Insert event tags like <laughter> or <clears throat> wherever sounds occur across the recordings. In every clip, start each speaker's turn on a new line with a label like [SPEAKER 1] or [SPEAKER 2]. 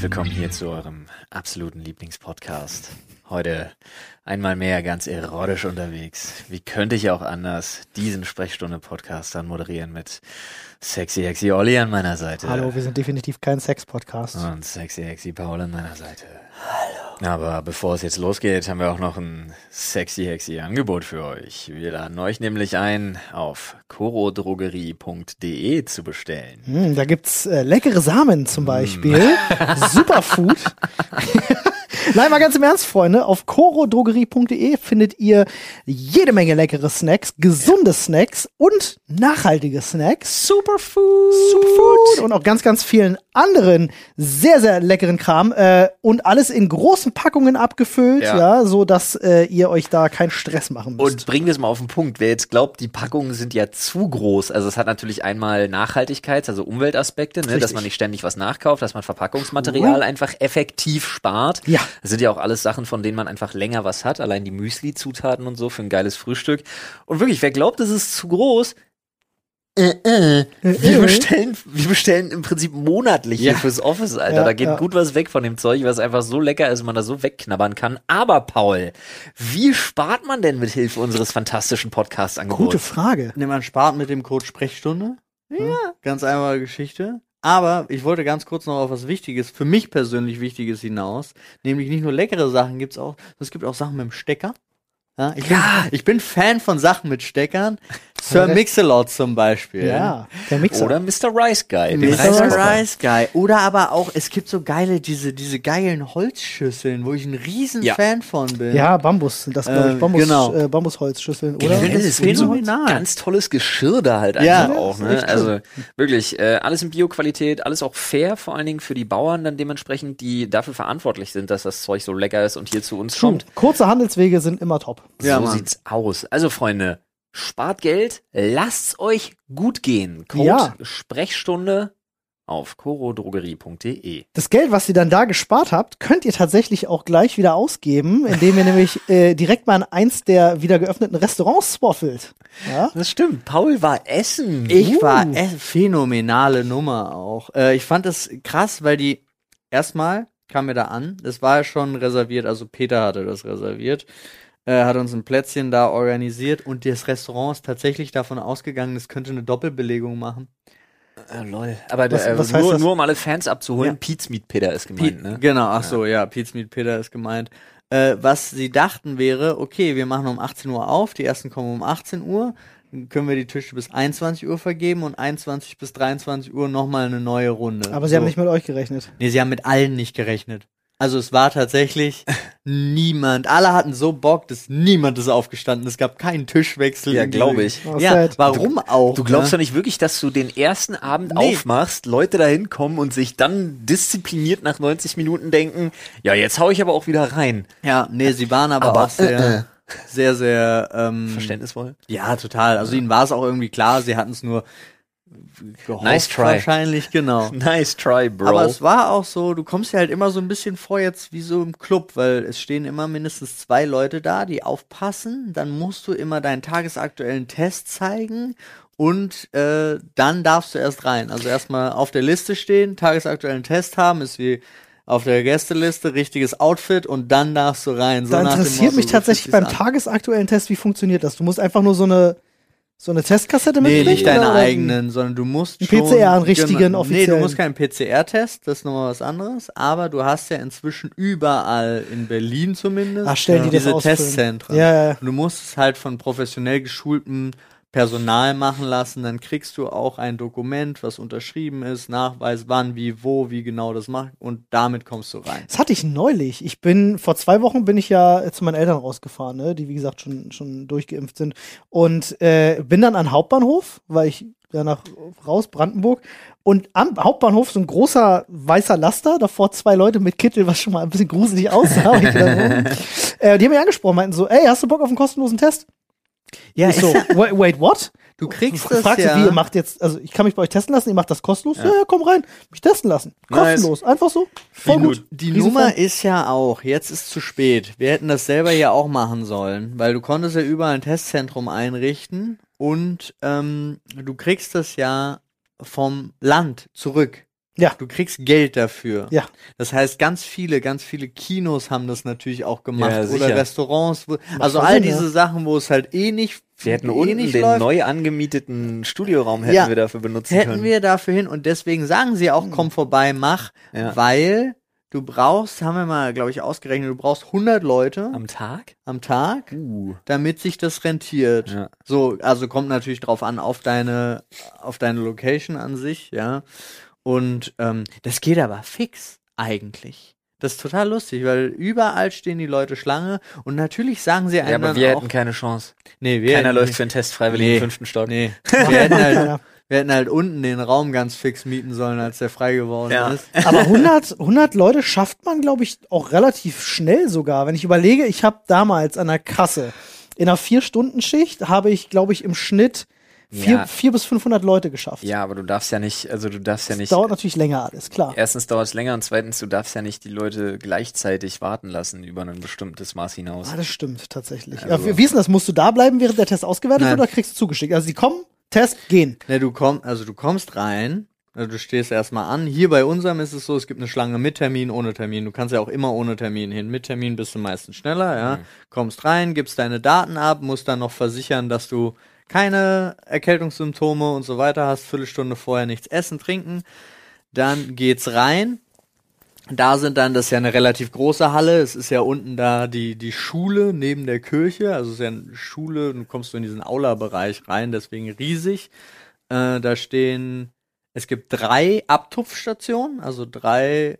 [SPEAKER 1] Herzlich willkommen hier zu eurem absoluten Lieblingspodcast. Heute einmal mehr ganz erotisch unterwegs. Wie könnte ich auch anders diesen Sprechstunde-Podcast dann moderieren mit Sexy Hexy Olli an meiner Seite.
[SPEAKER 2] Hallo, wir sind definitiv kein Sex-Podcast.
[SPEAKER 1] Und Sexy Hexy Paul an meiner Seite. Hallo. Aber bevor es jetzt losgeht, haben wir auch noch ein Sexy Hexy Angebot für euch. Wir laden euch nämlich ein, auf corodrogerie.de zu bestellen.
[SPEAKER 2] Hm, da gibt's äh, leckere Samen zum Beispiel. Superfood. <laughs> Nein, mal ganz im Ernst, Freunde. Auf corodrogerie.de findet ihr jede Menge leckere Snacks, gesunde Snacks und nachhaltige Snacks.
[SPEAKER 1] Superfood.
[SPEAKER 2] Superfood und auch ganz, ganz vielen anderen sehr, sehr leckeren Kram äh, und alles in großen Packungen abgefüllt, ja,
[SPEAKER 1] Ja.
[SPEAKER 2] so dass äh, ihr euch da keinen Stress machen müsst.
[SPEAKER 1] Und bringen wir es mal auf den Punkt. Wer jetzt glaubt, die Packungen sind ja zu groß, also es hat natürlich einmal Nachhaltigkeits-, also Umweltaspekte, ne, dass man nicht ständig was nachkauft, dass man Verpackungsmaterial einfach effektiv spart.
[SPEAKER 2] Ja.
[SPEAKER 1] Das sind ja auch alles Sachen, von denen man einfach länger was hat, allein die Müsli-Zutaten und so für ein geiles Frühstück. Und wirklich, wer glaubt, es ist zu groß, äh, äh. Wir
[SPEAKER 2] äh.
[SPEAKER 1] bestellen, wir bestellen im Prinzip monatlich hier
[SPEAKER 3] Ja.
[SPEAKER 1] fürs Office, Alter.
[SPEAKER 2] Ja,
[SPEAKER 1] da geht
[SPEAKER 2] ja.
[SPEAKER 1] gut was weg von dem Zeug, was einfach so lecker ist, man da so wegknabbern kann. Aber Paul, wie spart man denn mit Hilfe unseres fantastischen Podcast-Angebots?
[SPEAKER 2] Gute Frage.
[SPEAKER 3] Ne, man spart mit dem Code Sprechstunde. Ja. Ganz einfache Geschichte. Aber ich wollte ganz kurz noch auf was Wichtiges, für mich persönlich Wichtiges hinaus. Nämlich nicht nur leckere Sachen gibt's auch, es gibt auch Sachen mit dem Stecker. Ja, ich. Bin, ich bin Fan von Sachen mit Steckern. Sir. Mix-a-Lot zum Beispiel.
[SPEAKER 2] Ja, der Mixer.
[SPEAKER 1] Oder Mr. Rice Guy.
[SPEAKER 3] Mr.
[SPEAKER 1] Reiskocher.
[SPEAKER 3] Rice Guy. Oder aber auch, es gibt so geile, diese, diese geilen Holzschüsseln, wo ich ein riesen
[SPEAKER 1] Ja.
[SPEAKER 3] Fan von bin.
[SPEAKER 2] Ja, Bambus sind das, glaube ich.
[SPEAKER 3] Ähm,
[SPEAKER 2] Bambus,
[SPEAKER 3] genau.
[SPEAKER 2] äh, Bambusholzschüsseln, oder?
[SPEAKER 1] Generell
[SPEAKER 3] das
[SPEAKER 1] ist so
[SPEAKER 3] phänomenal.
[SPEAKER 1] ganz tolles Geschirr da halt
[SPEAKER 3] Ja,
[SPEAKER 1] einfach auch. Ne? Also wirklich, äh, alles in Bio-Qualität, alles auch fair, vor allen Dingen für die Bauern dann dementsprechend, die dafür verantwortlich sind, dass das Zeug so lecker ist und hier zu uns
[SPEAKER 2] True.
[SPEAKER 1] kommt.
[SPEAKER 2] Kurze Handelswege sind immer top.
[SPEAKER 3] Ja,
[SPEAKER 1] so
[SPEAKER 3] Mann.
[SPEAKER 1] sieht's aus. Also Freunde, spart Geld, lasst's euch gut gehen. Code
[SPEAKER 2] Ja.
[SPEAKER 1] Sprechstunde auf corodrogerie.de.
[SPEAKER 2] Das Geld, was ihr dann da gespart habt, könnt ihr tatsächlich auch gleich wieder ausgeben, indem ihr <laughs> nämlich äh, direkt mal in eins der wieder geöffneten Restaurants swaffelt. Ja?
[SPEAKER 1] Das stimmt. Paul war essen.
[SPEAKER 3] Ich
[SPEAKER 2] Uh.
[SPEAKER 3] war äh, phänomenale Nummer auch. Äh, ich fand das krass, weil die erstmal kam mir da an, das war ja schon reserviert, also Peter hatte das reserviert, äh, hat uns ein Plätzchen da organisiert und das Restaurant ist tatsächlich davon ausgegangen, es könnte eine Doppelbelegung machen.
[SPEAKER 1] Äh, lol. Aber
[SPEAKER 2] Was-
[SPEAKER 1] äh,
[SPEAKER 2] was heißt
[SPEAKER 1] nur, nur um alle Fans abzuholen,
[SPEAKER 3] Ja.
[SPEAKER 1] Pete's Meat Peter ist gemeint, ne?
[SPEAKER 3] Genau, ach so, ja, Pete's Meat Peter ist gemeint. Äh, was sie dachten wäre, okay, wir machen um 18 Uhr auf, die ersten kommen um 18 Uhr, dann können wir die Tische bis 21 Uhr vergeben und 21 bis 23 Uhr nochmal eine neue Runde.
[SPEAKER 2] Aber sie haben nicht mit euch gerechnet.
[SPEAKER 3] Nee, sie haben mit allen nicht gerechnet. Also es war tatsächlich <laughs> niemand. Alle hatten so Bock, dass niemand ist aufgestanden. Es gab keinen Tischwechsel.
[SPEAKER 1] Ja, glaube ich.
[SPEAKER 2] Oh,
[SPEAKER 3] Ja,
[SPEAKER 2] sad.
[SPEAKER 3] warum auch?
[SPEAKER 1] Du glaubst
[SPEAKER 3] ne?
[SPEAKER 1] doch nicht wirklich, dass du den ersten Abend
[SPEAKER 3] Nee.
[SPEAKER 1] aufmachst, Leute da hinkommen und sich dann diszipliniert nach 90 Minuten denken, ja, jetzt hau ich aber auch wieder rein.
[SPEAKER 3] Ja, nee, sie waren aber,
[SPEAKER 1] Aber,
[SPEAKER 3] auch sehr,
[SPEAKER 1] äh,
[SPEAKER 3] sehr, sehr ähm,
[SPEAKER 1] Verständnisvoll.
[SPEAKER 3] Ja, total. Also ihnen war es auch irgendwie klar. Sie hatten es nur gehofft
[SPEAKER 1] Nice try.
[SPEAKER 3] wahrscheinlich, genau. <laughs>
[SPEAKER 1] Nice try, Bro.
[SPEAKER 3] Aber es war auch so, du kommst dir halt immer so ein bisschen vor jetzt wie so im Club, weil es stehen immer mindestens zwei Leute da, die aufpassen. Dann musst du immer deinen tagesaktuellen Test zeigen und äh, dann darfst du erst rein. Also erstmal auf der Liste stehen, tagesaktuellen Test haben, ist wie auf der Gästeliste, richtiges Outfit und dann darfst du rein. So
[SPEAKER 2] Da
[SPEAKER 3] nach dem
[SPEAKER 2] interessiert
[SPEAKER 3] Motto,
[SPEAKER 2] mich tatsächlich beim
[SPEAKER 3] an.
[SPEAKER 2] tagesaktuellen Test, wie funktioniert das? Du musst einfach nur so eine so eine Testkassette
[SPEAKER 3] Nee,
[SPEAKER 2] mitbringen?
[SPEAKER 3] nicht deine eigenen, sondern du musst
[SPEAKER 2] Einen
[SPEAKER 3] schon...
[SPEAKER 2] PCR, einen richtigen,
[SPEAKER 3] genau, Nee, du
[SPEAKER 2] offiziellen.
[SPEAKER 3] musst keinen PCR-Test, das ist nochmal was anderes, aber du hast ja inzwischen überall, in Berlin zumindest,
[SPEAKER 2] Ach, stellen die das
[SPEAKER 3] diese
[SPEAKER 2] ausfüllen.
[SPEAKER 3] Testzentren.
[SPEAKER 2] Ja, ja, ja.
[SPEAKER 3] Und du musst es halt von professionell geschultem Personal machen lassen, dann kriegst du auch ein Dokument, was unterschrieben ist, Nachweis, wann, wie, wo, wie genau das macht und damit kommst du rein.
[SPEAKER 2] Das hatte ich neulich. Ich bin, vor zwei Wochen bin ich ja zu meinen Eltern rausgefahren, ne, die wie gesagt schon, schon durchgeimpft sind. Und äh, bin dann an Hauptbahnhof, weil ich ja nach raus, Brandenburg. Und am Hauptbahnhof so ein großer weißer Laster, davor zwei Leute mit Kittel, was schon mal ein bisschen gruselig aussah. Ich <laughs> äh, die haben mich angesprochen, meinten so, ey, hast du Bock auf einen kostenlosen Test?
[SPEAKER 3] Ja,
[SPEAKER 2] Ich so, wait, wait what?
[SPEAKER 3] du kriegst
[SPEAKER 2] Ich
[SPEAKER 3] das
[SPEAKER 2] fragte,
[SPEAKER 3] ja.
[SPEAKER 2] wie ihr macht jetzt, also ich kann mich bei euch testen lassen, ihr macht das kostenlos? Ja, ja, komm rein, mich testen lassen.
[SPEAKER 1] Nice.
[SPEAKER 2] Kostenlos, einfach so. Voll
[SPEAKER 1] Viel
[SPEAKER 2] gut.
[SPEAKER 3] Die
[SPEAKER 2] Riesen
[SPEAKER 3] Nummer
[SPEAKER 2] Fan.
[SPEAKER 3] ist ja auch, jetzt ist zu spät. Wir hätten das selber ja auch machen sollen, weil du konntest ja überall ein Testzentrum einrichten und ähm, du kriegst das ja vom Land zurück.
[SPEAKER 2] Ja.
[SPEAKER 3] Du kriegst Geld dafür.
[SPEAKER 2] Ja.
[SPEAKER 3] Das heißt, ganz viele, ganz viele Kinos haben das natürlich auch gemacht.
[SPEAKER 1] Ja,
[SPEAKER 3] oder. Restaurants. Wo, also all
[SPEAKER 2] Sinn,
[SPEAKER 3] diese
[SPEAKER 2] ja.
[SPEAKER 3] Sachen, wo es halt eh nicht,
[SPEAKER 1] Wir hätten
[SPEAKER 3] eh
[SPEAKER 1] unten
[SPEAKER 3] nicht
[SPEAKER 1] den
[SPEAKER 3] läuft,
[SPEAKER 1] neu angemieteten Studioraum hätten
[SPEAKER 3] Ja.
[SPEAKER 1] wir dafür benutzen
[SPEAKER 3] hätten
[SPEAKER 1] können.
[SPEAKER 3] wir dafür hin. Und deswegen sagen sie auch, komm vorbei, mach.
[SPEAKER 1] Ja.
[SPEAKER 3] Weil du brauchst, haben wir mal, glaube ich, ausgerechnet, du brauchst 100 Leute
[SPEAKER 1] Am Tag?
[SPEAKER 3] am Tag.
[SPEAKER 1] Uh.
[SPEAKER 3] damit sich das rentiert.
[SPEAKER 1] Ja.
[SPEAKER 3] So, also kommt natürlich drauf an, auf deine, auf deine Location an sich, ja. Und ähm, das geht aber fix eigentlich. Das ist total lustig, weil überall stehen die Leute Schlange und natürlich sagen sie einem
[SPEAKER 1] Ja, aber wir
[SPEAKER 3] auch,
[SPEAKER 1] hätten keine Chance.
[SPEAKER 3] nee, wir
[SPEAKER 1] Keiner läuft
[SPEAKER 3] nicht-
[SPEAKER 1] für einen Test freiwillig
[SPEAKER 3] Nee.
[SPEAKER 1] im fünften Stock.
[SPEAKER 3] Nee, <laughs> wir hätten, halt, wir hätten halt unten den Raum ganz fix mieten sollen, als der frei geworden
[SPEAKER 1] Ja.
[SPEAKER 3] ist.
[SPEAKER 2] Aber 100, 100 Leute schafft man, glaube ich, auch relativ schnell sogar. Wenn ich überlege, ich habe damals an der Kasse in einer Vier-Stunden-Schicht habe ich, glaube ich, im Schnitt vier,
[SPEAKER 1] Ja.
[SPEAKER 2] vier bis 500 Leute geschafft.
[SPEAKER 1] Ja, aber du darfst ja nicht, also du darfst ja
[SPEAKER 2] das
[SPEAKER 1] nicht.
[SPEAKER 2] dauert natürlich länger alles, klar.
[SPEAKER 1] Erstens dauert es länger und zweitens, du darfst ja nicht die Leute gleichzeitig warten lassen über ein bestimmtes Maß hinaus.
[SPEAKER 2] Ah, das stimmt tatsächlich.
[SPEAKER 1] Also-
[SPEAKER 2] ja, wie, ist denn das? Musst du da bleiben, während der Test ausgewertet
[SPEAKER 3] Nein.
[SPEAKER 2] wird, oder kriegst du zugeschickt? Also sie kommen, Test, gehen.
[SPEAKER 3] Ne, du kommst, also du kommst rein, also du stehst erstmal an. Hier bei unserem ist es so, es gibt eine Schlange mit Termin, ohne Termin. Du kannst ja auch immer ohne Termin hin. Mit Termin bist du meistens schneller, ja. Kommst rein, gibst deine Daten ab, musst dann noch versichern, dass du keine Erkältungssymptome und so weiter hast, Viertelstunde vorher nichts essen, trinken. Dann geht's rein. Da sind dann, das ist ja eine relativ große Halle, es ist ja unten da die, die Schule neben der Kirche, also es ist ja eine Schule, dann kommst du in diesen Aula-Bereich rein, deswegen riesig. Äh, da stehen, es gibt drei Abtupfstationen, also drei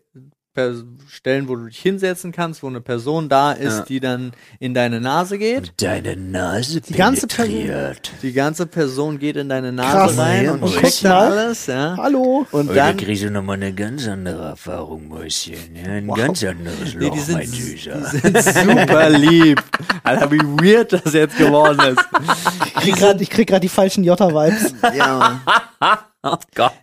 [SPEAKER 3] Stellen, wo du dich hinsetzen kannst, wo eine Person da ist,
[SPEAKER 1] Ja.
[SPEAKER 3] die dann in deine Nase geht.
[SPEAKER 1] Deine Nase
[SPEAKER 2] Die ganze Person-.
[SPEAKER 3] Die ganze Person geht in deine Nase
[SPEAKER 2] Krass.
[SPEAKER 3] rein und,
[SPEAKER 1] und
[SPEAKER 2] guckt
[SPEAKER 3] da alles, ja.
[SPEAKER 2] Hallo.
[SPEAKER 3] Und
[SPEAKER 1] Heute
[SPEAKER 3] dann,
[SPEAKER 1] kriegst du nochmal eine ganz andere Erfahrung, Mäuschen. Ja, ein
[SPEAKER 3] Wow.
[SPEAKER 1] ganz anderes <laughs>
[SPEAKER 3] Nee,
[SPEAKER 1] Loch,
[SPEAKER 3] die sind,
[SPEAKER 1] mein
[SPEAKER 3] die
[SPEAKER 1] Süßer.
[SPEAKER 3] sind super <laughs> lieb. Alter, wie weird das jetzt geworden ist.
[SPEAKER 2] Ich krieg gerade die falschen Jota-Vibes. <laughs>
[SPEAKER 3] Ja, Mann.
[SPEAKER 1] Oh Gott.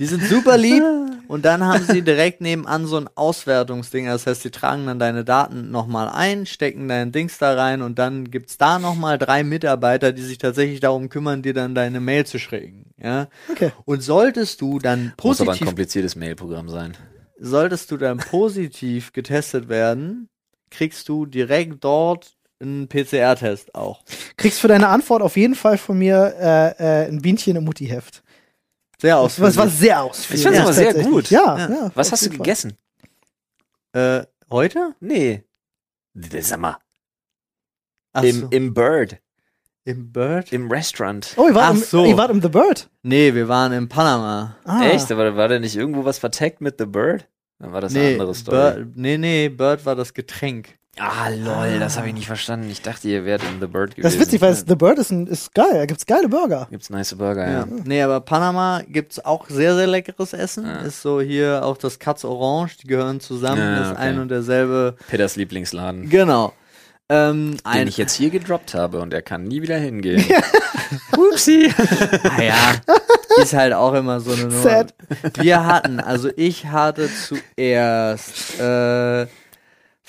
[SPEAKER 3] Die sind super lieb <laughs> und dann haben sie direkt nebenan so ein Auswertungsding. Das heißt, sie tragen dann deine Daten nochmal ein, stecken dein Dings da rein und dann gibt's da nochmal drei Mitarbeiter, die sich tatsächlich darum kümmern, dir dann deine Mail zu schicken. Ja?
[SPEAKER 2] Okay.
[SPEAKER 3] Und solltest du dann
[SPEAKER 1] Muss aber ein
[SPEAKER 3] positiv,
[SPEAKER 1] kompliziertes Mailprogramm sein.
[SPEAKER 3] solltest du dann positiv getestet werden, kriegst du direkt dort einen PCR-Test auch.
[SPEAKER 2] Kriegst für deine Antwort auf jeden Fall von mir äh, äh, ein Bienchen im Mutti-Heft.
[SPEAKER 3] Sehr
[SPEAKER 2] war, das war
[SPEAKER 3] ausführlich.
[SPEAKER 2] sehr ausführlich.
[SPEAKER 1] Ich fand's aber sehr gut.
[SPEAKER 2] Ja,
[SPEAKER 3] Ja.
[SPEAKER 2] ja.
[SPEAKER 1] Was hast du gegessen?
[SPEAKER 3] Äh, heute?
[SPEAKER 1] Nee. Sag mal.
[SPEAKER 3] Ach
[SPEAKER 1] Im,
[SPEAKER 3] so.
[SPEAKER 1] Im Bird.
[SPEAKER 3] Im Bird?
[SPEAKER 1] Im Restaurant.
[SPEAKER 2] Oh, ihr wart,
[SPEAKER 3] Ach
[SPEAKER 2] im,
[SPEAKER 3] so.
[SPEAKER 2] ihr wart im The Bird.
[SPEAKER 3] Nee, wir waren in Panama.
[SPEAKER 2] Ah.
[SPEAKER 1] Echt? Aber war da nicht irgendwo was verteckt mit The Bird? Dann war das eine
[SPEAKER 3] nee,
[SPEAKER 1] andere Story.
[SPEAKER 3] Bird, nee, nee, Bird war das Getränk.
[SPEAKER 1] Ah, lol, das habe ich nicht verstanden. Ich dachte, ihr wärt in The Bird gewesen.
[SPEAKER 2] Das ist witzig, weil es- The Bird ist, ein, ist geil. Da gibt's geile Burger.
[SPEAKER 1] Gibt's nice Burger, ja.
[SPEAKER 3] Ja. Nee, aber Panama gibt's auch sehr, sehr leckeres Essen.
[SPEAKER 1] Ja.
[SPEAKER 3] Ist so hier auch das Katz Orange, die gehören zusammen,
[SPEAKER 1] Ja,
[SPEAKER 3] ist
[SPEAKER 1] okay.
[SPEAKER 3] ein und derselbe.
[SPEAKER 1] Petters Lieblingsladen.
[SPEAKER 3] Genau. Ähm,
[SPEAKER 1] Den ich jetzt hier gedroppt habe und er kann nie wieder hingehen. <laughs> Upsi.
[SPEAKER 3] naja, ist halt auch immer so eine Nummer.
[SPEAKER 2] Sad.
[SPEAKER 3] Wir hatten, also ich hatte zuerst äh,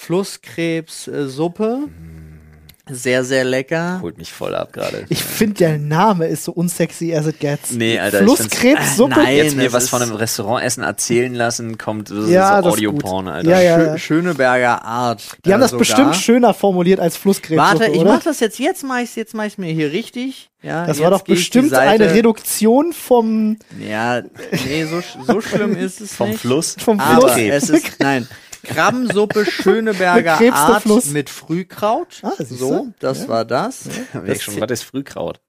[SPEAKER 3] Flusskrebssuppe. Sehr, sehr lecker.
[SPEAKER 1] Holt mich voll ab gerade. <laughs>
[SPEAKER 2] Ich finde, der Name ist so unsexy as it gets.
[SPEAKER 1] Nee, Alter,
[SPEAKER 2] Flusskrebssuppe.
[SPEAKER 3] Äh, nein.
[SPEAKER 1] Jetzt mir was von einem Restaurantessen erzählen lassen, kommt das
[SPEAKER 2] Ja,
[SPEAKER 1] ist so. Audio-Porn, Alter.
[SPEAKER 2] Ja, ja.
[SPEAKER 3] Schö Schöneberger Art.
[SPEAKER 2] Die haben
[SPEAKER 3] äh,
[SPEAKER 2] das
[SPEAKER 3] sogar.
[SPEAKER 2] bestimmt schöner formuliert als Flusskrebssuppe,
[SPEAKER 3] Warte, ich
[SPEAKER 2] oder?
[SPEAKER 3] mach das jetzt, jetzt mach ich's, jetzt mach ich's mir hier richtig. Ja,
[SPEAKER 2] das war doch bestimmt eine Reduktion vom,
[SPEAKER 3] Ja, nee, so, so schlimm <laughs> ist es
[SPEAKER 1] Vom
[SPEAKER 3] nicht.
[SPEAKER 1] Fluss.
[SPEAKER 2] vom
[SPEAKER 3] Aber
[SPEAKER 2] Fluss.
[SPEAKER 3] es ist, nein, Krabbensuppe <laughs> Schöneberger Art mit Frühkraut.
[SPEAKER 2] Ah,
[SPEAKER 3] so, das
[SPEAKER 2] Ja.
[SPEAKER 3] war das.
[SPEAKER 1] Weg
[SPEAKER 3] das
[SPEAKER 1] schon, was ist Frühkraut?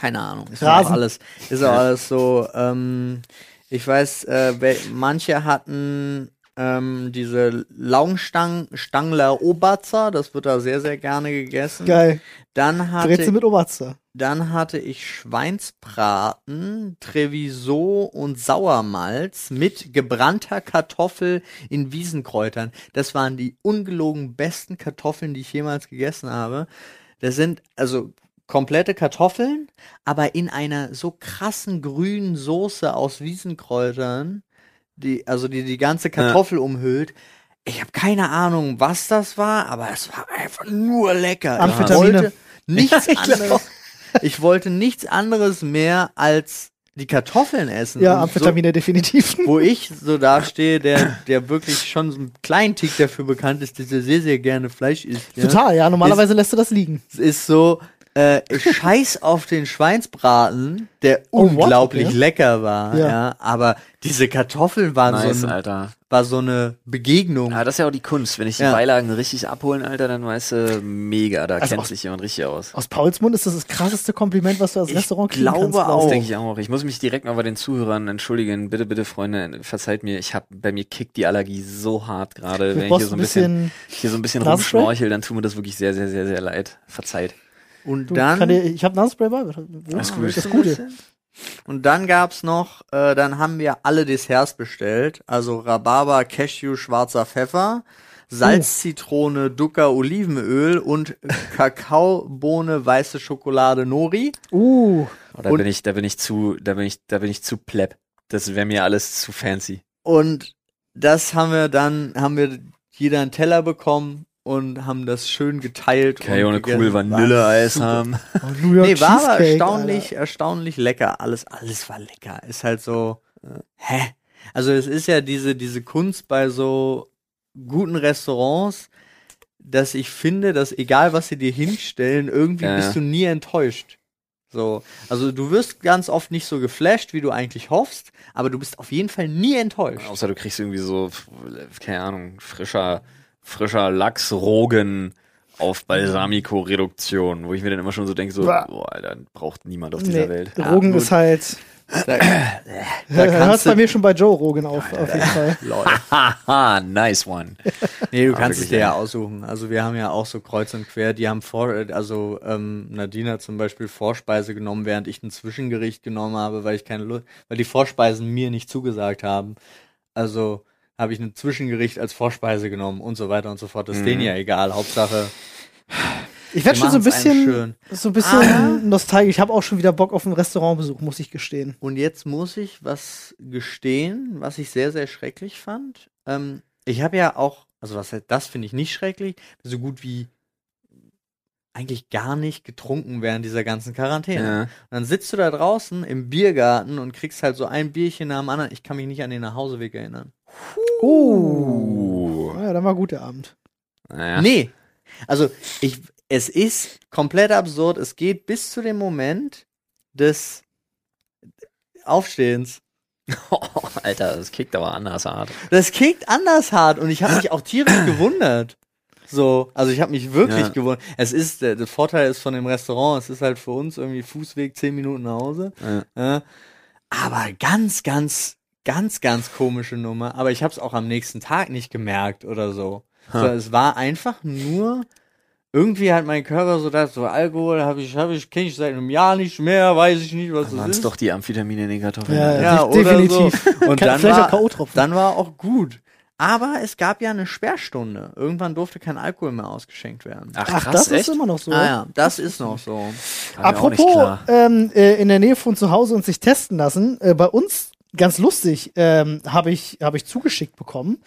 [SPEAKER 3] keine Ahnung. Ist
[SPEAKER 2] Rasen.
[SPEAKER 3] auch alles, ist auch alles so, ähm, ich weiß, äh, manche hatten ähm, diese Laugenstangen, Stangler Oberzer, das wird da sehr, sehr gerne gegessen.
[SPEAKER 2] Geil.
[SPEAKER 3] Dann hatte,
[SPEAKER 2] Brezel mit Oberster.
[SPEAKER 3] dann hatte ich Schweinsbraten, Treviso und Sauermalz mit gebrannter Kartoffel in Wiesenkräutern. Das waren die ungelogen besten Kartoffeln, die ich jemals gegessen habe. Das sind also komplette Kartoffeln, aber in einer so krassen grünen Soße aus Wiesenkräutern, die also die die ganze Kartoffel umhüllt. Ich habe keine Ahnung, was das war, aber es war einfach nur lecker. Ich
[SPEAKER 2] Amphetamine.
[SPEAKER 3] wollte nichts <laughs>
[SPEAKER 2] Ich glaub.
[SPEAKER 3] anderes. Ich wollte nichts anderes mehr als die Kartoffeln essen.
[SPEAKER 2] Ja, Amphetamine definitiv.
[SPEAKER 3] So, wo ich so dastehe, der, der wirklich schon so einen kleinen Tick dafür bekannt ist, dass er sehr, sehr gerne Fleisch isst. Ja?
[SPEAKER 2] Total, ja. Normalerweise lässt du das liegen.
[SPEAKER 3] Es ist so, äh, Scheiß <laughs> auf den Schweinsbraten, der
[SPEAKER 2] Oh,
[SPEAKER 3] unglaublich
[SPEAKER 2] Okay.
[SPEAKER 3] lecker war,
[SPEAKER 2] Ja.
[SPEAKER 3] ja. aber diese Kartoffeln waren
[SPEAKER 1] Nice,
[SPEAKER 3] so, ein,
[SPEAKER 1] Alter.
[SPEAKER 3] war so eine Begegnung.
[SPEAKER 1] Ja, das ist ja auch die Kunst. Wenn ich die
[SPEAKER 3] Ja.
[SPEAKER 1] Beilagen richtig abholen, Alter, dann weißt du, mega, da
[SPEAKER 2] Also
[SPEAKER 1] kennt
[SPEAKER 2] aus-
[SPEAKER 1] sich jemand richtig aus.
[SPEAKER 2] Aus Pauls Mund ist das das krasseste Kompliment, was du als
[SPEAKER 3] Ich
[SPEAKER 2] Restaurant kriegen
[SPEAKER 3] glaube
[SPEAKER 2] kannst. glaub
[SPEAKER 1] Das
[SPEAKER 3] auch.
[SPEAKER 1] denke ich auch. Ich muss mich direkt mal bei den Zuhörern entschuldigen. Bitte, bitte, Freunde, verzeiht mir. Ich habe bei mir kickt die Allergie so hart gerade. Wenn ich hier so
[SPEAKER 2] ein
[SPEAKER 1] bisschen,
[SPEAKER 2] bisschen.
[SPEAKER 1] hier so ein bisschen rumschnorchel, dann tut mir das wirklich sehr, sehr, sehr, sehr leid. Verzeiht.
[SPEAKER 3] Und
[SPEAKER 2] Du,
[SPEAKER 3] dann
[SPEAKER 2] kann dir, ich habe Nasenspray bei.
[SPEAKER 1] Alles gut.
[SPEAKER 2] Das ist Gute.
[SPEAKER 3] Und dann gab's noch, äh, dann haben wir alle Desserts bestellt. Also Rhabarber, Cashew, schwarzer Pfeffer, Salz, Zitrone, Ducker, Olivenöl und Kakaobohne, weiße Schokolade, Nori.
[SPEAKER 2] Uh,
[SPEAKER 1] Oh, da
[SPEAKER 3] Und-
[SPEAKER 1] bin ich, da bin ich zu, da bin ich, da bin ich zu pleb. Das wäre mir alles zu fancy.
[SPEAKER 3] Und das haben wir dann, haben wir jeder einen Teller bekommen und haben das schön geteilt.
[SPEAKER 1] Kann ja auch
[SPEAKER 3] und
[SPEAKER 1] eine
[SPEAKER 3] gegessen.
[SPEAKER 1] cool
[SPEAKER 3] War
[SPEAKER 1] Vanilleeis haben.
[SPEAKER 2] New York
[SPEAKER 3] Nee, war aber erstaunlich,
[SPEAKER 2] Alter.
[SPEAKER 3] erstaunlich lecker. Alles, alles war lecker. Ist halt so, hä? Also es ist ja diese, diese Kunst bei so guten Restaurants, dass ich finde, dass egal was sie dir hinstellen, irgendwie
[SPEAKER 1] Ja,
[SPEAKER 3] bist du nie enttäuscht. So, also du wirst ganz oft nicht so geflasht, wie du eigentlich hoffst, aber du bist auf jeden Fall nie enttäuscht.
[SPEAKER 1] Außer du kriegst irgendwie so, keine Ahnung, frischer, frischer Lachsrogen auf Balsamico-Reduktion, wo ich mir dann immer schon so denke, so, boah, Alter, braucht niemand auf dieser
[SPEAKER 2] Nee,
[SPEAKER 1] Welt.
[SPEAKER 2] Rogen
[SPEAKER 3] gut.
[SPEAKER 2] ist halt.
[SPEAKER 3] Da, <laughs>
[SPEAKER 2] Da hört bei mir schon bei Joe Rogan auf, auf jeden Fall. <laughs>
[SPEAKER 1] Haha, nice one.
[SPEAKER 3] Nee, du
[SPEAKER 1] Ah,
[SPEAKER 3] kannst es dir ja
[SPEAKER 1] ja.
[SPEAKER 3] aussuchen. Also wir haben ja auch so kreuz und quer, die haben vor, also ähm, Nadine hat zum Beispiel Vorspeise genommen, während ich ein Zwischengericht genommen habe, weil ich keine Lust, weil die Vorspeisen mir nicht zugesagt haben. Also habe ich ein Zwischengericht als Vorspeise genommen und so weiter und so fort. Das ist
[SPEAKER 1] Mhm.
[SPEAKER 3] denen ja egal. Hauptsache,
[SPEAKER 2] Ich werde schon so ein bisschen,
[SPEAKER 3] schön.
[SPEAKER 2] so ein bisschen nostalgisch. Ich habe auch schon wieder Bock auf einen Restaurantbesuch, muss ich gestehen.
[SPEAKER 3] Und jetzt muss ich was gestehen, was ich sehr, sehr schrecklich fand. Ähm, ich habe ja auch, also was heißt, das finde ich nicht schrecklich, so gut wie eigentlich gar nicht getrunken während dieser ganzen Quarantäne.
[SPEAKER 1] Ja.
[SPEAKER 3] Und dann sitzt du da draußen im Biergarten und kriegst halt so ein Bierchen nach dem anderen. Ich kann mich nicht an den Nachhauseweg erinnern.
[SPEAKER 2] Oh.
[SPEAKER 1] Uh.
[SPEAKER 2] Ja, dann war gut der Abend.
[SPEAKER 1] Naja.
[SPEAKER 3] Nee. Also, ich, es ist komplett absurd. Es geht bis zu dem Moment des Aufstehens.
[SPEAKER 1] Oh, <laughs> Alter, das kickt aber anders hart.
[SPEAKER 3] Das kickt anders hart und ich habe mich auch tierisch <clears throat> gewundert. So, also ich habe mich wirklich
[SPEAKER 1] Ja.
[SPEAKER 3] gewundert. Es ist, der, der Vorteil ist von dem Restaurant, es ist halt für uns irgendwie Fußweg, zehn Minuten nach Hause.
[SPEAKER 1] Ja.
[SPEAKER 3] Ja. Aber ganz, ganz, ganz, ganz komische Nummer. Aber ich habe es auch am nächsten Tag nicht gemerkt oder so.
[SPEAKER 1] Ha.
[SPEAKER 3] so es war einfach nur irgendwie hat mein Körper so das so Alkohol habe ich habe ich kenne ich seit einem Jahr nicht mehr, weiß ich nicht, was das
[SPEAKER 1] Waren es
[SPEAKER 3] ist.
[SPEAKER 1] doch die Amphetamine in den Kartoffeln.
[SPEAKER 2] Ja.
[SPEAKER 3] Ja, oder
[SPEAKER 2] definitiv.
[SPEAKER 3] so. Und dann war, dann war auch gut. Aber es gab ja eine Sperrstunde. Irgendwann durfte kein Alkohol mehr ausgeschenkt werden.
[SPEAKER 1] Ach,
[SPEAKER 2] Ach,
[SPEAKER 1] krass,
[SPEAKER 2] das
[SPEAKER 1] echt?
[SPEAKER 2] ist immer noch so.
[SPEAKER 3] ah ja, das ist noch so.
[SPEAKER 2] Apropos ähm, äh, in der Nähe von zu Hause und sich testen lassen, äh, bei uns ganz lustig ähm, habe ich habe ich zugeschickt bekommen.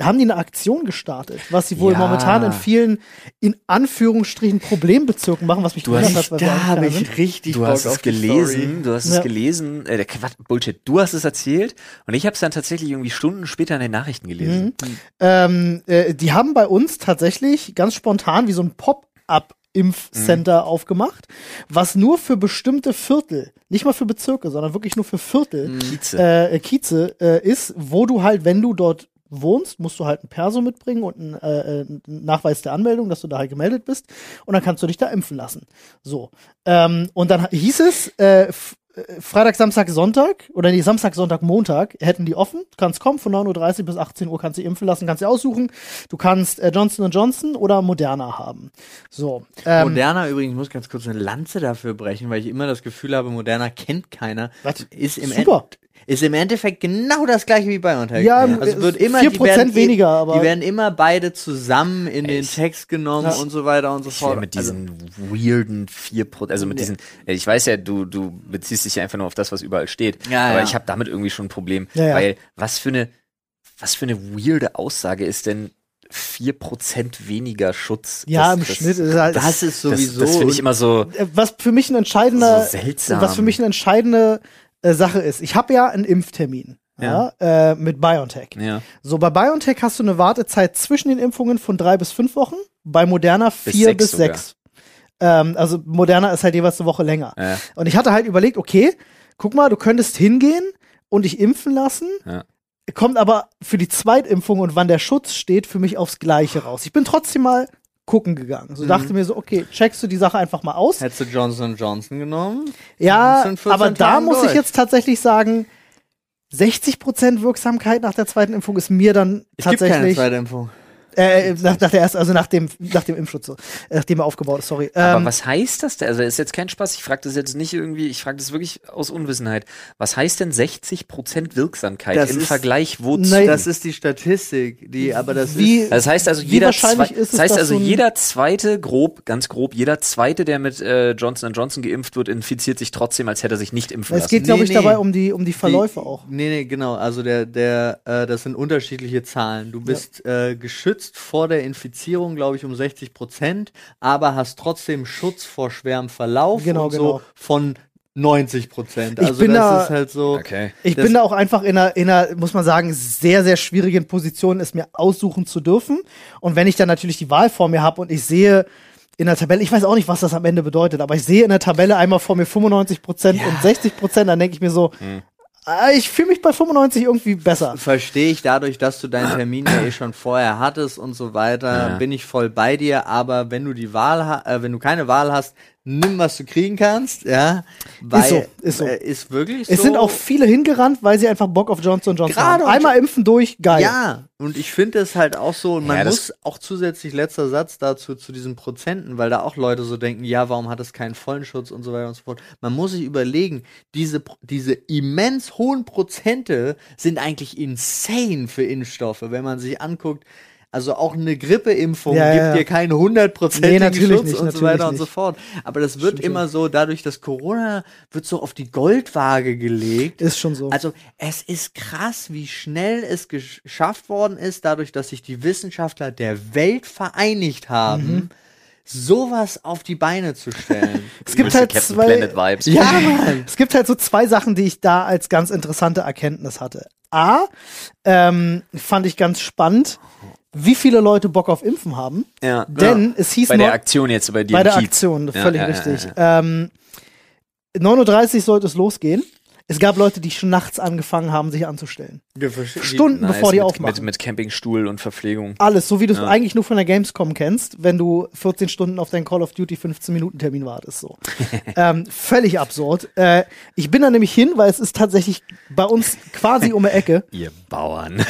[SPEAKER 2] Haben die eine Aktion gestartet, was sie wohl
[SPEAKER 1] Ja.
[SPEAKER 2] momentan in vielen in Anführungsstrichen Problembezirken machen, was mich
[SPEAKER 1] Du
[SPEAKER 2] gewundert
[SPEAKER 1] hast-
[SPEAKER 2] hat, weil
[SPEAKER 3] Da habe ich richtig
[SPEAKER 1] Du
[SPEAKER 3] Bock
[SPEAKER 1] hast es gelesen,
[SPEAKER 3] Story.
[SPEAKER 1] du hast
[SPEAKER 2] Ja.
[SPEAKER 1] es gelesen, äh, der Quatsch, Bullshit, du hast es erzählt und ich habe es dann tatsächlich irgendwie Stunden später in den Nachrichten gelesen.
[SPEAKER 2] Mhm. Ähm, äh, die haben bei uns tatsächlich ganz spontan wie so ein Pop-up Impfcenter
[SPEAKER 1] Mhm.
[SPEAKER 2] aufgemacht, was nur für bestimmte Viertel, nicht mal für Bezirke, sondern wirklich nur für Viertel,
[SPEAKER 3] Mhm.
[SPEAKER 1] Kieze.
[SPEAKER 2] äh, Kieze äh, ist, wo du halt, wenn du dort wohnst, musst du halt ein Perso mitbringen und einen, äh, äh, einen Nachweis der Anmeldung, dass du da halt gemeldet bist und dann kannst du dich da impfen lassen. So. Ähm, und dann hieß es, äh, äh, Freitag, Samstag, Sonntag oder nee, Samstag, Sonntag, Montag hätten die offen. Du kannst kommen, von 9.30 Uhr bis 18 Uhr kannst du impfen lassen, kannst du aussuchen. Du kannst äh, Johnson Johnson oder Moderna haben. So. Ähm,
[SPEAKER 3] Moderna übrigens, ich muss ganz kurz eine Lanze dafür brechen, weil ich immer das Gefühl habe, Moderna kennt keiner.
[SPEAKER 2] Was?
[SPEAKER 3] Ist im,
[SPEAKER 2] Super.
[SPEAKER 3] End, ist im Endeffekt genau das gleiche wie BioNTech.
[SPEAKER 2] Ja,
[SPEAKER 3] also es wird immer
[SPEAKER 2] 4%
[SPEAKER 3] die werden,
[SPEAKER 2] weniger, aber-
[SPEAKER 3] die werden immer beide zusammen in den? Text genommen
[SPEAKER 2] Ja.
[SPEAKER 3] und so weiter und so fort.
[SPEAKER 1] mit
[SPEAKER 3] Also,
[SPEAKER 1] diesen weirden vier Pro also mit diesen, äh, ich weiß ja, du, du beziehst dich ja einfach nur auf das, was überall steht.
[SPEAKER 3] Ja,
[SPEAKER 1] aber
[SPEAKER 3] ja.
[SPEAKER 1] ich habe damit irgendwie schon ein Problem,
[SPEAKER 2] Ja, ja.
[SPEAKER 1] weil was für eine, was für eine weirde Aussage ist denn 4% weniger Schutz?
[SPEAKER 2] ja,
[SPEAKER 1] Das-
[SPEAKER 2] im
[SPEAKER 1] das,
[SPEAKER 2] Schnitt ist halt,
[SPEAKER 3] das ist
[SPEAKER 1] Das,
[SPEAKER 3] sowieso.
[SPEAKER 1] das finde ich immer so,
[SPEAKER 2] äh, was für mich ein entscheidender,
[SPEAKER 1] so seltsam.
[SPEAKER 2] was für mich eine entscheidende äh, Sache ist, ich habe ja einen Impftermin. Ja. äh, mit BioNTech.
[SPEAKER 1] Ja.
[SPEAKER 2] So, bei BioNTech hast du eine Wartezeit zwischen den Impfungen von drei bis fünf Wochen, bei Moderna vier
[SPEAKER 1] sechs
[SPEAKER 2] bis
[SPEAKER 1] sogar.
[SPEAKER 2] sechs. Ähm, also Moderna ist halt jeweils eine Woche länger.
[SPEAKER 1] Ja.
[SPEAKER 2] Und ich hatte halt überlegt, okay, guck mal, du könntest hingehen und dich impfen lassen,
[SPEAKER 1] Ja.
[SPEAKER 2] kommt aber für die Zweitimpfung und wann der Schutz steht, für mich aufs Gleiche raus. Ich bin trotzdem mal gucken gegangen. So dachte mir so, okay, checkst du die Sache einfach mal aus.
[SPEAKER 3] Hättest du Johnson Johnson genommen?
[SPEAKER 2] Ja,
[SPEAKER 3] sind 14
[SPEAKER 2] aber da
[SPEAKER 3] Tagen
[SPEAKER 2] muss ich
[SPEAKER 3] durch.
[SPEAKER 2] jetzt tatsächlich sagen, 60% Wirksamkeit nach der zweiten Impfung ist mir dann
[SPEAKER 3] Es gibt keine
[SPEAKER 2] tatsächlich
[SPEAKER 3] zweite Impfung.
[SPEAKER 2] Äh, nach, nach der ersten, also nach dem nach dem Impfschutz, so, nachdem er aufgebaut ist, sorry.
[SPEAKER 1] Aber
[SPEAKER 2] Ähm,
[SPEAKER 1] was heißt das denn? Also ist jetzt kein Spaß, ich frage das jetzt nicht irgendwie, ich frage das wirklich aus Unwissenheit. Was heißt denn 60% Wirksamkeit
[SPEAKER 3] Das
[SPEAKER 1] im
[SPEAKER 3] ist-
[SPEAKER 1] Vergleich wozu?
[SPEAKER 2] Nein.
[SPEAKER 3] Das ist die Statistik, die, aber das
[SPEAKER 2] Wie-
[SPEAKER 3] ist.
[SPEAKER 1] Das heißt also,
[SPEAKER 2] Wie
[SPEAKER 1] jeder,
[SPEAKER 2] wahrscheinlich
[SPEAKER 1] zwei,
[SPEAKER 2] ist es,
[SPEAKER 1] das heißt also
[SPEAKER 2] so
[SPEAKER 1] jeder zweite, grob, ganz grob, jeder zweite, der mit äh, Johnson Johnson geimpft wird, infiziert sich trotzdem, als hätte er sich nicht impfen
[SPEAKER 2] es
[SPEAKER 1] lassen.
[SPEAKER 2] geht, glaube ich,
[SPEAKER 3] Nee,
[SPEAKER 2] dabei um die um die Verläufe
[SPEAKER 3] die,
[SPEAKER 2] auch.
[SPEAKER 3] Nee, nee, genau. Also der, der, äh, das sind unterschiedliche Zahlen. Du bist äh, geschützt vor der Infizierung, glaube ich, um 60 Prozent, aber hast trotzdem Schutz vor schwerem Verlauf
[SPEAKER 2] Genau,
[SPEAKER 3] und so
[SPEAKER 2] genau.
[SPEAKER 3] von 90 Prozent.
[SPEAKER 2] Ich
[SPEAKER 3] Also
[SPEAKER 2] bin
[SPEAKER 3] das
[SPEAKER 2] da-
[SPEAKER 3] ist halt so.
[SPEAKER 1] Okay.
[SPEAKER 2] Ich bin da auch einfach in einer, in einer, muss man sagen, sehr, sehr schwierigen Position, es mir aussuchen zu dürfen. Und wenn ich dann natürlich die Wahl vor mir habe und ich sehe in der Tabelle, ich weiß auch nicht, was das am Ende bedeutet, aber ich sehe in der Tabelle einmal vor mir 95 Prozent und 60 Prozent, dann denke ich mir so, ah, ich fühle mich bei 95 irgendwie besser.
[SPEAKER 3] Verstehe ich dadurch, dass du deinen Termin ja eh schon vorher hattest und so weiter,
[SPEAKER 1] Ja.
[SPEAKER 3] bin ich voll bei dir. Aber wenn du die Wahl, äh, wenn du keine Wahl hast, nimm was du kriegen kannst, ja. Weil,
[SPEAKER 2] so, ist so.
[SPEAKER 3] Äh, ist wirklich
[SPEAKER 2] Es
[SPEAKER 3] so.
[SPEAKER 2] sind auch viele hingerannt, weil sie einfach Bock auf Johnson Johnson
[SPEAKER 3] Gerade
[SPEAKER 2] haben. Einmal impfen durch, geil.
[SPEAKER 3] Ja, und ich finde es halt auch so, und man
[SPEAKER 1] Ja,
[SPEAKER 3] muss auch zusätzlich letzter Satz dazu zu diesen Prozenten, weil da auch Leute so denken, ja, warum hat es keinen vollen Schutz und so weiter und so fort. Man muss sich überlegen, diese, diese immens hohen Prozente sind eigentlich insane für Impfstoffe, wenn man sich anguckt. Also auch eine Grippeimpfung
[SPEAKER 2] Ja, ja,
[SPEAKER 3] gibt
[SPEAKER 2] ja.
[SPEAKER 3] dir keinen hundertprozentigen
[SPEAKER 2] Nee,
[SPEAKER 3] Schutz
[SPEAKER 2] nicht,
[SPEAKER 3] und so weiter und so
[SPEAKER 2] nicht.
[SPEAKER 3] fort. Aber das wird
[SPEAKER 2] Stimmt
[SPEAKER 3] immer so, dadurch, dass Corona wird so auf die Goldwaage gelegt.
[SPEAKER 2] Ist schon so.
[SPEAKER 3] Also es ist krass, wie schnell es gesch- geschafft worden ist, dadurch, dass sich die Wissenschaftler der Welt vereinigt haben,
[SPEAKER 2] Mhm.
[SPEAKER 3] sowas auf die Beine zu stellen. <laughs>
[SPEAKER 2] es gibt halt
[SPEAKER 1] Captain
[SPEAKER 2] zwei,
[SPEAKER 1] Planet Vibes.
[SPEAKER 3] ja, <laughs> Mann.
[SPEAKER 2] Es gibt halt so zwei Sachen, die ich da als ganz interessante Erkenntnis hatte. A, ähm, fand ich ganz spannend, wie viele Leute Bock auf Impfen haben.
[SPEAKER 1] Ja.
[SPEAKER 2] Denn es hieß
[SPEAKER 1] Bei der Aktion jetzt bei dir
[SPEAKER 2] bei der. Aktion,
[SPEAKER 1] Ja,
[SPEAKER 2] völlig
[SPEAKER 1] ja, ja,
[SPEAKER 2] richtig.
[SPEAKER 1] ja,
[SPEAKER 2] Ähm, 9.30 Uhr sollte es losgehen. Es gab Leute, die schon nachts angefangen haben, sich anzustellen. Stunden
[SPEAKER 1] Nice,
[SPEAKER 2] bevor die
[SPEAKER 1] mit,
[SPEAKER 2] aufmachen.
[SPEAKER 1] Mit, mit Campingstuhl und Verpflegung.
[SPEAKER 2] Alles, so wie du es
[SPEAKER 1] Ja.
[SPEAKER 2] eigentlich nur von der Gamescom kennst, wenn du 14 Stunden auf deinen Call of Duty 15-Minuten-Termin wartest. So. <laughs> ähm, völlig absurd. Äh, ich bin da nämlich hin, weil es ist tatsächlich bei uns quasi um die Ecke. <laughs>
[SPEAKER 1] Ihr Bauern. <laughs>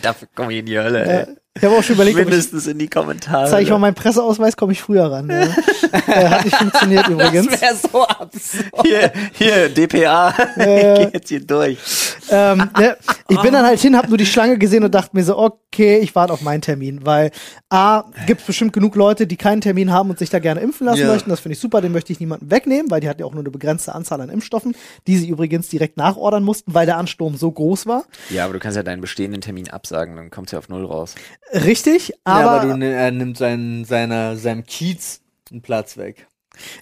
[SPEAKER 1] Dafür komme ich in die Hölle.
[SPEAKER 2] Äh,
[SPEAKER 1] ey.
[SPEAKER 2] Ich habe auch schon überlegt, ich,
[SPEAKER 1] Mindestens in die Kommentare.
[SPEAKER 2] zeige ich mal meinen Presseausweis, komme ich früher ran. Ja. <laughs> äh, hat nicht funktioniert übrigens.
[SPEAKER 3] Das wäre so absurd.
[SPEAKER 1] hier, hier, DPA.
[SPEAKER 2] Äh.
[SPEAKER 1] Geht jetzt hier durch.
[SPEAKER 2] ähm, ne, ich bin dann halt hin, habe nur die Schlange gesehen und dachte mir so, okay, ich warte auf meinen Termin, weil A, gibt bestimmt genug Leute, die keinen Termin haben und sich da gerne impfen lassen
[SPEAKER 3] Ja.
[SPEAKER 2] möchten. Das finde ich super, den möchte ich niemandem wegnehmen, weil die hat ja auch nur eine begrenzte Anzahl an Impfstoffen, die sie übrigens direkt nachordern mussten, weil der Ansturm so groß war.
[SPEAKER 1] Ja, aber du kannst ja deinen bestehenden Termin absagen, dann kommt's ja auf Null raus.
[SPEAKER 2] Richtig,
[SPEAKER 3] Ja,
[SPEAKER 2] aber,
[SPEAKER 3] aber du, ne- er nimmt seinen, seiner, seinem Kiez einen Platz weg.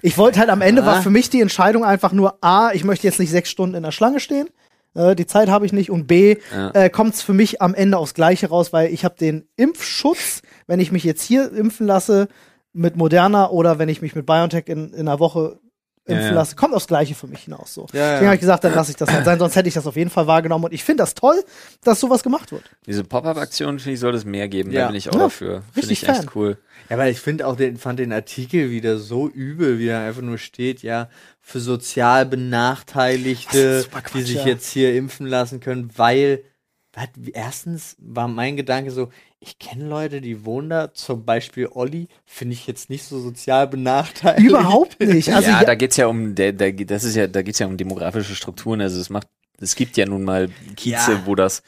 [SPEAKER 2] ich wollte halt am Ende
[SPEAKER 3] Ah.
[SPEAKER 2] war für mich die Entscheidung einfach nur A, ich möchte jetzt nicht sechs Stunden in der Schlange stehen. Äh, die Zeit habe ich nicht und B,
[SPEAKER 1] Ja.
[SPEAKER 2] äh, kommt es für mich am Ende aufs Gleiche raus, weil ich habe den Impfschutz, wenn ich mich jetzt hier impfen lasse mit Moderna oder wenn ich mich mit BioNTech in, in einer Woche impfen
[SPEAKER 1] Ja, ja.
[SPEAKER 2] lasse, kommt aufs Gleiche für mich hinaus. So.
[SPEAKER 3] Ja, ja.
[SPEAKER 2] Deswegen habe ich gesagt, dann lasse ich das halt sein, sonst hätte ich das auf jeden Fall wahrgenommen und ich finde das toll, dass sowas gemacht wird.
[SPEAKER 1] Diese Pop-Up-Aktion, finde ich, sollte es mehr geben.
[SPEAKER 3] Ja.
[SPEAKER 1] Da bin ich auch
[SPEAKER 2] Ja,
[SPEAKER 1] dafür. Finde
[SPEAKER 2] richtig
[SPEAKER 1] ich echt
[SPEAKER 2] Fan.
[SPEAKER 1] cool.
[SPEAKER 3] Ja, weil ich finde auch den, fand den Artikel wieder so übel, wie da einfach nur steht, ja, für sozial Benachteiligte,
[SPEAKER 2] Quatsch,
[SPEAKER 3] die sich
[SPEAKER 2] ja.
[SPEAKER 3] jetzt hier impfen lassen können, weil, was, erstens war mein Gedanke so, ich kenne Leute, die wohnen da, zum Beispiel Olli, finde ich jetzt nicht so sozial benachteiligt.
[SPEAKER 2] Überhaupt nicht. Also
[SPEAKER 1] ja,
[SPEAKER 2] ja,
[SPEAKER 1] da geht's ja um, der, der, das ist ja, da geht's ja um demografische Strukturen. Also es macht, es gibt ja nun mal Kieze,
[SPEAKER 3] Ja.
[SPEAKER 1] wo das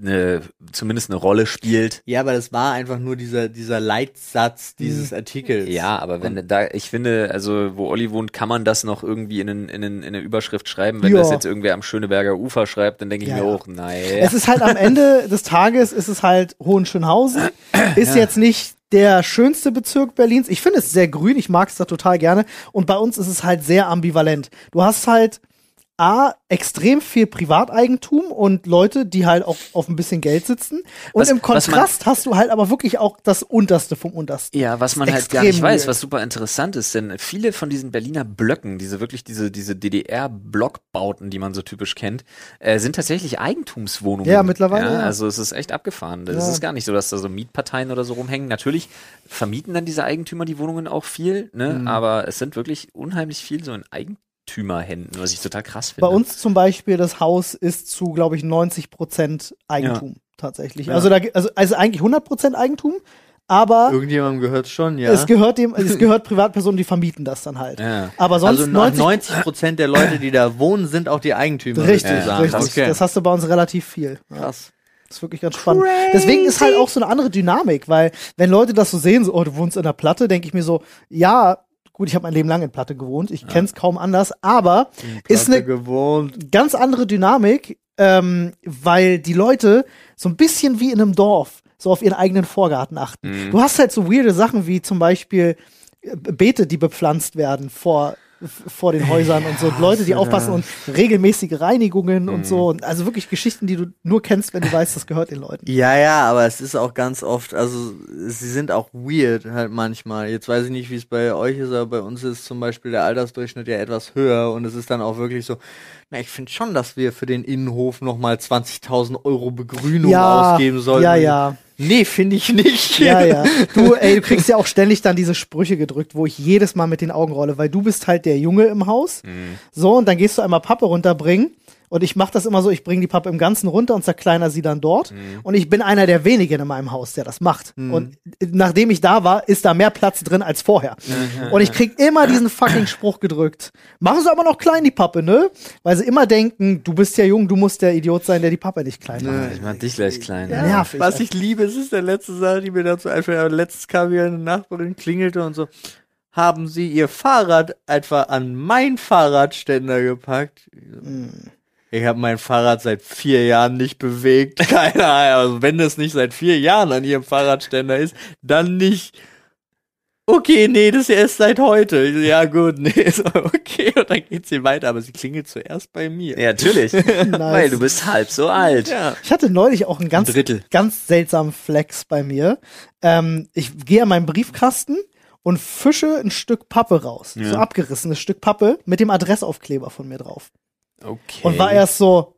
[SPEAKER 1] eine, zumindest eine Rolle spielt.
[SPEAKER 3] Ja, aber das war einfach nur dieser, dieser Leitsatz dieses Artikels.
[SPEAKER 1] Ja, aber wenn da, ich finde, also wo Olli wohnt, kann man das noch irgendwie in, einen, in, einen, in eine Überschrift schreiben. Wenn
[SPEAKER 2] Ja.
[SPEAKER 1] das jetzt irgendwer am Schöneberger Ufer schreibt, dann denke ich
[SPEAKER 2] Ja,
[SPEAKER 1] mir
[SPEAKER 2] ja.
[SPEAKER 1] auch, nein.
[SPEAKER 2] es ist halt am Ende des Tages ist es halt Hohenschönhausen, <clears throat> ist jetzt nicht der schönste Bezirk Berlins. Ich finde es sehr grün, ich mag es da total gerne. Und bei uns ist es halt sehr ambivalent. Du hast halt A, extrem viel Privateigentum und Leute, die halt auch auf ein bisschen Geld sitzen. Und
[SPEAKER 1] Was-
[SPEAKER 2] im
[SPEAKER 1] was man-
[SPEAKER 2] Kontrast hast du halt aber wirklich auch das Unterste vom Untersten.
[SPEAKER 1] Ja, was man halt gar nicht weiß,
[SPEAKER 2] weird.
[SPEAKER 1] was super interessant ist, denn viele von diesen Berliner Blöcken, diese wirklich diese diese DDR-Blockbauten, die man so typisch kennt, äh, sind tatsächlich Eigentumswohnungen.
[SPEAKER 2] Ja, mittlerweile, ja.
[SPEAKER 1] Also es ist echt abgefahren. Es
[SPEAKER 2] Ja.
[SPEAKER 1] ist gar nicht so, dass da so Mietparteien oder so rumhängen. Natürlich vermieten dann diese Eigentümer die Wohnungen auch viel, ne?
[SPEAKER 2] Mhm.
[SPEAKER 1] Aber es sind wirklich unheimlich viel so in Eigentümerhänden, was ich total krass finde.
[SPEAKER 2] Bei uns zum Beispiel, das Haus ist zu, glaube ich, 90 Prozent Eigentum tatsächlich. Also, da, also, also eigentlich 100 Prozent Eigentum, aber
[SPEAKER 3] Irgendjemandem gehört schon, ja.
[SPEAKER 2] es gehört dem, es <laughs> gehört Privatpersonen, die vermieten das dann halt.
[SPEAKER 1] Ja.
[SPEAKER 2] Aber sonst
[SPEAKER 3] also 90
[SPEAKER 2] 90
[SPEAKER 3] Prozent der Leute, die da wohnen, sind auch die Eigentümer.
[SPEAKER 2] Richtig,
[SPEAKER 1] Ja,
[SPEAKER 2] richtig.
[SPEAKER 3] Okay.
[SPEAKER 2] Das hast du bei uns relativ viel. Ja,
[SPEAKER 3] Krass.
[SPEAKER 2] das ist wirklich ganz spannend. Deswegen ist halt auch so eine andere Dynamik, weil wenn Leute das so sehen, so, oh, du wohnst in der Platte, denke ich mir so, ja, gut, ich habe mein Leben lang in Platte gewohnt, ich kenn's kaum anders, aber ist eine
[SPEAKER 3] gewohnt.
[SPEAKER 2] ganz andere Dynamik, ähm, weil die Leute so ein bisschen wie in einem Dorf so auf ihren eigenen Vorgarten achten. Du hast halt so weirde Sachen wie zum Beispiel äh, Beete, die bepflanzt werden vor vor den Häusern und so <laughs> Leute, die aufpassen und regelmäßige Reinigungen und so und also wirklich Geschichten, die du nur kennst, wenn du weißt, das gehört den Leuten.
[SPEAKER 3] Ja, ja, aber es ist auch ganz oft, also sie sind auch weird halt manchmal. Jetzt weiß ich nicht, wie es bei euch ist, aber bei uns ist zum Beispiel der Altersdurchschnitt ja etwas höher und es ist dann auch wirklich so, na, ich finde schon, dass wir für den Innenhof nochmal 20.000 Euro Begrünung
[SPEAKER 2] Ja,
[SPEAKER 3] ausgeben sollten.
[SPEAKER 2] ja, ja.
[SPEAKER 3] Nee, finde ich nicht.
[SPEAKER 2] Ja, ja. <laughs> Du, ey, du kriegst ja auch ständig dann diese Sprüche gedrückt, wo ich jedes Mal mit den Augen rolle, weil du bist halt der Junge im Haus. So, und dann gehst du einmal Pappe runterbringen. Und ich mache das immer so, ich bringe die Pappe im Ganzen runter und zerkleiner sie dann dort. Und ich bin einer der wenigen in meinem Haus, der das macht. Und nachdem ich da war, ist da mehr Platz drin als vorher. Und ich krieg immer diesen fucking Spruch gedrückt. Machen sie aber noch klein, die Pappe, ne? Weil sie immer denken, du bist ja jung, du musst der Idiot sein, der die Pappe nicht klein macht.
[SPEAKER 1] ich mach dich gleich klein.
[SPEAKER 2] Ja. Nervig.
[SPEAKER 3] Was ich liebe, es ist der letzte Sache, die mir dazu einfällt. Aber letztens kam hier eine Nachbarin, klingelte und so. Haben Sie Ihr Fahrrad etwa an mein Fahrradständer gepackt? Ich habe mein Fahrrad seit vier Jahren nicht bewegt. <laughs> Keine Ahnung. Also wenn es nicht seit vier Jahren an Ihrem Fahrradständer ist, dann nicht. Okay, nee, das ist erst seit heute. Ich so, Ja, gut, nee, <laughs> so, okay. Und dann geht sie weiter, aber sie klingelt zuerst bei mir.
[SPEAKER 1] Ja, natürlich. <laughs> Weil du bist halb so alt.
[SPEAKER 3] Ja.
[SPEAKER 2] Ich hatte neulich auch einen ganz,
[SPEAKER 3] Ein
[SPEAKER 2] ganz seltsamen Flex bei mir. Ähm, ich gehe an meinen Briefkasten und fische ein Stück Pappe raus.
[SPEAKER 1] Ja.
[SPEAKER 2] So abgerissenes Stück Pappe mit dem Adressaufkleber von mir drauf.
[SPEAKER 1] Okay.
[SPEAKER 2] Und war erst so,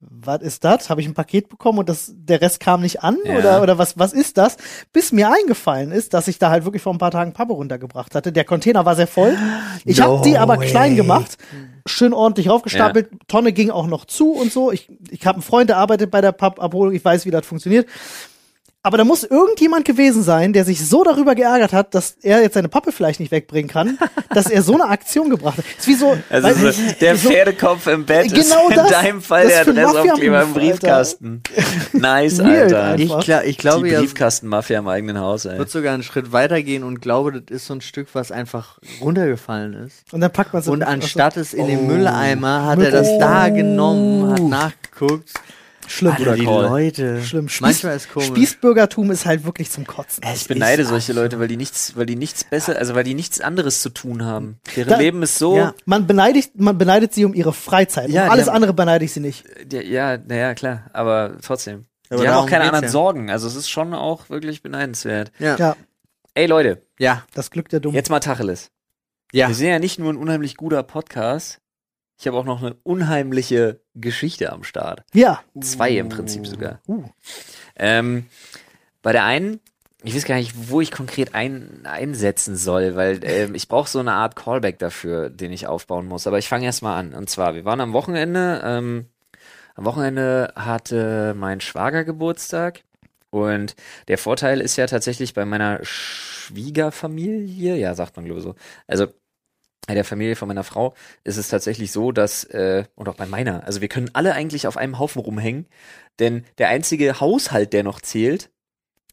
[SPEAKER 2] was ist das? Habe ich ein Paket bekommen und das, der Rest kam nicht an?
[SPEAKER 1] Ja.
[SPEAKER 2] Oder, oder was, was ist das? Bis mir eingefallen ist, dass ich da halt wirklich vor ein paar Tagen Pappe runtergebracht hatte. Der Container war sehr voll. Ich habe die aber klein gemacht, schön ordentlich raufgestapelt. Tonne ging auch noch zu und so. Ich, ich habe einen Freund, der arbeitet bei der Pappabholung. Ich weiß, wie das funktioniert. Aber da muss irgendjemand gewesen sein, der sich so darüber geärgert hat, dass er jetzt seine Pappe vielleicht nicht wegbringen kann, <laughs> dass er so eine Aktion gebracht hat. ist wie so,
[SPEAKER 1] Also
[SPEAKER 2] weil-
[SPEAKER 1] so, der
[SPEAKER 2] so-
[SPEAKER 1] Pferdekopf im Bett
[SPEAKER 2] Genau
[SPEAKER 1] ist
[SPEAKER 2] das.
[SPEAKER 1] in deinem Fall
[SPEAKER 2] Das
[SPEAKER 1] der Adressaufkleber im Briefkasten. <laughs> Nice,
[SPEAKER 2] Weird,
[SPEAKER 1] Alter.
[SPEAKER 3] Ich, gla ich glaube
[SPEAKER 1] Die Briefkastenmafia im eigenen Haus, ey.
[SPEAKER 3] würde sogar einen Schritt weiter gehen und glaube, das ist so ein Stück, was einfach runtergefallen ist.
[SPEAKER 2] Und dann packt man so
[SPEAKER 3] Und anstatt es in den
[SPEAKER 2] Oh.
[SPEAKER 3] Mülleimer, hat er das da genommen, hat nachgeguckt.
[SPEAKER 2] Schlimm,
[SPEAKER 3] Alter, die
[SPEAKER 1] Call.
[SPEAKER 3] Leute.
[SPEAKER 2] schlimm. Spieß,
[SPEAKER 3] Manchmal ist komisch.
[SPEAKER 2] Spießbürgertum ist halt wirklich zum Kotzen.
[SPEAKER 1] Ich beneide solche Leute, weil die nichts, weil die nichts besser, also weil die nichts anderes zu tun haben. Deren
[SPEAKER 2] Da-
[SPEAKER 1] Leben ist so,
[SPEAKER 3] Ja.
[SPEAKER 2] Man beneidet, man beneidet sie um ihre Freizeit.
[SPEAKER 1] Ja,
[SPEAKER 2] um
[SPEAKER 1] die
[SPEAKER 2] alles
[SPEAKER 1] haben-
[SPEAKER 2] andere beneide ich sie nicht.
[SPEAKER 1] ja, ja, naja, klar, aber trotzdem.
[SPEAKER 3] Aber
[SPEAKER 1] die haben auch keine anderen
[SPEAKER 3] ja.
[SPEAKER 1] Sorgen, also es ist schon auch wirklich beneidenswert.
[SPEAKER 3] Ja.
[SPEAKER 2] Ja,
[SPEAKER 1] Ey Leute,
[SPEAKER 3] Ja.
[SPEAKER 2] das Glück der Dummen.
[SPEAKER 1] jetzt mal Tacheles.
[SPEAKER 3] Ja.
[SPEAKER 1] Wir sind ja nicht nur ein unheimlich guter Podcast, ich habe auch noch eine unheimliche Geschichte am Start.
[SPEAKER 2] Ja.
[SPEAKER 1] Zwei im Prinzip sogar.
[SPEAKER 2] Uh.
[SPEAKER 1] Ähm, bei der einen, ich weiß gar nicht, wo ich konkret ein, einsetzen soll, weil ähm, ich brauche so eine Art Callback dafür, den ich aufbauen muss. Aber ich fange erst mal an. Und zwar, wir waren am Wochenende, ähm, am Wochenende hatte mein Schwager Geburtstag. Und der Vorteil ist ja tatsächlich bei meiner Schwiegerfamilie, ja, sagt man glaube ich so. Also bei der Familie von meiner Frau ist es tatsächlich so, dass, äh, und auch bei meiner, also wir können alle eigentlich auf einem Haufen rumhängen, denn der einzige Haushalt, der noch zählt,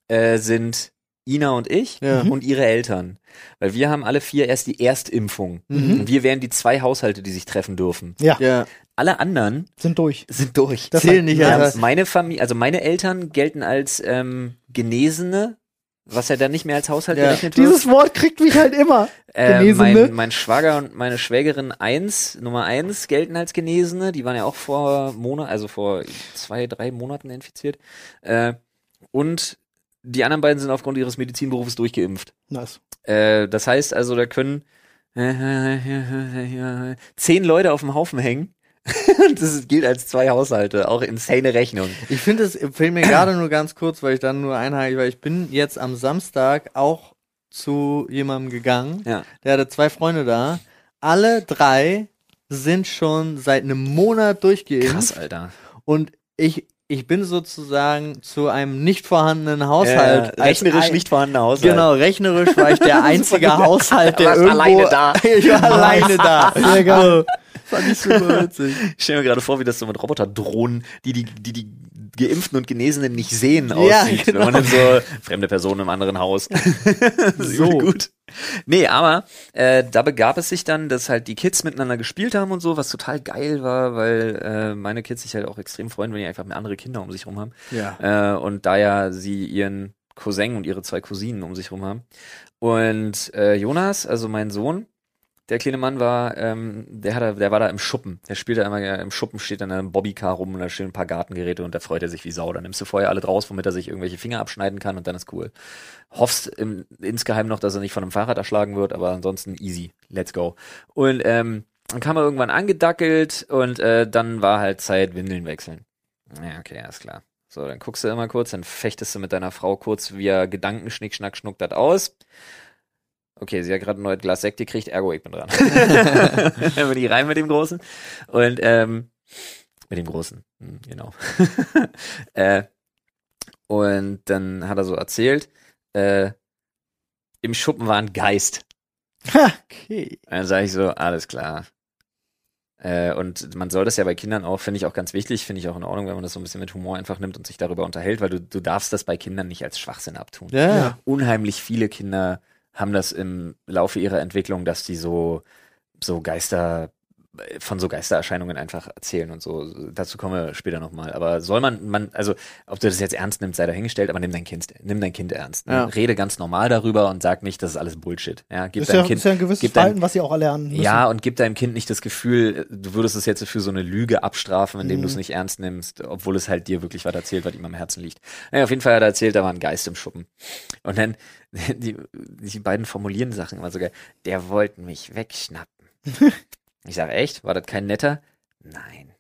[SPEAKER 1] äh, sind Ina und ich
[SPEAKER 3] Ja.
[SPEAKER 1] und ihre Eltern. Weil wir haben alle vier erst die Erstimpfung.
[SPEAKER 3] Mhm.
[SPEAKER 1] Und wir wären die zwei Haushalte, die sich treffen dürfen.
[SPEAKER 2] Ja,
[SPEAKER 3] Ja.
[SPEAKER 1] Alle anderen
[SPEAKER 2] sind durch.
[SPEAKER 1] sind durch.
[SPEAKER 2] Das
[SPEAKER 3] Zählen nicht
[SPEAKER 1] Ja, meine Familie, also meine Eltern gelten als ähm, Genesene was ja dann nicht mehr als Haushalt
[SPEAKER 3] Ja.
[SPEAKER 1] gerechnet wird.
[SPEAKER 2] Dieses Wort kriegt mich halt immer.
[SPEAKER 1] Äh,
[SPEAKER 2] Genesene.
[SPEAKER 1] mein, mein Schwager und meine Schwägerin eins, Nummer eins, gelten als Genesene. Die waren ja auch vor Monat, also vor zwei, drei Monaten infiziert. Äh, und die anderen beiden sind aufgrund ihres Medizinberufes durchgeimpft.
[SPEAKER 2] Nice.
[SPEAKER 1] Äh, das heißt also, da können <laughs> zehn Leute auf dem Haufen hängen. <laughs> Das gilt als zwei Haushalte. Auch insane Rechnung.
[SPEAKER 3] Ich finde es fehlt mir gerade nur ganz kurz, weil ich dann nur einhake, weil ich bin jetzt am Samstag auch zu jemandem gegangen.
[SPEAKER 1] Ja.
[SPEAKER 3] Der hatte zwei Freunde da. Alle drei sind schon seit einem Monat durchgeimpft.
[SPEAKER 1] Krass, Alter.
[SPEAKER 3] Und ich, ich bin sozusagen zu einem nicht vorhandenen Haushalt.
[SPEAKER 1] Ja, rechnerisch
[SPEAKER 3] ein-
[SPEAKER 1] nicht vorhandener Haushalt.
[SPEAKER 3] Genau, rechnerisch war ich der <laughs> einzige Haushalt, der irgendwo
[SPEAKER 1] alleine da. <laughs>
[SPEAKER 3] ich war alleine da. <laughs>
[SPEAKER 2] Sehr geil.
[SPEAKER 3] Fand ich super witzig.
[SPEAKER 1] Ich stelle mir gerade vor, wie das so mit Roboterdrohnen, die die, die die Geimpften und Genesenen nicht sehen,
[SPEAKER 3] Ja,
[SPEAKER 1] aussieht.
[SPEAKER 3] genau.
[SPEAKER 1] Wenn man dann so fremde Personen im anderen Haus. so gut. Nee, aber äh, da begab es sich dann, dass halt die Kids miteinander gespielt haben und so, was total geil war, weil äh, meine Kids sich halt auch extrem freuen, wenn die einfach mehr andere Kinder um sich rum haben.
[SPEAKER 3] Ja.
[SPEAKER 1] Äh, und da ja sie ihren Cousin und ihre zwei Cousinen um sich rum haben. Und äh, Jonas, also mein Sohn, der kleine Mann war, ähm, der, hat, der war da im Schuppen. Der spielt da immer ja, im Schuppen, steht dann in einem Bobbycar rum und da stehen ein paar Gartengeräte und da freut er sich wie Sau. Dann nimmst du vorher alle draus, womit er sich irgendwelche Finger abschneiden kann und dann ist cool. Hoffst im, insgeheim noch, dass er nicht von einem Fahrrad erschlagen wird, aber ansonsten easy. Let's go. Und ähm, dann kam er irgendwann angedackelt und äh, dann war halt Zeit, Windeln wechseln. Ja, okay, alles klar. So, dann guckst du immer kurz, dann fechtest du mit deiner Frau kurz via Gedanken, Schnick, Schnack, Schnuck das aus. Okay, sie hat gerade ein neues Glas Sekt gekriegt, ergo ich bin dran. <laughs> <laughs> dann bin ich rein mit dem Großen. Und, ähm, mit dem Großen, hm, genau. <laughs> äh, und dann hat er so erzählt, äh, im Schuppen war ein Geist.
[SPEAKER 3] Okay.
[SPEAKER 1] Dann sage ich so, alles klar. Äh, und man soll das ja bei Kindern auch, finde ich auch ganz wichtig, finde ich auch in Ordnung, wenn man das so ein bisschen mit Humor einfach nimmt und sich darüber unterhält, weil du, du darfst das bei Kindern nicht als Schwachsinn abtun.
[SPEAKER 3] Ja.
[SPEAKER 2] Ja.
[SPEAKER 1] Unheimlich viele Kinder haben das im Laufe ihrer Entwicklung, dass die so, so Geister, von so Geistererscheinungen einfach erzählen und so. Dazu kommen wir später nochmal. Aber soll man, man, also, ob du das jetzt ernst nimmst, sei dahingestellt, aber nimm dein Kind, nimm dein Kind ernst. Ne?
[SPEAKER 3] Ja.
[SPEAKER 1] Rede ganz normal darüber und sag nicht, das ist alles Bullshit. Ja, gib
[SPEAKER 2] Ist
[SPEAKER 1] deinem
[SPEAKER 2] ja,
[SPEAKER 1] Kind
[SPEAKER 2] ist ja ein gewisses
[SPEAKER 1] gib dein-
[SPEAKER 2] Verhalten, was sie auch erlernen müssen.
[SPEAKER 1] ja, und gib deinem Kind nicht das Gefühl, du würdest es jetzt für so eine Lüge abstrafen, indem
[SPEAKER 2] Mhm.
[SPEAKER 1] du es nicht ernst nimmst, obwohl es halt dir wirklich was erzählt, was ihm am Herzen liegt. Naja, auf jeden Fall hat er erzählt, da war ein Geist im Schuppen. Und dann, <laughs> die, die beiden formulieren Sachen immer sogar, der wollte mich wegschnappen. <laughs> ich sage, echt? War das kein netter? Nein.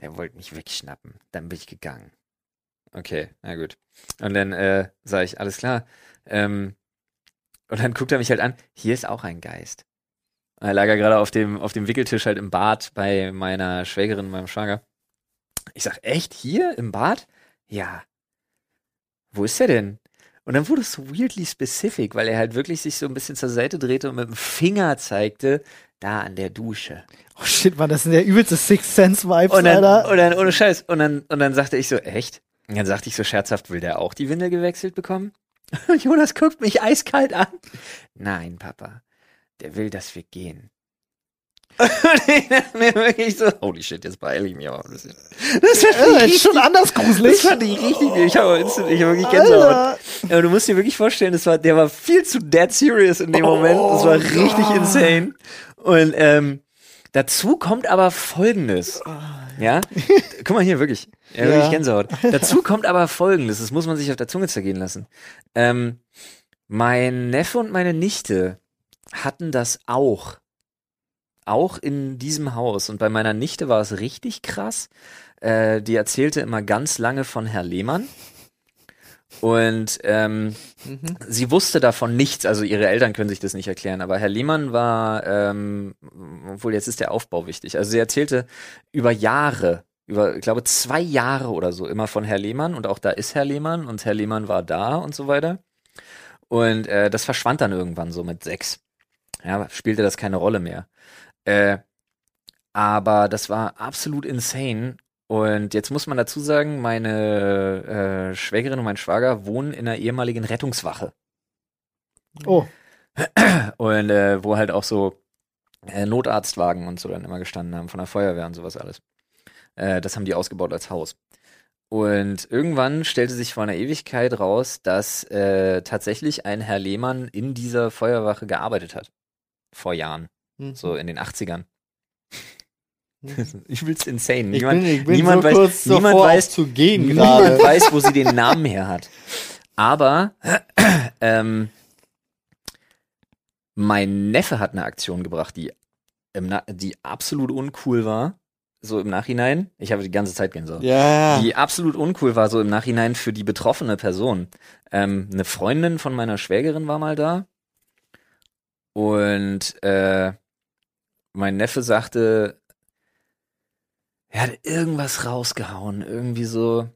[SPEAKER 1] Der wollte mich wegschnappen. Dann bin ich gegangen. Okay, na gut. Und dann äh, sage ich, alles klar. Ähm, und dann guckt er mich halt an, hier ist auch ein Geist. Er lag er gerade auf dem, auf dem Wickeltisch halt im Bad bei meiner Schwägerin, meinem Schwager. Ich sag, echt? Hier? Im Bad? Ja. Wo ist er denn? Und dann wurde es so weirdly specific, weil er halt wirklich sich so ein bisschen zur Seite drehte und mit dem Finger zeigte, da an der Dusche.
[SPEAKER 2] Oh shit, Mann, das sind der übelste Sixth Sense Vibes,
[SPEAKER 1] Und dann,
[SPEAKER 2] Alter.
[SPEAKER 1] und dann, ohne Scheiß. Und dann, und dann sagte ich so, echt? Und dann sagte ich so scherzhaft, will der auch die Windel gewechselt bekommen? Und <laughs> Jonas guckt mich eiskalt an. Nein, Papa. Der will, dass wir gehen. <laughs> Und ich mir wirklich so, holy shit, jetzt beeile ich mich aber ein bisschen. Das
[SPEAKER 2] Ja,
[SPEAKER 1] ich
[SPEAKER 2] ist schon anders gruselig.
[SPEAKER 1] das fand ich richtig, ich habe instant, ich habe wirklich Gänsehaut. Aber du musst dir wirklich vorstellen, das war, der war viel zu dead serious in dem Moment. Das war richtig
[SPEAKER 2] Gott.
[SPEAKER 1] insane. Und ähm, dazu kommt aber Folgendes. Ja, <laughs> guck mal hier, wirklich. Ja,
[SPEAKER 2] Ja.
[SPEAKER 1] wirklich Gänsehaut. Dazu kommt aber Folgendes, das muss man sich auf der Zunge zergehen lassen. Ähm, mein Neffe und meine Nichte hatten das auch. Auch in diesem Haus. Und bei meiner Nichte war es richtig krass. Äh, die erzählte immer ganz lange von Herr Lehmann. Und ähm,
[SPEAKER 3] Mhm.
[SPEAKER 1] sie wusste davon nichts, also ihre Eltern können sich das nicht erklären, aber Herr Lehmann war, ähm, obwohl jetzt ist der Aufbau wichtig, also sie erzählte über Jahre, über, ich glaube, zwei Jahre oder so, immer von Herr Lehmann und auch da ist Herr Lehmann und Herr Lehmann war da und so weiter. Und äh, das verschwand dann irgendwann so mit sechs. Ja, spielte das keine Rolle mehr. Äh, aber das war absolut insane. Und jetzt muss man dazu sagen, meine äh, Schwägerin und mein Schwager wohnen in einer ehemaligen Rettungswache.
[SPEAKER 2] Oh,
[SPEAKER 1] Und äh, wo halt auch so äh, Notarztwagen und so dann immer gestanden haben, von der Feuerwehr und sowas alles. Äh, das haben die ausgebaut als Haus. Und irgendwann stellte sich vor einer Ewigkeit raus, dass äh, tatsächlich ein Herr Lehmann in dieser Feuerwache gearbeitet hat. Vor Jahren.
[SPEAKER 3] Mhm.
[SPEAKER 1] So in den 80ern. <laughs> Übelst insane.
[SPEAKER 3] Ich
[SPEAKER 1] Niemand,
[SPEAKER 3] bin, ich bin
[SPEAKER 1] niemand
[SPEAKER 3] so
[SPEAKER 1] weiß,
[SPEAKER 3] kurz
[SPEAKER 1] niemand weiß,
[SPEAKER 3] zu gehen
[SPEAKER 1] niemand
[SPEAKER 3] gerade. <laughs>
[SPEAKER 1] weiß, wo sie den Namen her hat. Aber <clears throat> ähm, mein Neffe hat eine Aktion gebracht, die, die absolut uncool war. So im Nachhinein. Ich habe die ganze Zeit Gänsehaut.
[SPEAKER 3] Ja,
[SPEAKER 1] Die absolut uncool war, so im Nachhinein für die betroffene Person. Ähm, eine Freundin von meiner Schwägerin war mal da. Und äh, mein Neffe sagte, er hat irgendwas rausgehauen. Irgendwie so.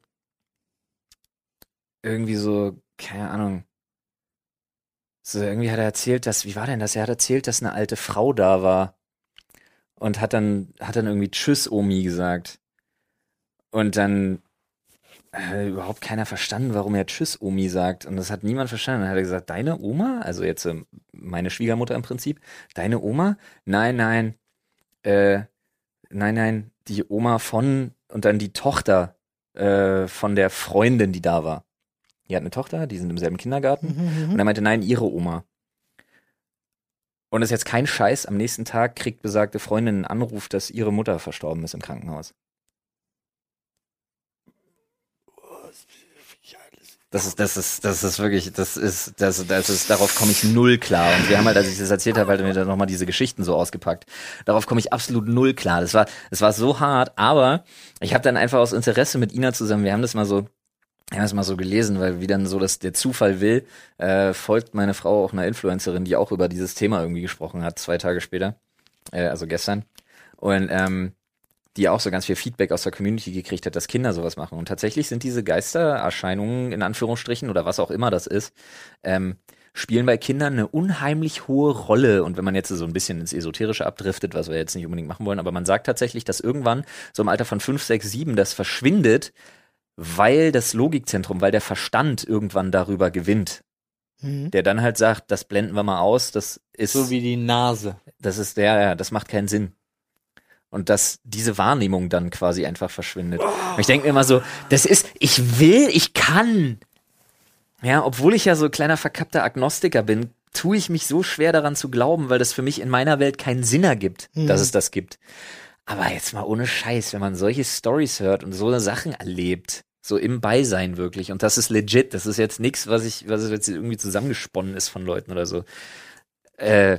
[SPEAKER 1] Irgendwie so, keine Ahnung. So, irgendwie hat er erzählt, dass, wie war denn das? Er hat erzählt, dass eine alte Frau da war. Und hat dann, hat dann irgendwie Tschüss, Omi gesagt. Und dann hat überhaupt keiner verstanden, warum er Tschüss, Omi sagt. Und das hat niemand verstanden. Dann hat er gesagt, deine Oma? Also jetzt ähm, meine Schwiegermutter im Prinzip. Deine Oma? Nein, nein. Äh, nein, nein. Die Oma von und dann die Tochter äh, von der Freundin, die da war. Die hat eine Tochter, die sind im selben Kindergarten. Und
[SPEAKER 2] Mhm.
[SPEAKER 1] er meinte, nein, ihre Oma. Und das ist jetzt kein Scheiß. Am nächsten Tag kriegt besagte Freundin einen Anruf, dass ihre Mutter verstorben ist im Krankenhaus. Das ist, das ist, das ist wirklich, das ist, das, das ist, darauf komme ich null klar. Und wir haben halt, als ich das erzählt habe, halt mir dann nochmal diese Geschichten so ausgepackt. Darauf komme ich absolut null klar. Das war, das war so hart, aber ich habe dann einfach aus Interesse mit Ina zusammen, wir haben das mal so, wir haben das mal so gelesen, weil wie dann so das der Zufall will, äh, folgt meine Frau auch einer Influencerin, die auch über dieses Thema irgendwie gesprochen hat, zwei Tage später, äh, also gestern. Und ähm, die auch so ganz viel Feedback aus der Community gekriegt hat, dass Kinder sowas machen. Und tatsächlich sind diese Geistererscheinungen, in Anführungsstrichen, oder was auch immer das ist, ähm, spielen bei Kindern eine unheimlich hohe Rolle. Und wenn man jetzt so ein bisschen ins Esoterische abdriftet, was wir jetzt nicht unbedingt machen wollen, aber man sagt tatsächlich, dass irgendwann so im Alter von 5, 6, 7 das verschwindet, weil das Logikzentrum, weil der Verstand irgendwann darüber gewinnt.
[SPEAKER 2] Mhm.
[SPEAKER 1] Der dann halt sagt, das blenden wir mal aus, das ist
[SPEAKER 3] so wie die Nase.
[SPEAKER 1] das ist der, ja, das macht keinen Sinn. Und dass diese Wahrnehmung dann quasi einfach verschwindet. Und ich denke mir immer so, das ist, ich will, ich kann. Ja, obwohl ich ja so kleiner verkappter Agnostiker bin, tue ich mich so schwer daran zu glauben, weil das für mich in meiner Welt keinen Sinn ergibt,
[SPEAKER 2] Mhm.
[SPEAKER 1] dass es das gibt. Aber jetzt mal ohne Scheiß, wenn man solche Stories hört und so Sachen erlebt, so im Beisein wirklich, und das ist legit, das ist jetzt nichts, was ich, was jetzt irgendwie zusammengesponnen ist von Leuten oder so. Äh,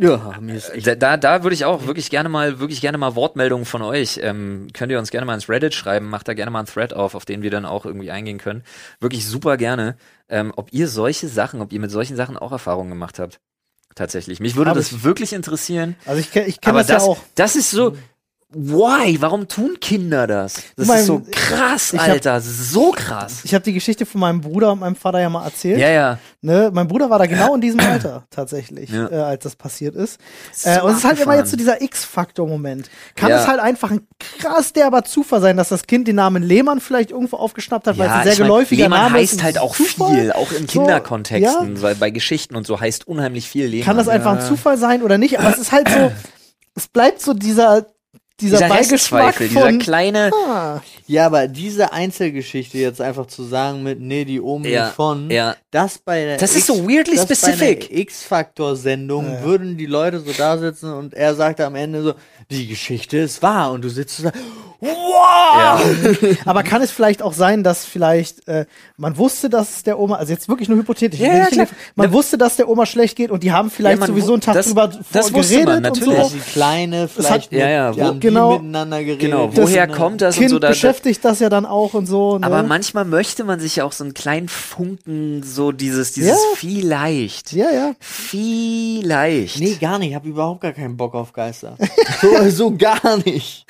[SPEAKER 3] Ja, mir ist echt
[SPEAKER 1] da, da, da würde ich auch wirklich gerne mal, wirklich gerne mal Wortmeldungen von euch. Ähm, könnt ihr uns gerne mal ins Reddit schreiben, macht da gerne mal einen Thread auf, auf den wir dann auch irgendwie eingehen können. Wirklich super gerne. Ähm, ob ihr solche Sachen, ob ihr mit solchen Sachen auch Erfahrungen gemacht habt. Tatsächlich. Mich würde
[SPEAKER 2] Hab
[SPEAKER 1] das
[SPEAKER 2] ich.
[SPEAKER 1] wirklich interessieren.
[SPEAKER 2] Also ich, ich kenne
[SPEAKER 1] Aber
[SPEAKER 2] das,
[SPEAKER 1] das,
[SPEAKER 2] ja auch.
[SPEAKER 1] das ist so. Why? Warum tun Kinder das? Das
[SPEAKER 2] mein,
[SPEAKER 1] ist so krass,
[SPEAKER 2] ich hab-
[SPEAKER 1] Alter. so krass.
[SPEAKER 2] Ich habe die Geschichte von meinem Bruder und meinem Vater ja mal erzählt.
[SPEAKER 1] Ja, ja.
[SPEAKER 2] Ne? Mein Bruder war da genau in diesem Alter tatsächlich,
[SPEAKER 1] Ja.
[SPEAKER 2] äh, als das passiert ist.
[SPEAKER 1] So
[SPEAKER 2] äh, und es ist halt immer jetzt so dieser X-Faktor-Moment. Kann
[SPEAKER 1] Ja.
[SPEAKER 2] es halt einfach ein krass derber Zufall sein, dass das Kind den Namen Lehmann vielleicht irgendwo aufgeschnappt hat, weil es ein sehr geläufiger
[SPEAKER 1] Lehmann
[SPEAKER 2] Name ist.
[SPEAKER 1] heißt
[SPEAKER 2] und
[SPEAKER 1] halt
[SPEAKER 2] es ist
[SPEAKER 1] auch
[SPEAKER 2] Zufall.
[SPEAKER 1] viel, auch in
[SPEAKER 2] So,
[SPEAKER 1] Kinderkontexten, weil bei Geschichten und so heißt unheimlich viel Lehmann.
[SPEAKER 2] Kann das einfach ein
[SPEAKER 1] Ja.
[SPEAKER 2] Zufall sein oder nicht? Aber es ist halt so, <clears throat> es bleibt so dieser, dieser,
[SPEAKER 1] Dieser
[SPEAKER 2] Beigeschmack
[SPEAKER 1] Restzweifel, dieser
[SPEAKER 2] von,
[SPEAKER 1] kleine,
[SPEAKER 2] ah,
[SPEAKER 3] Ja, aber diese Einzelgeschichte jetzt einfach zu sagen mit, nee, die Omi
[SPEAKER 1] Ja,
[SPEAKER 3] von,
[SPEAKER 1] ja.
[SPEAKER 3] das bei der
[SPEAKER 1] Das ist so weirdly
[SPEAKER 3] das
[SPEAKER 1] specific.
[SPEAKER 3] X-Faktor-Sendung
[SPEAKER 2] Ja, ja.
[SPEAKER 3] würden die Leute so da sitzen und er sagte am Ende so, die Geschichte ist wahr und du sitzt so da, wow!
[SPEAKER 1] ja. <laughs>
[SPEAKER 2] Aber kann es vielleicht auch sein, dass vielleicht äh, man wusste, dass es der Oma, also jetzt wirklich nur hypothetisch,
[SPEAKER 1] Ja, ja, klar.
[SPEAKER 2] man
[SPEAKER 1] Ja.
[SPEAKER 2] wusste, dass der Oma schlecht geht und die haben vielleicht
[SPEAKER 1] Ja,
[SPEAKER 2] sowieso einen Tag
[SPEAKER 1] das-
[SPEAKER 2] drüber
[SPEAKER 1] das
[SPEAKER 2] geredet
[SPEAKER 1] man,
[SPEAKER 2] und
[SPEAKER 1] natürlich.
[SPEAKER 3] Dass
[SPEAKER 2] so.
[SPEAKER 3] die Kleine vielleicht
[SPEAKER 1] Ja, ja,
[SPEAKER 3] mit,
[SPEAKER 1] wo-
[SPEAKER 2] genau.
[SPEAKER 3] miteinander geredet.
[SPEAKER 1] Genau,
[SPEAKER 2] Das
[SPEAKER 1] woher
[SPEAKER 3] ne?
[SPEAKER 1] kommt das
[SPEAKER 2] Kind
[SPEAKER 1] und so? Da,
[SPEAKER 2] beschäftigt das ja dann auch und so. Ne?
[SPEAKER 1] aber manchmal möchte man sich ja auch so einen kleinen Funken, so dieses, dieses
[SPEAKER 2] Ja.
[SPEAKER 1] vielleicht.
[SPEAKER 2] ja, ja.
[SPEAKER 1] Vielleicht.
[SPEAKER 3] Nee, gar nicht. Ich habe überhaupt gar keinen Bock auf Geister. <laughs> so, so gar nicht.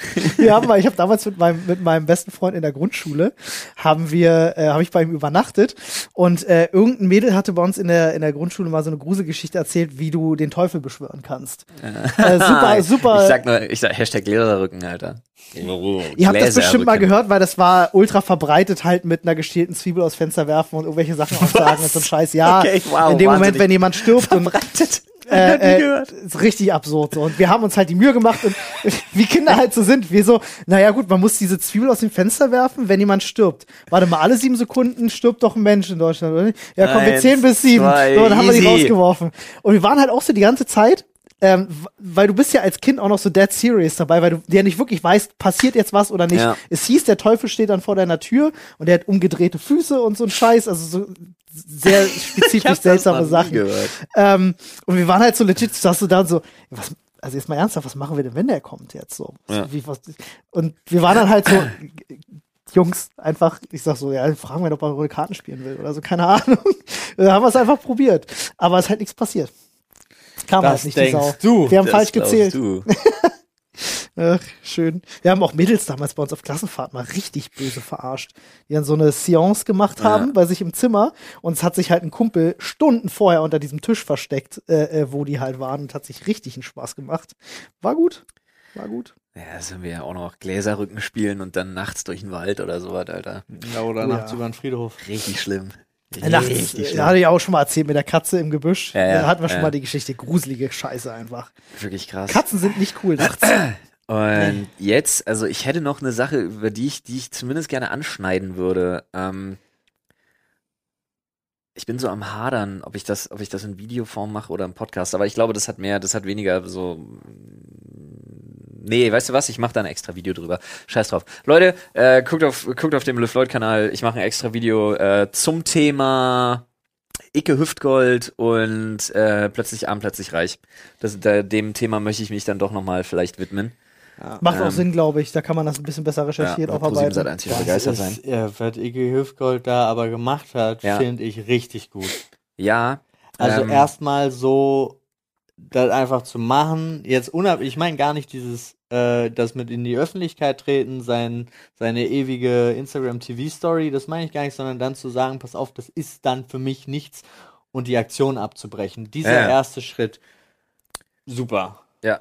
[SPEAKER 2] Haben mal, ich habe damals mit meinem mit meinem besten Freund in der Grundschule haben wir, äh, habe ich bei ihm übernachtet und äh, irgendein Mädel hatte bei uns in der in der Grundschule mal so eine Gruselgeschichte erzählt, wie du den Teufel beschwören kannst. <laughs> Äh, super, super.
[SPEAKER 1] Ich sag nur, ich sag Hashtag Gläserrücken, Alter.
[SPEAKER 2] Ihr habt das bestimmt mal gehört, weil das war ultra verbreitet, halt mit einer gestielten Zwiebel aus Fenster werfen und irgendwelche Sachen aussagen und so ein Scheiß. Ja, <laughs>
[SPEAKER 1] Okay, wow,
[SPEAKER 2] in dem Moment, wenn jemand stirbt und
[SPEAKER 1] Verbreitet.
[SPEAKER 2] Äh, äh, ist richtig absurd. So. Und wir haben uns halt die Mühe gemacht und <laughs> wie Kinder halt so sind. Wir so, naja gut, man muss diese Zwiebel aus dem Fenster werfen, wenn jemand stirbt. Warte mal, alle sieben Sekunden stirbt doch ein Mensch in Deutschland, oder nicht? Ja, komm, wir zählen bis sieben.
[SPEAKER 3] zwei,
[SPEAKER 2] so, dann haben wir die
[SPEAKER 3] easy.
[SPEAKER 2] rausgeworfen. Und wir waren halt auch so die ganze Zeit, ähm, weil du bist ja als Kind auch noch so dead serious dabei, weil du ja nicht wirklich weißt, passiert jetzt was oder nicht.
[SPEAKER 3] Ja.
[SPEAKER 2] Es hieß, der Teufel steht dann vor deiner Tür und der hat umgedrehte Füße und so ein Scheiß, also so sehr <laughs> spezifisch seltsame Sachen. Ähm, und wir waren halt so legit, saß du da und so, was, also jetzt mal ernsthaft, was machen wir denn, wenn der kommt jetzt so?
[SPEAKER 3] Ja.
[SPEAKER 2] Wie, was, und wir waren dann halt so, Jungs, einfach, ich sag so, ja, fragen wir, ob er Karten spielen will oder so, keine Ahnung. <laughs> Da haben wir es einfach probiert. Aber es ist halt nichts passiert. Kam
[SPEAKER 3] Das
[SPEAKER 2] halt nicht die
[SPEAKER 3] denkst
[SPEAKER 2] Sau.
[SPEAKER 3] du.
[SPEAKER 2] Wir haben
[SPEAKER 3] Das
[SPEAKER 2] falsch gezählt.
[SPEAKER 3] Du. <laughs>
[SPEAKER 2] Ach, schön. Wir haben auch Mädels damals bei uns auf Klassenfahrt mal richtig böse verarscht. Die dann so eine Seance gemacht haben
[SPEAKER 3] Ja.
[SPEAKER 2] bei sich im Zimmer und es hat sich halt ein Kumpel Stunden vorher unter diesem Tisch versteckt, äh, äh, wo die halt waren und hat sich richtig einen Spaß gemacht. War gut. War gut.
[SPEAKER 1] Ja, das haben wir ja auch noch Gläserrücken spielen und dann nachts durch den Wald oder sowas, Alter.
[SPEAKER 3] Ja, oder
[SPEAKER 2] Oh,
[SPEAKER 3] nachts
[SPEAKER 2] ja.
[SPEAKER 3] über den Friedhof.
[SPEAKER 1] Richtig schlimm.
[SPEAKER 2] Nachts,
[SPEAKER 1] Richtig
[SPEAKER 2] äh,
[SPEAKER 1] schlimm.
[SPEAKER 2] hatte ich auch schon mal erzählt mit der Katze im Gebüsch.
[SPEAKER 1] Ja, ja,
[SPEAKER 2] da hatten wir schon
[SPEAKER 1] ja.
[SPEAKER 2] mal die Geschichte. Gruselige Scheiße einfach.
[SPEAKER 1] Wirklich krass.
[SPEAKER 2] Katzen sind nicht cool nachts. <clears throat>
[SPEAKER 1] Und jetzt, also ich hätte noch eine Sache, über die ich, die ich zumindest gerne anschneiden würde. Ähm, ich bin so am Hadern, ob ich das, ob ich das in Videoform mache oder im Podcast. Aber ich glaube, das hat mehr, das hat weniger so. Nee, weißt du was? Ich mache da ein extra Video drüber. Scheiß drauf. Leute, äh, guckt auf, guckt auf dem LeFloid-Kanal. Ich mache ein extra Video äh, zum Thema Icke Hüftgold und äh, plötzlich arm, plötzlich reich. Das, da, dem Thema möchte ich mich dann doch nochmal vielleicht widmen.
[SPEAKER 2] Macht auch
[SPEAKER 1] Ähm,
[SPEAKER 2] Sinn, glaube ich. Da kann man das ein bisschen besser recherchiert
[SPEAKER 1] Ja,
[SPEAKER 2] aufarbeiten.
[SPEAKER 1] Sat.1 wieder begeistert sein.
[SPEAKER 3] ist, ja, was Iggy Hüftgold da aber gemacht hat,
[SPEAKER 1] Ja.
[SPEAKER 3] finde ich richtig gut.
[SPEAKER 1] Ja.
[SPEAKER 3] Also
[SPEAKER 1] ähm,
[SPEAKER 3] erstmal so das einfach zu machen, jetzt unabhängig, ich meine gar nicht dieses, äh, das mit in die Öffentlichkeit treten, sein, seine ewige Instagram-TV-Story, das meine ich gar nicht, sondern dann zu sagen, pass auf, das ist dann für mich nichts und die Aktion abzubrechen. Dieser
[SPEAKER 1] Ja.
[SPEAKER 3] erste Schritt, super.
[SPEAKER 1] Ja.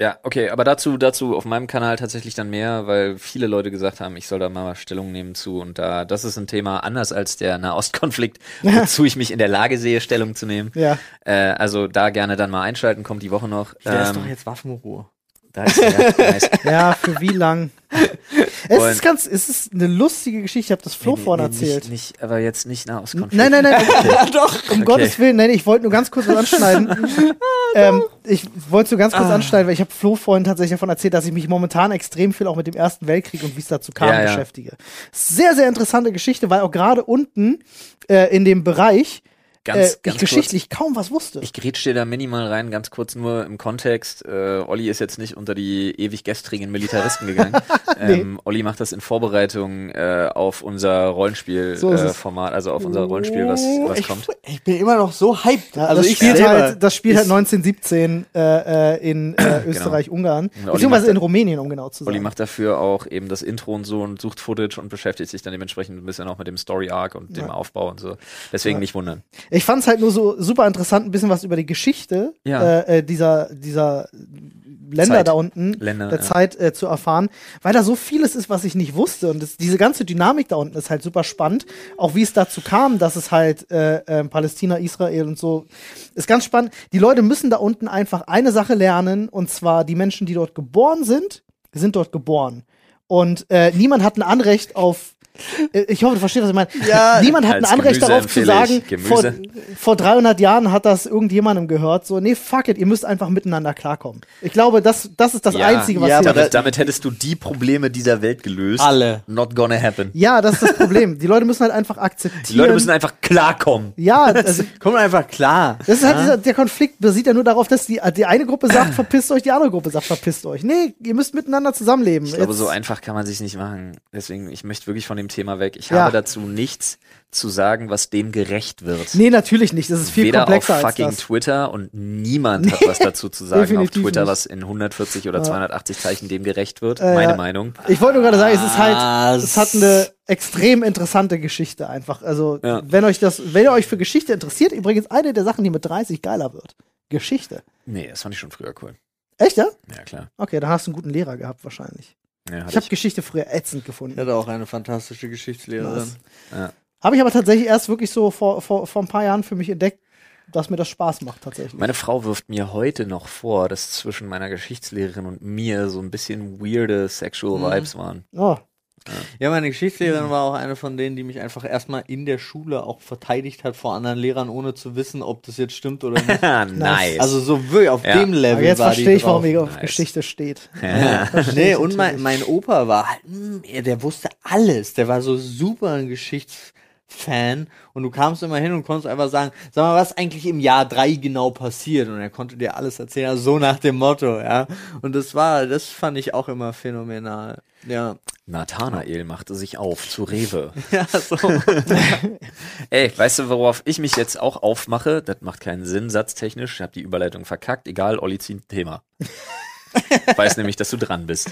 [SPEAKER 1] Ja, okay, aber dazu, dazu auf meinem Kanal tatsächlich dann mehr, weil viele Leute gesagt haben, ich soll da mal Stellung nehmen zu und da, das ist ein Thema anders als der Nahostkonflikt, <laughs> wozu ich mich in der Lage sehe, Stellung zu nehmen.
[SPEAKER 2] Ja.
[SPEAKER 1] Äh, also da gerne dann mal einschalten, kommt die Woche noch.
[SPEAKER 3] Ist
[SPEAKER 1] Ähm,
[SPEAKER 3] doch jetzt Waffenruhe.
[SPEAKER 1] da <laughs> ist ja, nice.
[SPEAKER 2] Ja, für wie lang? <laughs> es
[SPEAKER 1] Und-
[SPEAKER 2] ist ganz, es ist eine lustige Geschichte. Ich habe das Flo
[SPEAKER 1] Nee,
[SPEAKER 2] vorhin
[SPEAKER 1] nee,
[SPEAKER 2] erzählt.
[SPEAKER 1] Nicht, nicht, aber jetzt nicht Nahostkonflikt.
[SPEAKER 2] Nein, nein, nein. <laughs>
[SPEAKER 3] Ja, doch.
[SPEAKER 2] Um
[SPEAKER 1] Okay.
[SPEAKER 2] Gottes Willen, nein, ich wollte nur ganz kurz was anschneiden. <laughs> ähm, ich wollte so ganz kurz
[SPEAKER 1] Ah.
[SPEAKER 2] anschneiden, weil ich habe Flo vorhin tatsächlich davon erzählt, dass ich mich momentan extrem viel auch mit dem Ersten Weltkrieg und wie es dazu kam
[SPEAKER 1] Ja, ja.
[SPEAKER 2] beschäftige. Sehr, sehr interessante Geschichte, weil auch gerade unten äh, in dem Bereich
[SPEAKER 1] Ganz,
[SPEAKER 2] äh,
[SPEAKER 1] ganz
[SPEAKER 2] ich
[SPEAKER 1] kurz.
[SPEAKER 2] geschichtlich kaum was wusste.
[SPEAKER 1] Ich dir da minimal rein, ganz kurz nur im Kontext. Äh, Olli ist jetzt nicht unter die ewig gestrigen Militaristen gegangen. <laughs> ähm, Olli macht das in Vorbereitung äh, auf unser Rollenspiel-Format,
[SPEAKER 2] So
[SPEAKER 1] äh. Format, also auf unser Rollenspiel, was, was
[SPEAKER 3] ich,
[SPEAKER 1] kommt.
[SPEAKER 3] ich bin immer noch so hyped. Also
[SPEAKER 2] das,
[SPEAKER 3] ich
[SPEAKER 2] spielt
[SPEAKER 3] selber
[SPEAKER 2] halt, das spielt halt
[SPEAKER 3] ist-
[SPEAKER 2] 1917 äh, äh, in äh, <clears throat> Österreich-Ungarn,
[SPEAKER 1] Und Olli
[SPEAKER 2] beziehungsweise in Rumänien, um genau zu
[SPEAKER 1] Olli
[SPEAKER 2] sein.
[SPEAKER 1] macht dafür auch eben das Intro und so und sucht Footage und beschäftigt sich dann dementsprechend ein bisschen auch mit dem Story-Arc und dem
[SPEAKER 2] Ja.
[SPEAKER 1] Aufbau und so. Deswegen
[SPEAKER 2] Ja.
[SPEAKER 1] nicht wundern.
[SPEAKER 2] Ich fand es halt nur so super interessant, ein bisschen was über die Geschichte
[SPEAKER 1] Ja.
[SPEAKER 2] äh, äh, dieser, dieser Länder
[SPEAKER 1] Zeit.
[SPEAKER 2] da unten,
[SPEAKER 1] Länder,
[SPEAKER 2] der
[SPEAKER 1] ja.
[SPEAKER 2] Zeit äh, zu erfahren, weil da so vieles ist, was ich nicht wusste. Und das, diese ganze Dynamik da unten ist halt super spannend. Auch wie es dazu kam, dass es halt äh, äh, Palästina, Israel und so ist ganz spannend. Die Leute müssen da unten einfach eine Sache lernen, und zwar die Menschen, die dort geboren sind, sind dort geboren. Und äh, niemand hat ein Anrecht auf ich hoffe, du verstehst, was ich meine.
[SPEAKER 3] Ja,
[SPEAKER 2] Niemand hat ein Anrecht
[SPEAKER 1] Gemüse
[SPEAKER 2] darauf zu sagen, vor, vor 300 Jahren hat das irgendjemandem gehört. So, nee, fuck it, ihr müsst einfach miteinander klarkommen. Ich glaube, das, das ist das
[SPEAKER 1] Ja,
[SPEAKER 2] Einzige, was
[SPEAKER 3] ja,
[SPEAKER 2] hier
[SPEAKER 1] Damit, damit hättest du die Probleme dieser Welt gelöst.
[SPEAKER 3] Alle.
[SPEAKER 1] Not gonna happen.
[SPEAKER 2] Ja, das ist das Problem. Die Leute müssen halt einfach akzeptieren.
[SPEAKER 1] Die Leute müssen einfach klarkommen.
[SPEAKER 2] ja, <laughs> also,
[SPEAKER 3] Kommt einfach klar.
[SPEAKER 2] das ist halt dieser, der Konflikt basiert ja nur darauf, dass die, die eine Gruppe sagt, verpisst euch, die andere Gruppe sagt, verpisst euch. Nee, ihr müsst miteinander zusammenleben.
[SPEAKER 1] Ich glaube,
[SPEAKER 2] Jetzt-
[SPEAKER 1] so einfach kann man sich nicht machen. Deswegen, ich möchte wirklich von dem Thema weg. Ich
[SPEAKER 2] Ja.
[SPEAKER 1] habe dazu nichts zu sagen, was dem gerecht wird.
[SPEAKER 2] Nee, natürlich nicht. Das ist viel
[SPEAKER 1] Weder auf
[SPEAKER 2] komplexer als
[SPEAKER 1] fucking
[SPEAKER 2] das.
[SPEAKER 1] Twitter und niemand hat was dazu zu sagen auf Twitter,
[SPEAKER 2] nicht.
[SPEAKER 1] was in 140 oder
[SPEAKER 2] Ja.
[SPEAKER 1] 280 Zeichen dem gerecht wird.
[SPEAKER 2] Äh,
[SPEAKER 1] Meine
[SPEAKER 2] ja.
[SPEAKER 1] Meinung.
[SPEAKER 2] Ich wollte nur gerade sagen, es ist halt, es hat eine extrem interessante Geschichte einfach. Also,
[SPEAKER 1] Ja.
[SPEAKER 2] wenn euch das, wenn ihr euch für Geschichte interessiert, übrigens eine der Sachen, die mit 30 geiler wird. Geschichte.
[SPEAKER 1] Nee, das fand ich schon früher cool.
[SPEAKER 2] Echt, ja?
[SPEAKER 1] Ja, klar.
[SPEAKER 2] Okay, dann hast du einen guten Lehrer gehabt wahrscheinlich.
[SPEAKER 1] Ja,
[SPEAKER 2] Ich habe
[SPEAKER 1] ich.
[SPEAKER 2] Geschichte früher ätzend
[SPEAKER 3] Ich
[SPEAKER 2] gefunden.
[SPEAKER 3] hatte auch eine fantastische Geschichtslehrerin.
[SPEAKER 1] Ja.
[SPEAKER 2] Habe ich aber tatsächlich erst wirklich so vor, vor, vor ein paar Jahren für mich entdeckt, dass mir das Spaß macht tatsächlich.
[SPEAKER 1] Meine Frau wirft mir heute noch vor, dass zwischen meiner Geschichtslehrerin und mir so ein bisschen weirde Sexual
[SPEAKER 3] Mhm.
[SPEAKER 1] Vibes waren.
[SPEAKER 2] oh,
[SPEAKER 3] Ja, meine Geschichtslehrerin war auch eine von denen, die mich einfach erstmal in der Schule auch verteidigt hat vor anderen Lehrern, ohne zu wissen, ob das jetzt stimmt oder nicht. <laughs>
[SPEAKER 1] nice.
[SPEAKER 3] Also so wirklich auf
[SPEAKER 1] Ja.
[SPEAKER 3] dem Level
[SPEAKER 2] aber jetzt
[SPEAKER 3] war
[SPEAKER 2] verstehe
[SPEAKER 3] die
[SPEAKER 2] ich, warum
[SPEAKER 3] drauf.
[SPEAKER 2] ihr auf
[SPEAKER 1] Nice.
[SPEAKER 2] Geschichte steht. <laughs>
[SPEAKER 1] ja.
[SPEAKER 3] Nee, und mein, mein Opa war halt, mm, der wusste alles. Der war so super ein Geschichtsfan. Und du kamst immer hin und konntest einfach sagen, sag mal, was eigentlich im Jahr drei genau passiert? Und er konnte dir alles erzählen, also so nach dem Motto, ja. Und das war, das fand ich auch immer phänomenal. Ja.
[SPEAKER 1] Nathanael machte sich auf zu Rewe. <laughs>
[SPEAKER 3] Ja, so. <laughs>
[SPEAKER 1] Ey, weißt du, worauf ich mich jetzt auch aufmache? Das macht keinen Sinn, satztechnisch. Ich habe die Überleitung verkackt. Egal, Olli zieht Thema. <laughs> Weiß nämlich, dass du dran bist.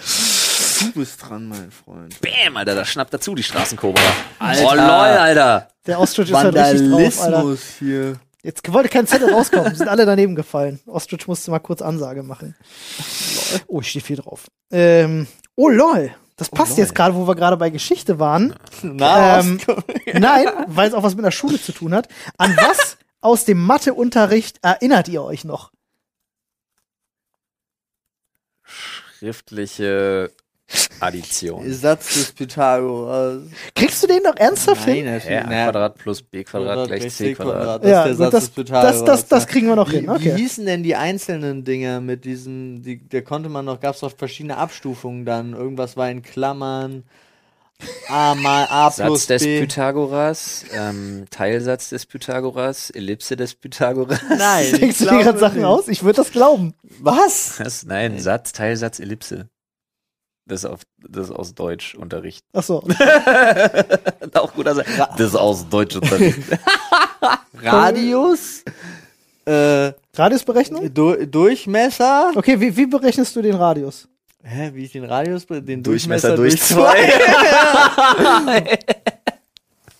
[SPEAKER 3] du bist dran, mein Freund.
[SPEAKER 1] Bäm, Alter, da schnappt dazu die Straßenkobra.
[SPEAKER 3] Alter.
[SPEAKER 1] Oh lol, Alter.
[SPEAKER 2] Der Ostrich ist halt richtig drauf, Alter.
[SPEAKER 3] Hier.
[SPEAKER 2] Jetzt wollte kein Zettel rauskommen, sind alle daneben gefallen. Ostrich musste mal kurz Ansage machen. Oh, ich stehe viel drauf. Ähm, oh lol. Das passt
[SPEAKER 1] lol.
[SPEAKER 2] jetzt gerade, wo wir gerade bei Geschichte waren. <laughs>
[SPEAKER 3] Na,
[SPEAKER 2] Ähm, Nein, weil es auch was mit der Schule zu tun hat. An was <laughs> aus dem Matheunterricht erinnert ihr euch noch?
[SPEAKER 1] Schriftliche Addition. <laughs>
[SPEAKER 3] Satz des Pythagoras.
[SPEAKER 2] Kriegst du den noch ernsthaft hin?
[SPEAKER 3] natürlich.
[SPEAKER 1] Hä, a Quadrat plus b Quadrat gleich c Quadrat.
[SPEAKER 3] Das
[SPEAKER 2] Ja,
[SPEAKER 3] ist der
[SPEAKER 2] gut,
[SPEAKER 3] Satz
[SPEAKER 2] das,
[SPEAKER 3] des Pythagoras.
[SPEAKER 2] das, das, das kriegen wir noch
[SPEAKER 3] wie,
[SPEAKER 2] hin.
[SPEAKER 3] wie
[SPEAKER 2] Okay.
[SPEAKER 3] hießen denn die einzelnen Dinger mit diesen, die, der konnte man noch, gab es doch verschiedene Abstufungen dann. Irgendwas war in Klammern. A mal A plus
[SPEAKER 1] Satz des
[SPEAKER 3] B.
[SPEAKER 1] Pythagoras, ähm, Teilsatz des Pythagoras, Ellipse des Pythagoras.
[SPEAKER 3] Nein. ich
[SPEAKER 2] Denkst du dir gerade Sachen
[SPEAKER 3] nicht.
[SPEAKER 2] aus? Ich würde das glauben.
[SPEAKER 3] Was?
[SPEAKER 1] Was? Nein, Satz, Teilsatz, Ellipse. Das ist, auf, das aus Deutschunterricht.
[SPEAKER 2] Ach so. <laughs>
[SPEAKER 1] Auch gut, also, das ist aus Deutschunterricht. <laughs>
[SPEAKER 3] Radius? äh,
[SPEAKER 2] Radiusberechnung?
[SPEAKER 3] du Durchmesser?
[SPEAKER 2] Okay, wie, wie berechnest du den Radius?
[SPEAKER 3] Hä, wie ich den Radius, den
[SPEAKER 1] Durchmesser
[SPEAKER 3] Durchmesser,
[SPEAKER 1] durch
[SPEAKER 3] durch
[SPEAKER 1] zwei. <laughs>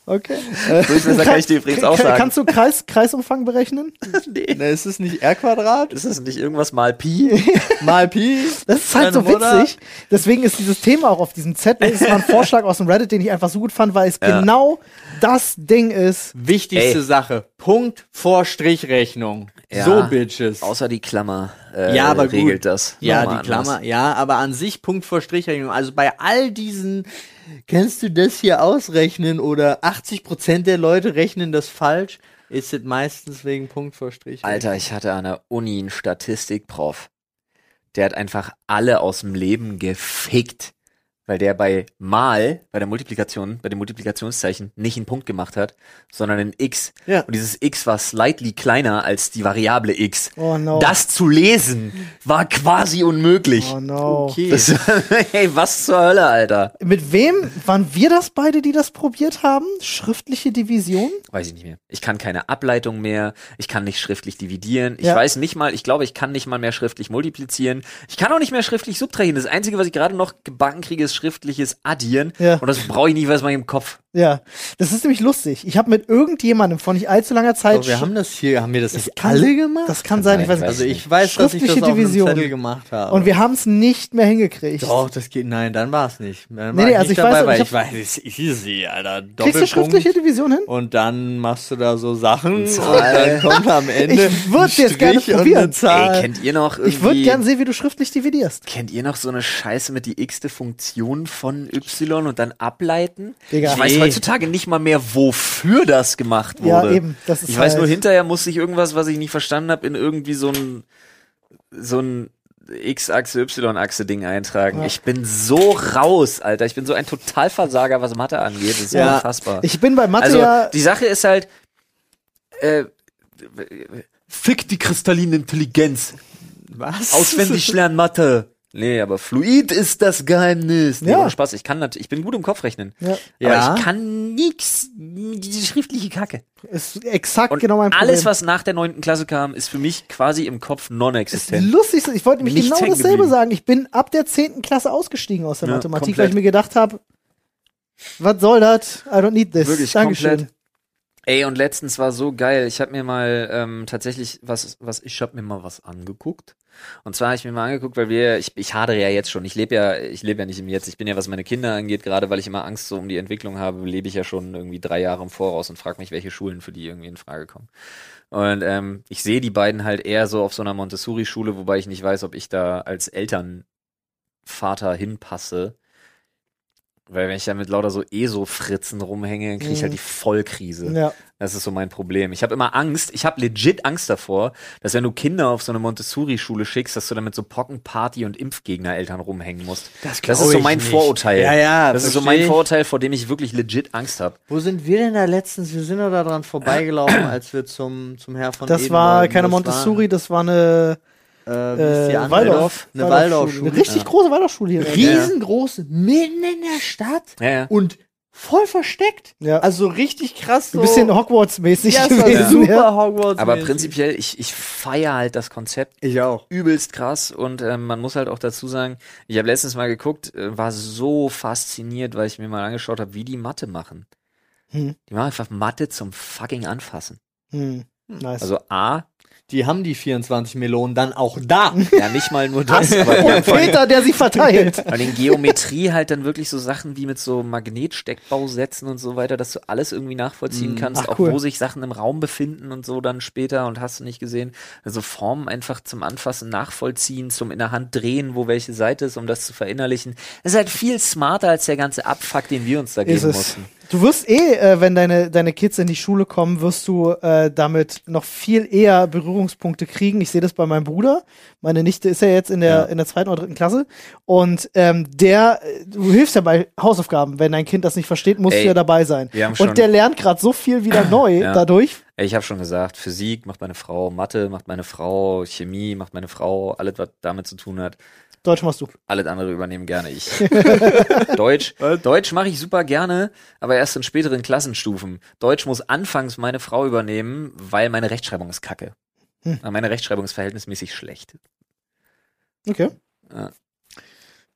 [SPEAKER 2] Okay. <laughs>
[SPEAKER 1] Durchmesser <laughs> kann ich dir übrigens auch sagen.
[SPEAKER 2] Kannst du Kreis, Kreisumfang berechnen? <laughs>
[SPEAKER 1] nee.
[SPEAKER 3] Ne, ist es nicht R Quadrat?
[SPEAKER 1] Ist das nicht irgendwas mal Pi?
[SPEAKER 3] Mal Pi?
[SPEAKER 2] Das ist halt
[SPEAKER 3] Meine
[SPEAKER 2] so
[SPEAKER 3] Mutter-
[SPEAKER 2] witzig. Deswegen ist dieses Thema auch auf diesem Zettel. Das ist mal ein Vorschlag aus dem Reddit, den ich einfach so gut fand, weil es
[SPEAKER 1] Ja.
[SPEAKER 2] genau das Ding ist.
[SPEAKER 3] Wichtigste
[SPEAKER 1] Ey.
[SPEAKER 3] Sache. Punkt vor Strichrechnung.
[SPEAKER 1] Ja.
[SPEAKER 3] So, Bitches.
[SPEAKER 1] Außer die Klammer äh,
[SPEAKER 3] Ja, aber gut.
[SPEAKER 1] regelt das.
[SPEAKER 3] ja, die Klammer,
[SPEAKER 1] anders.
[SPEAKER 3] ja, aber an sich Punkt vor Strichrechnung. Also bei all diesen, kannst du das hier ausrechnen oder 80% der Leute rechnen das falsch, ist es meistens wegen Punkt vor Strichrechnung.
[SPEAKER 1] Alter, ich hatte an der Uni einen Statistikprof. Der hat einfach alle aus dem Leben gefickt, weil der bei Mal, bei der Multiplikation, bei dem Multiplikationszeichen nicht einen Punkt gemacht hat, sondern ein X.
[SPEAKER 3] Ja.
[SPEAKER 1] Und dieses X war slightly kleiner als die Variable X.
[SPEAKER 2] Oh no.
[SPEAKER 1] Das zu lesen war quasi unmöglich.
[SPEAKER 2] oh no.
[SPEAKER 3] Okay.
[SPEAKER 1] Das, <laughs> hey, was zur Hölle, Alter?
[SPEAKER 2] Mit wem waren wir das beide, die das probiert haben? Schriftliche Division?
[SPEAKER 1] Weiß ich nicht mehr. Ich kann keine Ableitung mehr. Ich kann nicht schriftlich dividieren. Ich
[SPEAKER 2] Ja.
[SPEAKER 1] weiß nicht mal, ich glaube, ich kann nicht mal mehr schriftlich multiplizieren. Ich kann auch nicht mehr schriftlich subtrahieren. Das Einzige, was ich gerade noch gebacken kriege, ist schriftliches Addieren.
[SPEAKER 2] Ja.
[SPEAKER 1] Und das brauche ich nicht, was man im Kopf.
[SPEAKER 2] Ja. Das ist nämlich lustig. Ich habe mit irgendjemandem vor nicht allzu langer Zeit.
[SPEAKER 3] Aber wir haben das hier, haben wir das,
[SPEAKER 2] Das
[SPEAKER 3] nicht
[SPEAKER 2] kann-
[SPEAKER 3] alle gemacht?
[SPEAKER 2] das kann sein, ich weiß
[SPEAKER 1] Nein,
[SPEAKER 3] also
[SPEAKER 2] nicht.
[SPEAKER 3] ich weiß, dass ich das
[SPEAKER 2] Schriftliche
[SPEAKER 3] auf
[SPEAKER 2] Division.
[SPEAKER 3] Zettel gemacht habe.
[SPEAKER 2] Und wir haben es nicht mehr hingekriegt.
[SPEAKER 3] Doch, das geht, nein, dann war es nicht. Dann
[SPEAKER 2] Nee,
[SPEAKER 3] war
[SPEAKER 2] nee,
[SPEAKER 3] ich
[SPEAKER 2] also
[SPEAKER 3] nicht
[SPEAKER 2] ich weiß,
[SPEAKER 3] dabei, weil
[SPEAKER 2] ich
[SPEAKER 3] ich weiß, es ist easy, Alter.
[SPEAKER 2] Kriegst du
[SPEAKER 3] Doppelpunkt.
[SPEAKER 2] schriftliche Division hin?
[SPEAKER 3] Und dann machst du da so Sachen und dann kommt am Ende
[SPEAKER 2] Ich würd's
[SPEAKER 3] ein
[SPEAKER 2] jetzt gerne probieren.
[SPEAKER 1] Ey, kennt ihr noch irgendwie,
[SPEAKER 2] Ich würde gern sehen, wie du schriftlich dividierst.
[SPEAKER 1] kennt ihr noch so eine Scheiße mit die x-te Funktion von y und dann ableiten?
[SPEAKER 2] Digga.
[SPEAKER 1] Ich weiß heutzutage nicht mal mehr, wofür das gemacht
[SPEAKER 2] Ja,
[SPEAKER 1] wurde.
[SPEAKER 2] eben. Das ist
[SPEAKER 1] Ich weiß
[SPEAKER 2] halt-
[SPEAKER 1] nur, hinterher musste ich irgendwas, was ich nicht verstanden habe, in irgendwie so ein so ein X-Achse, Y-Achse-Ding eintragen.
[SPEAKER 2] Ja.
[SPEAKER 1] Ich bin so raus, Alter. Ich bin so ein Totalversager, was Mathe angeht. Das ist
[SPEAKER 3] Ja.
[SPEAKER 1] unfassbar.
[SPEAKER 2] Ich bin bei Mathe
[SPEAKER 1] also,
[SPEAKER 2] ja.
[SPEAKER 1] die Sache ist halt, äh, fick die kristalline Intelligenz.
[SPEAKER 3] Was?
[SPEAKER 1] Auswendig lernen Mathe. Nee, aber Fluid ist das Geheimnis. Nee,
[SPEAKER 2] Ja.
[SPEAKER 1] ohne Spaß. Ich kann natürlich, ich bin gut im Kopf rechnen.
[SPEAKER 2] Ja,
[SPEAKER 3] Ja.
[SPEAKER 1] Aber ich kann nix, diese schriftliche Kacke.
[SPEAKER 2] ist exakt
[SPEAKER 1] Und
[SPEAKER 2] genau mein Problem.
[SPEAKER 1] alles, was nach der neunten Klasse kam, ist für mich quasi im Kopf
[SPEAKER 2] ist
[SPEAKER 1] non-existent.
[SPEAKER 2] lustig, ich wollte nämlich genau dasselbe
[SPEAKER 1] geblieben.
[SPEAKER 2] sagen. Ich bin ab der 10. Klasse ausgestiegen aus der
[SPEAKER 1] Ja,
[SPEAKER 2] Mathematik,
[SPEAKER 1] komplett.
[SPEAKER 2] weil ich mir gedacht habe, was soll das? I don't need this.
[SPEAKER 1] Wirklich
[SPEAKER 2] Dankeschön.
[SPEAKER 1] komplett. Ey, und letztens war so geil. Ich habe mir mal ähm, tatsächlich was, was, ich habe mir mal was angeguckt. Und zwar habe ich mir mal angeguckt, weil wir, ich, ich hadere ja jetzt schon. Ich lebe ja, ich lebe ja nicht im Jetzt. Ich bin ja, was meine Kinder angeht, gerade weil ich immer Angst so um die Entwicklung habe, lebe ich ja schon irgendwie drei Jahre im Voraus und frage mich, welche Schulen für die irgendwie in Frage kommen. Und ähm, ich sehe die beiden halt eher so auf so einer Montessori-Schule, wobei ich nicht weiß, ob ich da als Elternvater hinpasse. Weil wenn ich da mit lauter so ESO-Fritzen rumhänge, dann kriege ich halt die Vollkrise.
[SPEAKER 2] Ja.
[SPEAKER 1] Das ist so mein Problem. Ich habe immer Angst, ich habe legit Angst davor, dass wenn du Kinder auf so eine Montessori-Schule schickst, dass du damit so Pockenparty- und Impfgegner-Eltern rumhängen musst.
[SPEAKER 3] Das
[SPEAKER 1] Das ist so mein
[SPEAKER 3] nicht.
[SPEAKER 1] Vorurteil.
[SPEAKER 3] Ja, ja,
[SPEAKER 1] Das ist so mein. Vorurteil, vor dem ich wirklich legit Angst habe.
[SPEAKER 3] Wo sind wir denn da letztens? Wir sind doch da dran vorbeigelaufen, <clears throat> als wir zum, zum Herr von
[SPEAKER 2] Das
[SPEAKER 3] Eden
[SPEAKER 2] war keine
[SPEAKER 3] Das
[SPEAKER 2] Montessori, das war eine
[SPEAKER 3] äh,
[SPEAKER 2] äh? Waldorf.
[SPEAKER 3] Eine
[SPEAKER 2] Waldorfschule.
[SPEAKER 3] Waldorfschule.
[SPEAKER 2] Eine richtig
[SPEAKER 3] Ja.
[SPEAKER 2] große Waldorfschule hier.
[SPEAKER 3] Riesengroße, mitten in der Stadt
[SPEAKER 1] Ja, ja.
[SPEAKER 3] und voll versteckt.
[SPEAKER 2] Ja.
[SPEAKER 3] Also richtig krass so.
[SPEAKER 2] Ein bisschen Hogwarts-mäßig
[SPEAKER 3] ja,
[SPEAKER 2] gewesen.
[SPEAKER 3] super
[SPEAKER 2] Ja.
[SPEAKER 3] Hogwarts.
[SPEAKER 1] Aber prinzipiell, ich, ich feiere halt das Konzept
[SPEAKER 3] Ich auch.
[SPEAKER 1] übelst krass und ähm, man muss halt auch dazu sagen, ich habe letztens mal geguckt, äh, war so fasziniert, weil ich mir mal angeschaut habe, wie die Mathe machen.
[SPEAKER 2] Hm.
[SPEAKER 1] Die machen einfach Mathe zum fucking Anfassen.
[SPEAKER 2] Hm. Nice.
[SPEAKER 1] Also A,
[SPEAKER 3] Die haben die 24 Melonen dann auch da. <laughs>
[SPEAKER 1] ja nicht mal nur das, aber die haben
[SPEAKER 2] und Peter, der sie verteilt.
[SPEAKER 1] Bei den Geometrie halt dann wirklich so Sachen wie mit so Magnetsteckbausätzen und so weiter, dass du alles irgendwie nachvollziehen
[SPEAKER 3] Mm,
[SPEAKER 1] kannst,
[SPEAKER 2] ach,
[SPEAKER 1] auch
[SPEAKER 2] cool.
[SPEAKER 1] wo sich Sachen im Raum befinden und so dann später und hast du nicht gesehen. Also Formen einfach zum Anfassen, nachvollziehen, zum in der Hand drehen, wo welche Seite ist, um das zu verinnerlichen. Das ist halt viel smarter als der ganze Abfuck, den wir uns da geben mussten.
[SPEAKER 2] Du wirst eh, äh, wenn deine, deine Kids in die Schule kommen, wirst du äh, damit noch viel eher Berührungspunkte kriegen. Ich sehe das bei meinem Bruder. Meine Nichte ist ja jetzt in der,
[SPEAKER 1] Ja.
[SPEAKER 2] in der zweiten oder dritten Klasse. Und ähm, der, äh, du hilfst ja bei Hausaufgaben. Wenn dein Kind das nicht versteht, musst
[SPEAKER 1] Ey,
[SPEAKER 2] du ja dabei sein. Und der lernt gerade so viel wieder <clears throat> neu
[SPEAKER 1] Ja.
[SPEAKER 2] dadurch.
[SPEAKER 1] Ey, Ich habe schon gesagt, Physik macht meine Frau, Mathe macht meine Frau, Chemie macht meine Frau, alles, was damit zu tun hat.
[SPEAKER 2] Deutsch machst du.
[SPEAKER 1] Alles andere übernehmen gerne ich. <laughs> Deutsch, Deutsch mache ich super gerne, aber erst in späteren Klassenstufen. Deutsch muss anfangs meine Frau übernehmen, weil meine Rechtschreibung ist kacke.
[SPEAKER 2] Hm.
[SPEAKER 1] Meine Rechtschreibung ist verhältnismäßig schlecht.
[SPEAKER 2] Okay.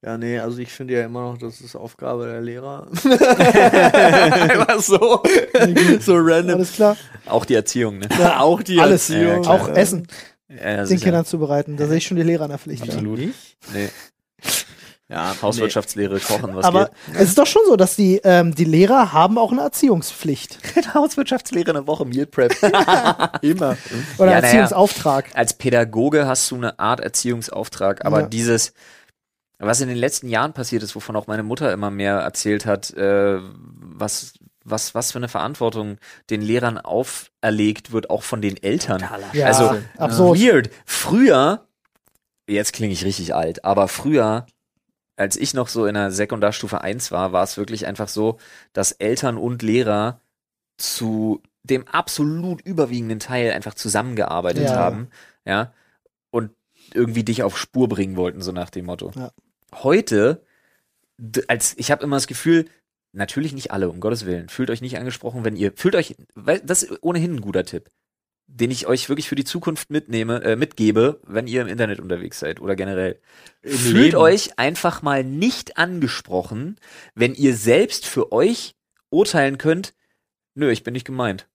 [SPEAKER 3] Ja, nee, also ich finde ja immer noch, das ist Aufgabe der Lehrer. <laughs> Einfach so. <laughs> so random.
[SPEAKER 2] Alles klar.
[SPEAKER 1] Auch die Erziehung, ne?
[SPEAKER 3] auch die
[SPEAKER 2] Alles.
[SPEAKER 1] Ja,
[SPEAKER 3] Erziehung.
[SPEAKER 1] klar.
[SPEAKER 2] Auch Essen
[SPEAKER 1] Ja,
[SPEAKER 2] den. Kindern zubereiten. Da sehe ich schon die Lehrer in der Pflicht. Ja.
[SPEAKER 1] Absolut.
[SPEAKER 3] Nicht?
[SPEAKER 1] Nee. <laughs>
[SPEAKER 3] Ja,
[SPEAKER 1] Hauswirtschaftslehre, kochen, was
[SPEAKER 2] Aber es ist doch schon so, dass die, ähm, die Lehrer haben auch eine Erziehungspflicht. <laughs>
[SPEAKER 1] geht. Hauswirtschaftslehre eine Woche Meal Prep. <laughs>
[SPEAKER 3] immer.
[SPEAKER 2] Oder
[SPEAKER 1] Ja.
[SPEAKER 2] Erziehungsauftrag.
[SPEAKER 1] als Pädagoge hast du eine Art Erziehungsauftrag, aber
[SPEAKER 2] Ja.
[SPEAKER 1] dieses, was in den letzten Jahren passiert ist, wovon auch meine Mutter immer mehr erzählt hat, äh, was, was, was für eine Verantwortung den Lehrern auferlegt wird, auch von den Eltern.
[SPEAKER 2] Ja,
[SPEAKER 1] Also,
[SPEAKER 2] absurd.
[SPEAKER 1] Weird. Früher, jetzt klinge ich richtig alt, aber früher, als ich noch so in der Sekundarstufe 1 war, war es wirklich einfach so, dass Eltern und Lehrer zu dem absolut überwiegenden Teil einfach zusammengearbeitet
[SPEAKER 2] Ja.
[SPEAKER 1] haben, ja, und irgendwie dich auf Spur bringen wollten, so nach dem Motto.
[SPEAKER 2] Ja.
[SPEAKER 1] Heute, als ich habe immer das Gefühl, natürlich nicht alle, um Gottes Willen, fühlt euch nicht angesprochen, wenn ihr, fühlt euch, das ist ohnehin ein guter Tipp, den ich euch wirklich für die Zukunft mitnehme, äh, mitgebe, wenn ihr im Internet unterwegs seid oder generell. Fühlt
[SPEAKER 3] Leben.
[SPEAKER 1] euch einfach mal nicht angesprochen, wenn ihr selbst für euch urteilen könnt, nö, ich bin nicht gemeint.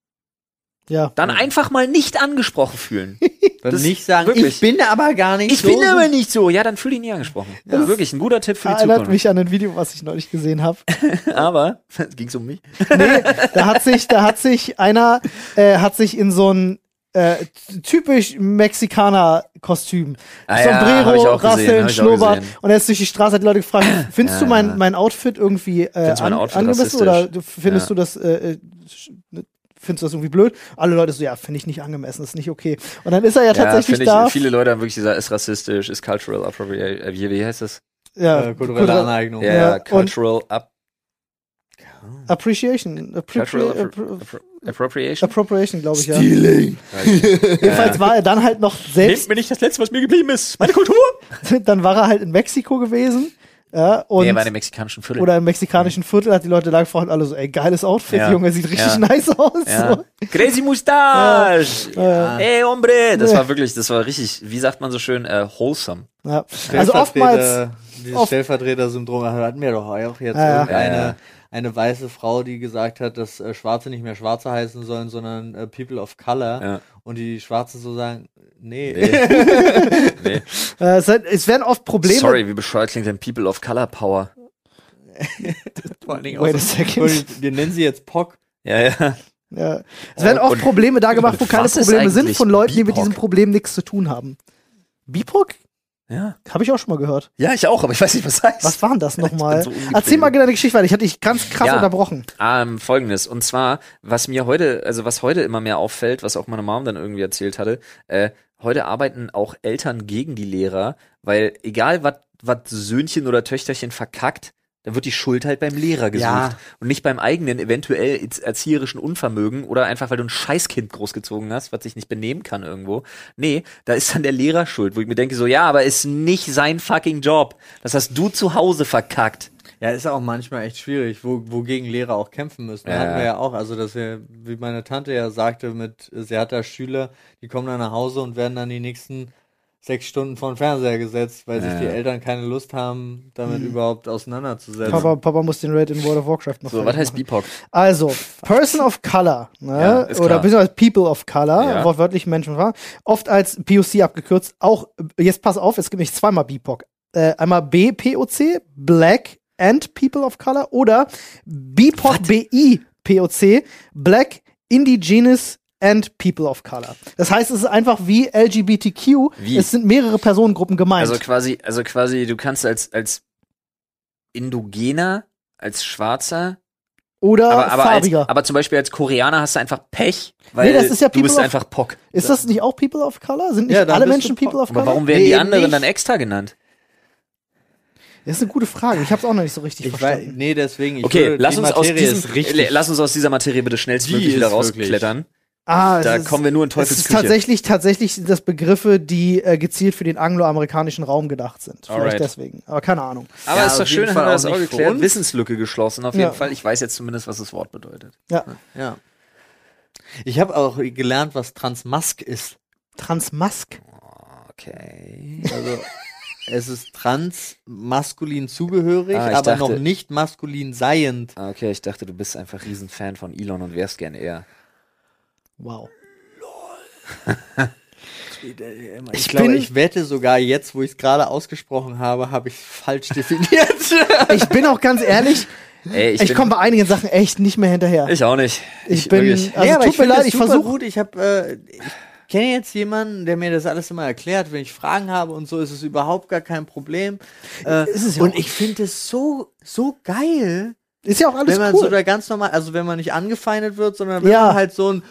[SPEAKER 2] Ja.
[SPEAKER 1] Dann einfach mal nicht angesprochen fühlen. <laughs>
[SPEAKER 3] Dann
[SPEAKER 1] Das-
[SPEAKER 3] nicht sagen,
[SPEAKER 1] wirklich.
[SPEAKER 3] ich bin aber gar nicht
[SPEAKER 1] Ich
[SPEAKER 3] so.
[SPEAKER 1] bin aber nicht so. Ja, dann fühl dich nie angesprochen. Ja, wirklich ein guter Tipp für die
[SPEAKER 2] Erinnert
[SPEAKER 1] Zukunft.
[SPEAKER 2] mich an ein Video, was ich neulich gesehen habe. <laughs>
[SPEAKER 1] Aber <laughs> ging's um mich?
[SPEAKER 2] Nee, da hat sich, da hat sich einer, äh, hat sich in so ein äh, typisch Mexikaner-Kostüm.
[SPEAKER 1] Ah ja, hab ich
[SPEAKER 2] Sombrero,
[SPEAKER 1] gesehen,
[SPEAKER 2] Rasseln,
[SPEAKER 1] ich
[SPEAKER 2] Schnurrbart. Und er ist durch die Straße, hat die Leute gefragt, findest
[SPEAKER 1] Ja.
[SPEAKER 2] du mein, mein Outfit irgendwie äh, an, angemessen oder findest
[SPEAKER 1] Ja.
[SPEAKER 2] du das, äh, äh, findest du das irgendwie blöd? Alle Leute so, ja, finde ich nicht angemessen, ist nicht okay. Und dann ist er ja tatsächlich
[SPEAKER 1] finde ich,
[SPEAKER 2] da.
[SPEAKER 1] viele Leute haben wirklich gesagt, ist rassistisch, ist cultural appropriation, äh, wie, wie heißt das?
[SPEAKER 2] ja,
[SPEAKER 3] Äh, kulturelle
[SPEAKER 2] kulturell-
[SPEAKER 3] Aneignung.
[SPEAKER 1] Ja,
[SPEAKER 2] Ja,
[SPEAKER 1] ja, cultural up,
[SPEAKER 2] Appreciation.
[SPEAKER 1] appro appropriation.
[SPEAKER 2] Appropriation, glaube ich, ja.
[SPEAKER 3] Stealing. <laughs>
[SPEAKER 2] Jedenfalls war er dann halt noch selbst
[SPEAKER 1] mir nicht das Letzte, was mir geblieben ist. Meine Kultur. <laughs>
[SPEAKER 2] dann war er halt in Mexiko gewesen. Ja, und
[SPEAKER 1] Nee, war in dem mexikanischen Viertel.
[SPEAKER 2] oder im mexikanischen Viertel hat die Leute da gefragt, alle so, ey, geiles Outfit,
[SPEAKER 1] Ja.
[SPEAKER 2] Junge, sieht richtig
[SPEAKER 1] Ja.
[SPEAKER 2] nice aus.
[SPEAKER 1] ja.
[SPEAKER 2] So. <laughs>
[SPEAKER 1] Crazy Mustache.
[SPEAKER 2] Ja.
[SPEAKER 1] Ey, hombre. Das war wirklich, das war richtig, wie sagt man so schön, äh, wholesome.
[SPEAKER 2] Ja. Also oftmals,
[SPEAKER 3] Dieses
[SPEAKER 2] oft-
[SPEAKER 3] Stellvertreter-Syndrom hatten wir doch auch jetzt
[SPEAKER 2] Ja, ja.
[SPEAKER 3] irgendeine
[SPEAKER 1] Ja, ja.
[SPEAKER 3] Eine weiße Frau, die gesagt hat, dass äh, Schwarze nicht mehr Schwarze heißen sollen, sondern äh, People of Color.
[SPEAKER 1] Ja.
[SPEAKER 3] Und die Schwarzen so sagen, nee.
[SPEAKER 1] Nee. <laughs>
[SPEAKER 2] Äh, es, werden oft Probleme.
[SPEAKER 1] Sorry, wie bescheuert klingt denn People of Color Power? <laughs>
[SPEAKER 3] Vor allen Dingen
[SPEAKER 2] Wait
[SPEAKER 3] auch
[SPEAKER 2] a second.
[SPEAKER 3] Wir nennen sie jetzt POC.
[SPEAKER 1] Ja, ja.
[SPEAKER 2] Ja. Es werden oft
[SPEAKER 1] Und-
[SPEAKER 2] Probleme da gemacht, wo keine Probleme sind von Leuten, die mit diesem Problem nichts zu tun haben. BIPOC?
[SPEAKER 1] Ja.
[SPEAKER 2] Habe ich auch schon mal gehört.
[SPEAKER 1] Ja, ich auch, aber ich weiß nicht, was heißt.
[SPEAKER 2] Was war denn das <laughs> nochmal?
[SPEAKER 1] so.
[SPEAKER 2] Erzähl mal deine Geschichte weiter. Ich hatte dich ganz krass
[SPEAKER 1] Ja.
[SPEAKER 2] unterbrochen.
[SPEAKER 1] Ähm, Folgendes. Und zwar, was mir heute, also was heute immer mehr auffällt, was auch meine Mom dann irgendwie erzählt hatte, äh, heute arbeiten auch Eltern gegen die Lehrer, weil egal was was Söhnchen oder Töchterchen verkackt, dann wird die Schuld halt beim Lehrer gesucht
[SPEAKER 3] Ja.
[SPEAKER 1] und nicht beim eigenen eventuell erz- erzieherischen Unvermögen oder einfach weil du ein Scheißkind großgezogen hast, was sich nicht benehmen kann irgendwo. Nee, da ist dann der Lehrer schuld, wo ich mir denke so, ja, aber ist nicht sein fucking Job. Das hast du zu Hause verkackt.
[SPEAKER 3] Ja, ist auch manchmal echt schwierig, wo, wogegen Lehrer auch kämpfen müssen.
[SPEAKER 1] Ja.
[SPEAKER 3] Hatten wir ja auch, also dass wir, wie meine Tante ja sagte, mit, sie hat da Schüler, die kommen dann nach Hause und werden dann die nächsten sechs Stunden vor den Fernseher gesetzt, weil sich die Eltern keine Lust haben, damit überhaupt auseinanderzusetzen.
[SPEAKER 2] Papa, Papa muss den Raid in World of Warcraft noch
[SPEAKER 1] So, was heißt
[SPEAKER 2] machen.
[SPEAKER 1] BIPOC?
[SPEAKER 2] Also, Person of Color, ne?
[SPEAKER 1] Ja,
[SPEAKER 2] oder beziehungsweise People of Color,
[SPEAKER 1] Ja.
[SPEAKER 2] wortwörtlich Menschen, oft als POC abgekürzt. Auch, jetzt pass auf, es gibt nicht zweimal BIPOC. Äh, einmal BPOC, Black and People of Color, oder BIPOC, BI POC, Black, Indigenous and People of Color. Das heißt, es ist einfach wie LGBTQ.
[SPEAKER 1] Wie?
[SPEAKER 2] Es sind mehrere Personengruppen gemeint.
[SPEAKER 1] Also quasi, also quasi, du kannst als, als Indogener, als Schwarzer,
[SPEAKER 2] oder
[SPEAKER 1] aber, aber, als,
[SPEAKER 2] farbiger.
[SPEAKER 1] aber zum Beispiel als Koreaner hast du einfach Pech, weil
[SPEAKER 2] Nee, das ist ja
[SPEAKER 1] du bist
[SPEAKER 2] of-
[SPEAKER 1] einfach Pock.
[SPEAKER 2] ist das nicht auch People of Color? Sind nicht
[SPEAKER 3] Ja,
[SPEAKER 2] alle Menschen People of
[SPEAKER 1] Aber
[SPEAKER 2] Color?
[SPEAKER 1] warum werden
[SPEAKER 3] Nee,
[SPEAKER 1] die anderen
[SPEAKER 3] nicht.
[SPEAKER 1] dann extra genannt?
[SPEAKER 2] Das ist eine gute Frage. Ich habe es auch noch nicht so richtig
[SPEAKER 3] ich weiß,
[SPEAKER 2] verstanden.
[SPEAKER 3] nee, deswegen, ich
[SPEAKER 1] Okay,
[SPEAKER 3] würde,
[SPEAKER 1] lass uns, aus diesem, lass uns aus dieser Materie bitte schnellstmöglich
[SPEAKER 3] Die
[SPEAKER 1] wieder
[SPEAKER 3] ist wirklich-
[SPEAKER 1] rausklettern.
[SPEAKER 2] Ah, es
[SPEAKER 1] Da
[SPEAKER 2] ist,
[SPEAKER 1] kommen wir nur in
[SPEAKER 2] es
[SPEAKER 1] Teufels
[SPEAKER 2] ist tatsächlich, tatsächlich sind das Begriffe, die äh, gezielt für den angloamerikanischen Raum gedacht sind. Vielleicht
[SPEAKER 1] Alright.
[SPEAKER 2] deswegen. Aber keine Ahnung.
[SPEAKER 1] Aber
[SPEAKER 3] Ja,
[SPEAKER 1] ist doch schön, haben wir das
[SPEAKER 3] auch
[SPEAKER 1] geklärt. Wissenslücke geschlossen auf jeden
[SPEAKER 2] Ja.
[SPEAKER 1] Fall. Ich weiß jetzt zumindest, was das Wort bedeutet.
[SPEAKER 2] Ja.
[SPEAKER 3] Ja. Ich habe auch gelernt, was Transmask ist.
[SPEAKER 2] Transmask.
[SPEAKER 1] Okay.
[SPEAKER 3] Also es ist transmaskulin zugehörig,
[SPEAKER 1] Ah,
[SPEAKER 3] aber
[SPEAKER 1] dachte-
[SPEAKER 3] noch nicht maskulin seiend.
[SPEAKER 1] Okay, ich dachte, du bist einfach Riesenfan von Elon und wärst gern eher.
[SPEAKER 2] Wow. <laughs>
[SPEAKER 3] Ich,
[SPEAKER 2] Ich
[SPEAKER 3] glaube,
[SPEAKER 2] bin-
[SPEAKER 3] ich wette sogar jetzt, wo ich es gerade ausgesprochen habe, habe ich es falsch <laughs> definiert. <laughs>
[SPEAKER 2] Ich bin auch ganz ehrlich,
[SPEAKER 1] Ey, ich,
[SPEAKER 2] ich,
[SPEAKER 1] bin-
[SPEAKER 2] komme bei einigen Sachen echt nicht mehr hinterher.
[SPEAKER 1] Ich auch nicht.
[SPEAKER 2] Ich bin-
[SPEAKER 1] wirklich.
[SPEAKER 2] Also
[SPEAKER 3] aber
[SPEAKER 2] tut
[SPEAKER 3] ich
[SPEAKER 2] mir leid, ich
[SPEAKER 3] super
[SPEAKER 2] versuch-
[SPEAKER 3] gut. Ich habe, äh, ich kenne jetzt jemanden, der mir das alles immer erklärt. Wenn ich Fragen habe und so, ist es überhaupt gar kein Problem. Äh,
[SPEAKER 2] Ist es ja
[SPEAKER 3] und
[SPEAKER 2] auch.
[SPEAKER 3] ich finde es so, so geil,
[SPEAKER 2] Ist ja auch alles
[SPEAKER 3] wenn man
[SPEAKER 2] cool.
[SPEAKER 3] so da ganz normal, also wenn man nicht angefeindet wird, sondern wenn
[SPEAKER 2] Ja.
[SPEAKER 3] man halt so ein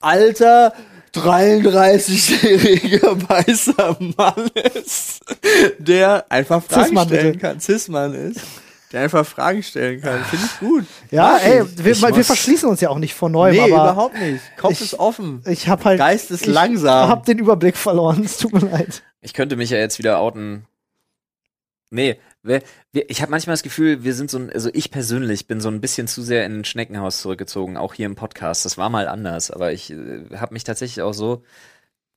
[SPEAKER 3] alter 33-jähriger <laughs> weißer Mann ist, der einfach Fragen stellen
[SPEAKER 2] bitte.
[SPEAKER 3] kann, Cis-Mann ist, der einfach Fragen stellen kann. Finde ich gut.
[SPEAKER 2] ja,
[SPEAKER 3] Mag
[SPEAKER 2] ey,
[SPEAKER 3] ich.
[SPEAKER 2] wir,
[SPEAKER 1] Ich
[SPEAKER 2] wir
[SPEAKER 1] muss-
[SPEAKER 2] verschließen uns ja auch nicht vor neuem,
[SPEAKER 3] nee,
[SPEAKER 2] aber
[SPEAKER 3] überhaupt nicht. Kopf
[SPEAKER 2] ich-
[SPEAKER 3] ist offen.
[SPEAKER 2] ich habe halt
[SPEAKER 3] Geist ist
[SPEAKER 2] ich
[SPEAKER 3] langsam.
[SPEAKER 2] hab den Überblick verloren. Es tut mir leid.
[SPEAKER 1] Ich könnte mich ja jetzt wieder outen. Nee, wir, wir, ich habe manchmal das Gefühl, wir sind so ein, also ich persönlich bin so ein bisschen zu sehr in ein Schneckenhaus zurückgezogen, auch hier im Podcast. Das war mal anders, aber ich äh, habe mich tatsächlich auch so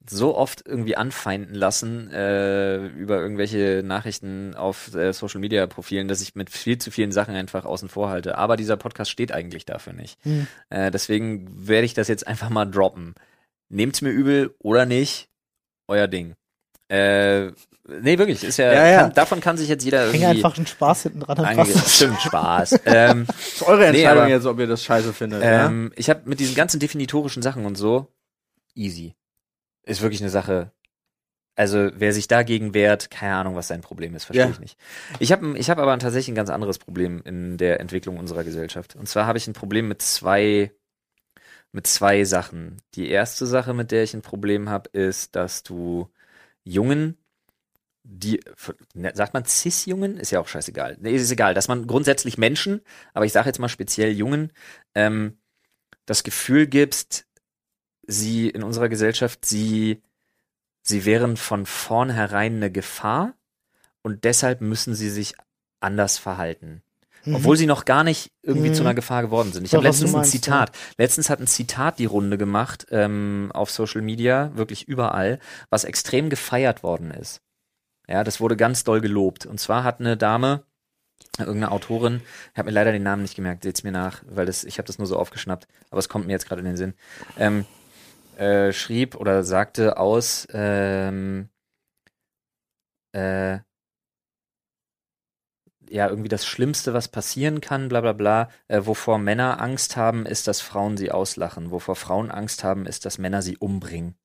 [SPEAKER 1] so oft irgendwie anfeinden lassen äh, über irgendwelche Nachrichten auf äh, Social Media Profilen, dass ich mit viel zu vielen Sachen einfach außen vor halte. Aber dieser Podcast steht eigentlich dafür nicht.
[SPEAKER 2] Hm.
[SPEAKER 1] Äh, deswegen werde ich das jetzt einfach mal droppen. Nehmt's mir übel oder nicht, euer Ding. Äh, nee, wirklich, ist ja,
[SPEAKER 3] Ja, ja.
[SPEAKER 1] Kann, davon kann sich jetzt jeder
[SPEAKER 2] Häng
[SPEAKER 1] irgendwie
[SPEAKER 2] einfach einen Spaß hinten dran. Dann passt das.
[SPEAKER 1] Stimmt, Spaß. <laughs> ähm,
[SPEAKER 3] ist eure
[SPEAKER 1] Nee,
[SPEAKER 3] Entscheidung
[SPEAKER 1] aber-
[SPEAKER 3] jetzt, ob ihr das scheiße findet.
[SPEAKER 1] ähm, ich habe mit diesen ganzen definitorischen Sachen und so, easy. Ist wirklich eine Sache. Also, wer sich dagegen wehrt, keine Ahnung, was sein Problem ist, verstehe
[SPEAKER 3] Ja.
[SPEAKER 1] ich nicht. Ich habe ich hab aber tatsächlich ein ganz anderes Problem in der Entwicklung unserer Gesellschaft. Und zwar habe ich ein Problem mit zwei, mit zwei Sachen. Die erste Sache, mit der ich ein Problem habe, ist, dass du Jungen, die, sagt man Cis-Jungen? Ist ja auch scheißegal. Nee, ist egal, dass man grundsätzlich Menschen, aber ich sage jetzt mal speziell Jungen, ähm, das Gefühl gibst, sie in unserer Gesellschaft, sie, sie wären von vornherein eine Gefahr und deshalb müssen sie sich anders verhalten. Obwohl sie noch gar nicht irgendwie
[SPEAKER 2] Mhm.
[SPEAKER 1] zu einer Gefahr geworden sind. Ich habe letztens ein
[SPEAKER 2] meinst,
[SPEAKER 1] Zitat. Letztens hat ein Zitat die Runde gemacht ähm, auf Social Media, wirklich überall, was extrem gefeiert worden ist. Ja, das wurde ganz doll gelobt. Und zwar hat eine Dame irgendeine Autorin, ich habe mir leider den Namen nicht gemerkt, seht's mir nach, weil das, ich habe das nur so aufgeschnappt, aber es kommt mir jetzt gerade in den Sinn, ähm, äh, schrieb oder sagte aus, ähm, äh, ja, irgendwie das Schlimmste, was passieren kann, bla bla bla. Äh, wovor Männer Angst haben, ist, dass Frauen sie auslachen. Wovor Frauen Angst haben, ist, dass Männer sie umbringen.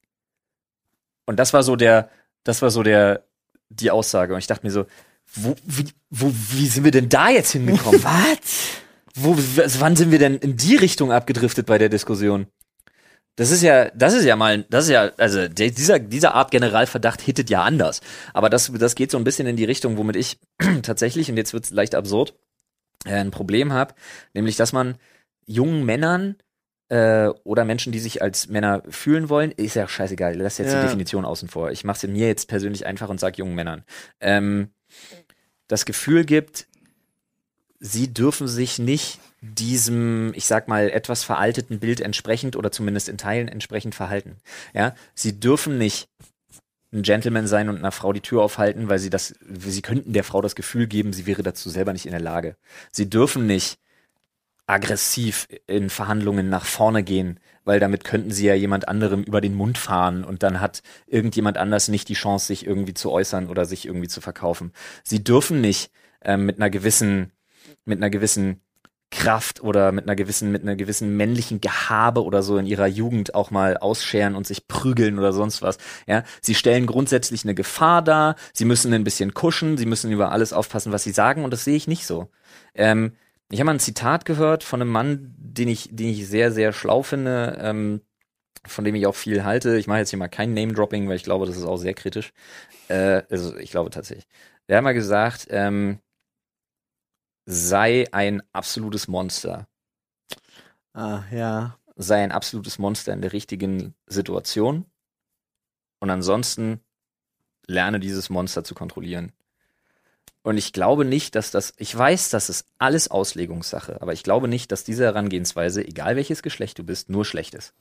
[SPEAKER 1] Und das war so der, das war so der, die Aussage. Und ich dachte mir so, wo, wie, wo, wie sind wir denn da jetzt hingekommen? <laughs>
[SPEAKER 3] Was?
[SPEAKER 1] Wo, wann sind wir denn in die Richtung abgedriftet bei der Diskussion? Das ist ja, das ist ja mal, das ist ja, also der, dieser, dieser Art Generalverdacht hittet ja anders. Aber das, das geht so ein bisschen in die Richtung, womit ich <clears throat> tatsächlich, und jetzt wird's leicht absurd, äh, ein Problem habe, nämlich, dass man jungen Männern äh, oder Menschen, die sich als Männer fühlen wollen, ist ja scheißegal, lass jetzt
[SPEAKER 3] Ja.
[SPEAKER 1] die Definition außen vor. Ich mache es mir jetzt persönlich einfach und sag jungen Männern. Ähm, das Gefühl gibt, sie dürfen sich nicht diesem, ich sag mal, etwas veralteten Bild entsprechend oder zumindest in Teilen entsprechend verhalten. Ja, sie dürfen nicht ein Gentleman sein und einer Frau die Tür aufhalten, weil sie das, sie könnten der Frau das Gefühl geben, sie wäre dazu selber nicht in der Lage. Sie dürfen nicht aggressiv in Verhandlungen nach vorne gehen, weil damit könnten sie ja jemand anderem über den Mund fahren und dann hat irgendjemand anders nicht die Chance, sich irgendwie zu äußern oder sich irgendwie zu verkaufen. Sie dürfen nicht ähm, mit einer gewissen, mit einer gewissen Kraft oder mit einer gewissen, mit einer gewissen männlichen Gehabe oder so in ihrer Jugend auch mal ausscheren und sich prügeln oder sonst was. Ja, sie stellen grundsätzlich eine Gefahr dar. Sie müssen ein bisschen kuschen. Sie müssen über alles aufpassen, was sie sagen. Und das sehe ich nicht so. Ähm, ich habe mal ein Zitat gehört von einem Mann, den ich, den ich sehr, sehr schlau finde, ähm, von dem ich auch viel halte. Ich mache jetzt hier mal kein Name-Dropping, weil ich glaube, das ist auch sehr kritisch. Äh, also ich glaube tatsächlich. Der hat mal gesagt, ähm, sei ein absolutes Monster.
[SPEAKER 3] Ah, ja.
[SPEAKER 1] Sei ein absolutes Monster in der richtigen Situation. Und ansonsten lerne dieses Monster zu kontrollieren. Und ich glaube nicht, dass das, ich weiß, das ist alles Auslegungssache, aber ich glaube nicht, dass diese Herangehensweise, egal welches Geschlecht du bist, nur schlecht ist.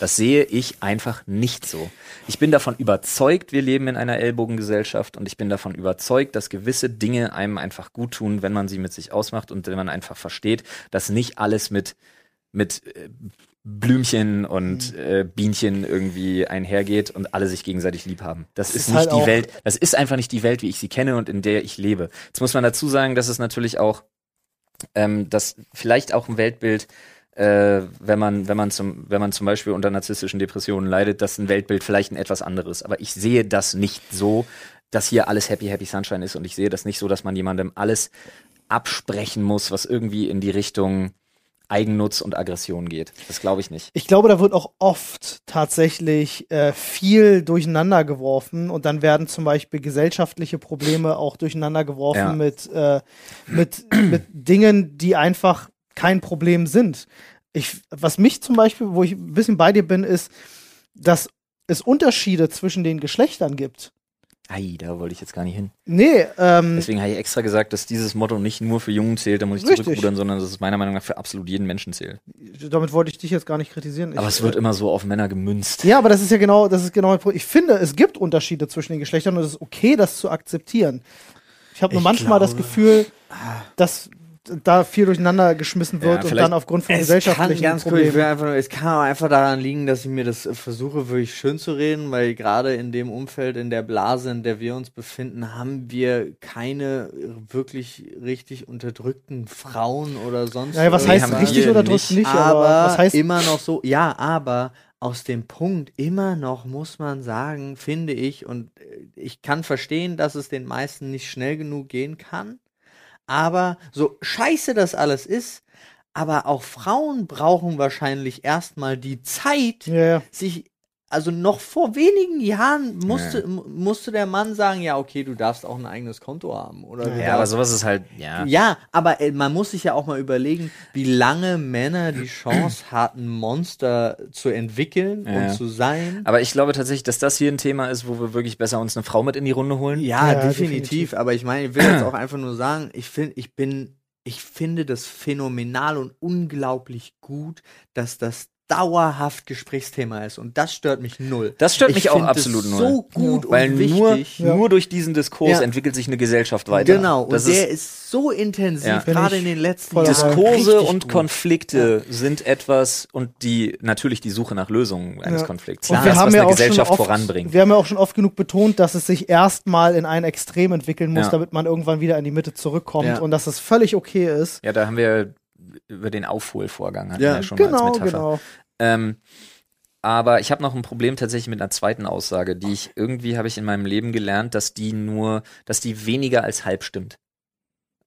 [SPEAKER 1] Das sehe ich einfach nicht so. Ich bin davon überzeugt, wir leben in einer Ellbogengesellschaft und ich bin davon überzeugt, dass gewisse Dinge einem einfach gut tun, wenn man sie mit sich ausmacht und wenn man einfach versteht, dass nicht alles mit, mit äh, Blümchen und äh, Bienchen irgendwie einhergeht und alle sich gegenseitig lieb haben. Das ist,
[SPEAKER 2] ist
[SPEAKER 1] nicht
[SPEAKER 2] halt
[SPEAKER 1] die Welt, das ist einfach nicht die Welt, wie ich sie kenne und in der ich lebe. Jetzt muss man dazu sagen, dass es natürlich auch, ähm, dass vielleicht auch ein Weltbild, äh, wenn man, wenn man zum, wenn man zum Beispiel unter narzisstischen Depressionen leidet, dass ein Weltbild vielleicht ein etwas anderes. Aber ich sehe das nicht so, dass hier alles Happy, Happy Sunshine ist und ich sehe das nicht so, dass man jemandem alles absprechen muss, was irgendwie in die Richtung Eigennutz und Aggression geht. Das glaube ich nicht.
[SPEAKER 2] Ich glaube, da wird auch oft tatsächlich äh, viel durcheinander geworfen und dann werden zum Beispiel gesellschaftliche Probleme auch durcheinander geworfen
[SPEAKER 1] Ja.
[SPEAKER 2] mit, äh, mit, mit Dingen, die einfach kein Problem sind. Ich, was mich zum Beispiel, wo ich ein bisschen bei dir bin, ist, dass es Unterschiede zwischen den Geschlechtern gibt.
[SPEAKER 1] Ei, da wollte ich jetzt gar nicht hin.
[SPEAKER 2] Nee, ähm,
[SPEAKER 1] Deswegen habe ich extra gesagt, dass dieses Motto nicht nur für Jungen zählt, da muss ich
[SPEAKER 2] Richtig.
[SPEAKER 1] zurückrudern, sondern dass es meiner Meinung nach für absolut jeden Menschen zählt.
[SPEAKER 2] damit wollte ich dich jetzt gar nicht kritisieren.
[SPEAKER 1] Aber
[SPEAKER 2] ich,
[SPEAKER 1] es wird immer so auf Männer gemünzt.
[SPEAKER 2] Ja, aber das ist ja genau, das ist genau. Ich finde, es gibt Unterschiede zwischen den Geschlechtern und es ist okay, das zu akzeptieren. Ich habe nur
[SPEAKER 3] Ich
[SPEAKER 2] manchmal das
[SPEAKER 3] glaube-
[SPEAKER 2] Gefühl, dass da viel durcheinander geschmissen
[SPEAKER 1] Ja,
[SPEAKER 2] wird und
[SPEAKER 1] vielleicht-
[SPEAKER 2] dann aufgrund von
[SPEAKER 3] Es kann
[SPEAKER 2] gesellschaftlichen
[SPEAKER 3] ganz
[SPEAKER 2] Problemen.
[SPEAKER 3] einfach nur, es kann auch einfach daran liegen, dass ich mir das äh, versuche, wirklich schön zu reden, weil gerade in dem Umfeld, in der Blase, in der wir uns befinden, haben wir keine wirklich richtig unterdrückten Frauen oder sonst
[SPEAKER 2] Naja, was heißt richtig
[SPEAKER 1] wir
[SPEAKER 2] oder drückt
[SPEAKER 1] nicht.
[SPEAKER 2] nicht, aber,
[SPEAKER 3] aber
[SPEAKER 2] was heißt
[SPEAKER 3] immer noch so, ja, aber aus dem Punkt immer noch muss man sagen, finde ich, und äh, ich kann verstehen, dass es den meisten nicht schnell genug gehen kann, aber so scheiße das alles ist, aber auch Frauen brauchen wahrscheinlich erstmal die Zeit,
[SPEAKER 2] ja, ja.
[SPEAKER 3] sich, also noch vor wenigen Jahren musste, m- musste der Mann sagen, ja, okay, du darfst auch ein eigenes Konto haben. Oder du
[SPEAKER 1] Ja, aber sowas ist halt, ja.
[SPEAKER 3] ja, aber äh, man muss sich ja auch mal überlegen, wie lange Männer die Chance <clears throat> hatten, Monster zu entwickeln
[SPEAKER 1] Ja.
[SPEAKER 3] und zu sein.
[SPEAKER 1] Aber ich glaube tatsächlich, dass das hier ein Thema ist, wo wir wirklich besser uns eine Frau mit in die Runde holen.
[SPEAKER 3] Ja,
[SPEAKER 2] Ja,
[SPEAKER 3] definitiv.
[SPEAKER 2] definitiv.
[SPEAKER 3] Aber ich meine, ich will jetzt auch einfach nur sagen, ich finde, ich bin, ich finde das phänomenal und unglaublich gut, dass das dauerhaft Gesprächsthema ist und das stört mich null.
[SPEAKER 1] Das stört
[SPEAKER 3] Ich
[SPEAKER 1] mich auch absolut
[SPEAKER 3] es
[SPEAKER 1] null.
[SPEAKER 3] So gut
[SPEAKER 1] Weil
[SPEAKER 3] und
[SPEAKER 1] nur,
[SPEAKER 3] wichtig.
[SPEAKER 1] nur durch diesen Diskurs
[SPEAKER 3] Ja.
[SPEAKER 1] entwickelt sich eine Gesellschaft weiter.
[SPEAKER 3] Genau, und
[SPEAKER 1] das
[SPEAKER 3] der
[SPEAKER 1] ist,
[SPEAKER 3] ist, so intensiv,
[SPEAKER 1] Ja.
[SPEAKER 3] Gerade in den letzten Jahren.
[SPEAKER 1] Diskurse und
[SPEAKER 3] gut.
[SPEAKER 1] Konflikte sind etwas und die natürlich die Suche nach Lösungen eines
[SPEAKER 2] Ja.
[SPEAKER 1] Konflikts.
[SPEAKER 2] Und
[SPEAKER 1] das,
[SPEAKER 2] wir
[SPEAKER 1] was
[SPEAKER 2] haben ja
[SPEAKER 1] eine Gesellschaft
[SPEAKER 2] oft,
[SPEAKER 1] voranbringt.
[SPEAKER 2] Wir haben ja auch schon oft genug betont, dass es sich erstmal in ein Extrem entwickeln muss,
[SPEAKER 1] Ja.
[SPEAKER 2] damit man irgendwann wieder in die Mitte zurückkommt
[SPEAKER 3] Ja.
[SPEAKER 2] und dass es völlig okay ist.
[SPEAKER 1] Ja, da haben wir über den Aufholvorgang hatten
[SPEAKER 3] Ja.
[SPEAKER 1] wir schon mal
[SPEAKER 2] Genau,
[SPEAKER 1] als Metapher.
[SPEAKER 2] genau.
[SPEAKER 1] Ähm, aber ich habe noch ein Problem tatsächlich mit einer zweiten Aussage, die ich irgendwie habe ich in meinem Leben gelernt, dass die nur, dass die weniger als halb stimmt.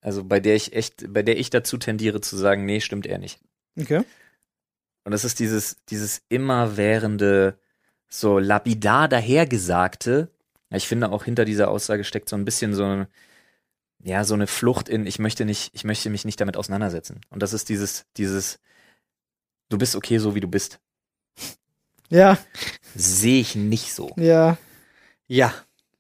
[SPEAKER 1] Also bei der ich echt, bei der ich dazu tendiere zu sagen, nee, stimmt eher nicht.
[SPEAKER 2] Okay.
[SPEAKER 1] Und das ist dieses, dieses immerwährende, so lapidar dahergesagte. Ich finde auch hinter dieser Aussage steckt so ein bisschen so ein, ja, so eine Flucht in, ich möchte nicht, ich möchte mich nicht damit auseinandersetzen. Und das ist dieses, dieses, du bist okay so wie du bist.
[SPEAKER 2] Ja,
[SPEAKER 1] Sehe ich nicht so.
[SPEAKER 2] ja.
[SPEAKER 3] Ja,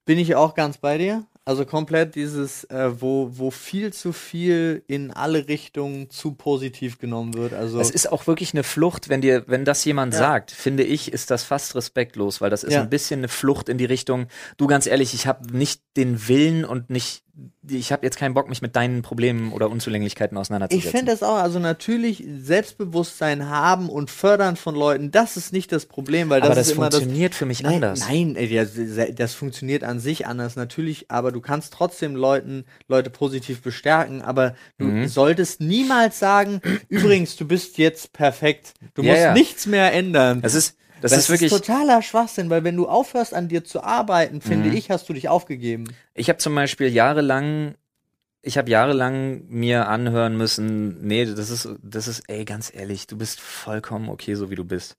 [SPEAKER 3] bin ich auch ganz bei dir. Also komplett dieses, äh, wo, wo viel zu viel in alle Richtungen zu positiv genommen wird. Also
[SPEAKER 1] Es ist auch wirklich eine Flucht, wenn dir, wenn das jemand
[SPEAKER 3] Ja.
[SPEAKER 1] sagt, finde ich, ist das fast respektlos, weil das ist
[SPEAKER 3] Ja.
[SPEAKER 1] ein bisschen eine Flucht in die Richtung, du ganz ehrlich, ich habe nicht den Willen und nicht, ich habe jetzt keinen Bock, mich mit deinen Problemen oder Unzulänglichkeiten auseinanderzusetzen.
[SPEAKER 3] ich finde es auch, also natürlich Selbstbewusstsein haben und fördern von Leuten, das ist nicht das Problem, weil das,
[SPEAKER 1] aber das
[SPEAKER 3] immer das.
[SPEAKER 1] funktioniert für mich
[SPEAKER 3] Nein,
[SPEAKER 1] anders.
[SPEAKER 3] nein, das, das funktioniert an sich anders natürlich, aber du kannst trotzdem Leuten Leute positiv bestärken, aber du
[SPEAKER 1] Mhm.
[SPEAKER 3] solltest niemals sagen, <clears throat> übrigens, du bist jetzt perfekt, du
[SPEAKER 1] Ja,
[SPEAKER 3] musst
[SPEAKER 1] ja.
[SPEAKER 3] nichts mehr ändern.
[SPEAKER 1] Das ist, das,
[SPEAKER 3] Das,
[SPEAKER 1] ist wirklich,
[SPEAKER 3] totaler Schwachsinn, weil wenn du aufhörst an dir zu arbeiten, finde
[SPEAKER 1] Mhm.
[SPEAKER 3] ich, hast du dich aufgegeben.
[SPEAKER 1] ich habe zum Beispiel jahrelang, ich habe jahrelang mir anhören müssen, nee, das ist, das ist, ey, ganz ehrlich, du bist vollkommen okay, so wie du bist.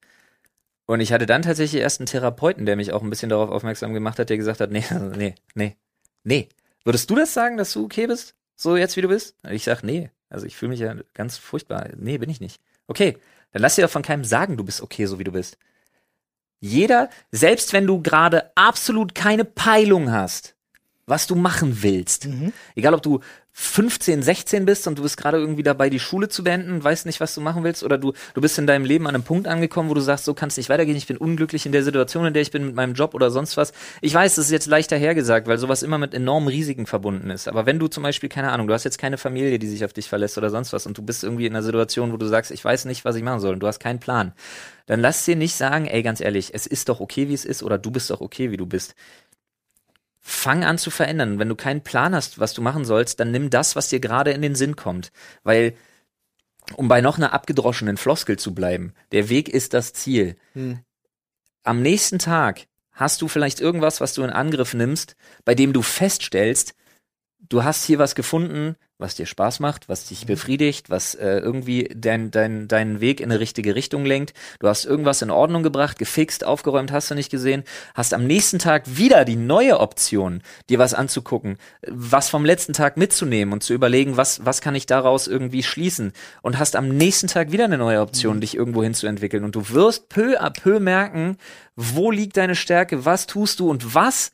[SPEAKER 1] Und ich hatte dann tatsächlich erst einen Therapeuten, der mich auch ein bisschen darauf aufmerksam gemacht hat, der gesagt hat, nee, <laughs> nee, nee, nee. Würdest du das sagen, dass du okay bist? So jetzt, wie du bist? Ich sag, nee. Also ich fühle mich ja ganz furchtbar. Nee, bin ich nicht. Okay, dann lass dir doch von keinem sagen, du bist okay, so wie du bist. Jeder, selbst wenn du gerade absolut keine Peilung hast, was du machen willst,
[SPEAKER 2] Mhm.
[SPEAKER 1] egal ob du 15, 16 bist und du bist gerade irgendwie dabei, die Schule zu beenden weißt nicht, was du machen willst, oder du, du bist in deinem Leben an einem Punkt angekommen, wo du sagst, so kann es nicht weitergehen, ich bin unglücklich in der Situation, in der ich bin mit meinem Job oder sonst was. Ich weiß, das ist jetzt leichter hergesagt, weil sowas immer mit enormen Risiken verbunden ist. Aber wenn du zum Beispiel, keine Ahnung, du hast jetzt keine Familie, die sich auf dich verlässt oder sonst was und du bist irgendwie in einer Situation, wo du sagst, ich weiß nicht, was ich machen soll und du hast keinen Plan, dann lass dir nicht sagen, ey, ganz ehrlich, es ist doch okay, wie es ist, oder du bist doch okay, wie du bist fang an zu verändern. Wenn du keinen Plan hast, was du machen sollst, dann nimm das, was dir gerade in den Sinn kommt. Weil, um bei noch einer abgedroschenen Floskel zu bleiben, der Weg ist das Ziel.
[SPEAKER 3] Hm.
[SPEAKER 1] Am nächsten Tag hast du vielleicht irgendwas, was du in Angriff nimmst, bei dem du feststellst, du hast hier was gefunden, was dir Spaß macht, was dich befriedigt, was äh, irgendwie dein, dein, deinen Weg in eine richtige Richtung lenkt. Du hast irgendwas in Ordnung gebracht, gefixt, aufgeräumt, hast du nicht gesehen, hast am nächsten Tag wieder die neue Option, dir was anzugucken, was vom letzten Tag mitzunehmen und zu überlegen, was, was kann ich daraus irgendwie schließen und hast am nächsten Tag wieder eine neue Option, dich irgendwo hinzuentwickeln. Und du wirst peu à peu merken, wo liegt deine Stärke, was tust du und was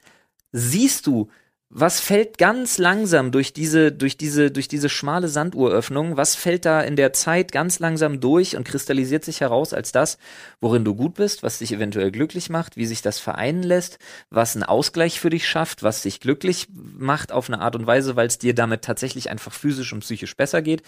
[SPEAKER 1] siehst du, was fällt ganz langsam durch diese, durch diese, durch diese schmale Sanduhröffnung, was fällt da in der Zeit ganz langsam durch und kristallisiert sich heraus als das, worin du gut bist, was dich eventuell glücklich macht, wie sich das vereinen lässt, was einen Ausgleich für dich schafft, was dich glücklich macht auf eine Art und Weise, weil es dir damit tatsächlich einfach physisch und psychisch besser geht.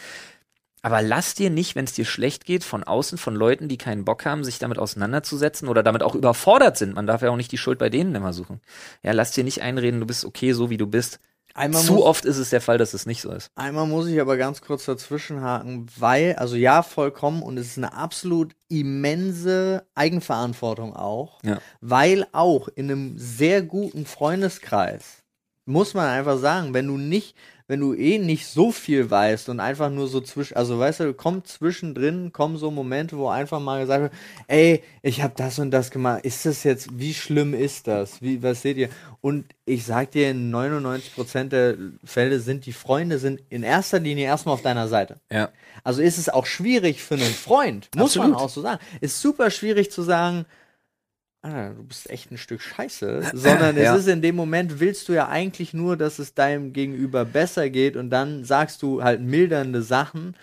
[SPEAKER 1] Aber lass dir nicht, wenn es dir schlecht geht, von außen, von Leuten, die keinen Bock haben, sich damit auseinanderzusetzen oder damit auch überfordert sind. Man darf ja auch nicht die Schuld bei denen immer suchen. Ja, lass dir nicht einreden, du bist okay, so wie du bist.
[SPEAKER 3] Einmal
[SPEAKER 1] Zu
[SPEAKER 3] muss,
[SPEAKER 1] oft ist es der Fall, dass es nicht so ist.
[SPEAKER 3] Einmal muss ich aber ganz kurz dazwischenhaken, weil, also ja, vollkommen, und es ist eine absolut immense Eigenverantwortung auch,
[SPEAKER 1] Ja.
[SPEAKER 3] weil auch in einem sehr guten Freundeskreis, muss man einfach sagen, wenn du nicht, wenn du eh nicht so viel weißt und einfach nur so zwischen, also weißt du, kommt zwischendrin, kommen so Momente, wo einfach mal gesagt wird, ey, ich habe das und das gemacht, ist das jetzt, wie schlimm ist das? Wie, was seht ihr? Und ich sag dir, in 99% der Fälle sind die Freunde sind in erster Linie erstmal auf deiner Seite.
[SPEAKER 1] Ja.
[SPEAKER 3] Also ist es auch schwierig für einen Freund, muss man
[SPEAKER 1] Absolut.
[SPEAKER 3] auch so sagen. Ist super schwierig zu sagen, ah, du bist echt ein Stück Scheiße, <laughs> sondern
[SPEAKER 1] Ja.
[SPEAKER 3] es ist in dem Moment, willst du ja eigentlich nur, dass es deinem Gegenüber besser geht und dann sagst du halt mildernde Sachen.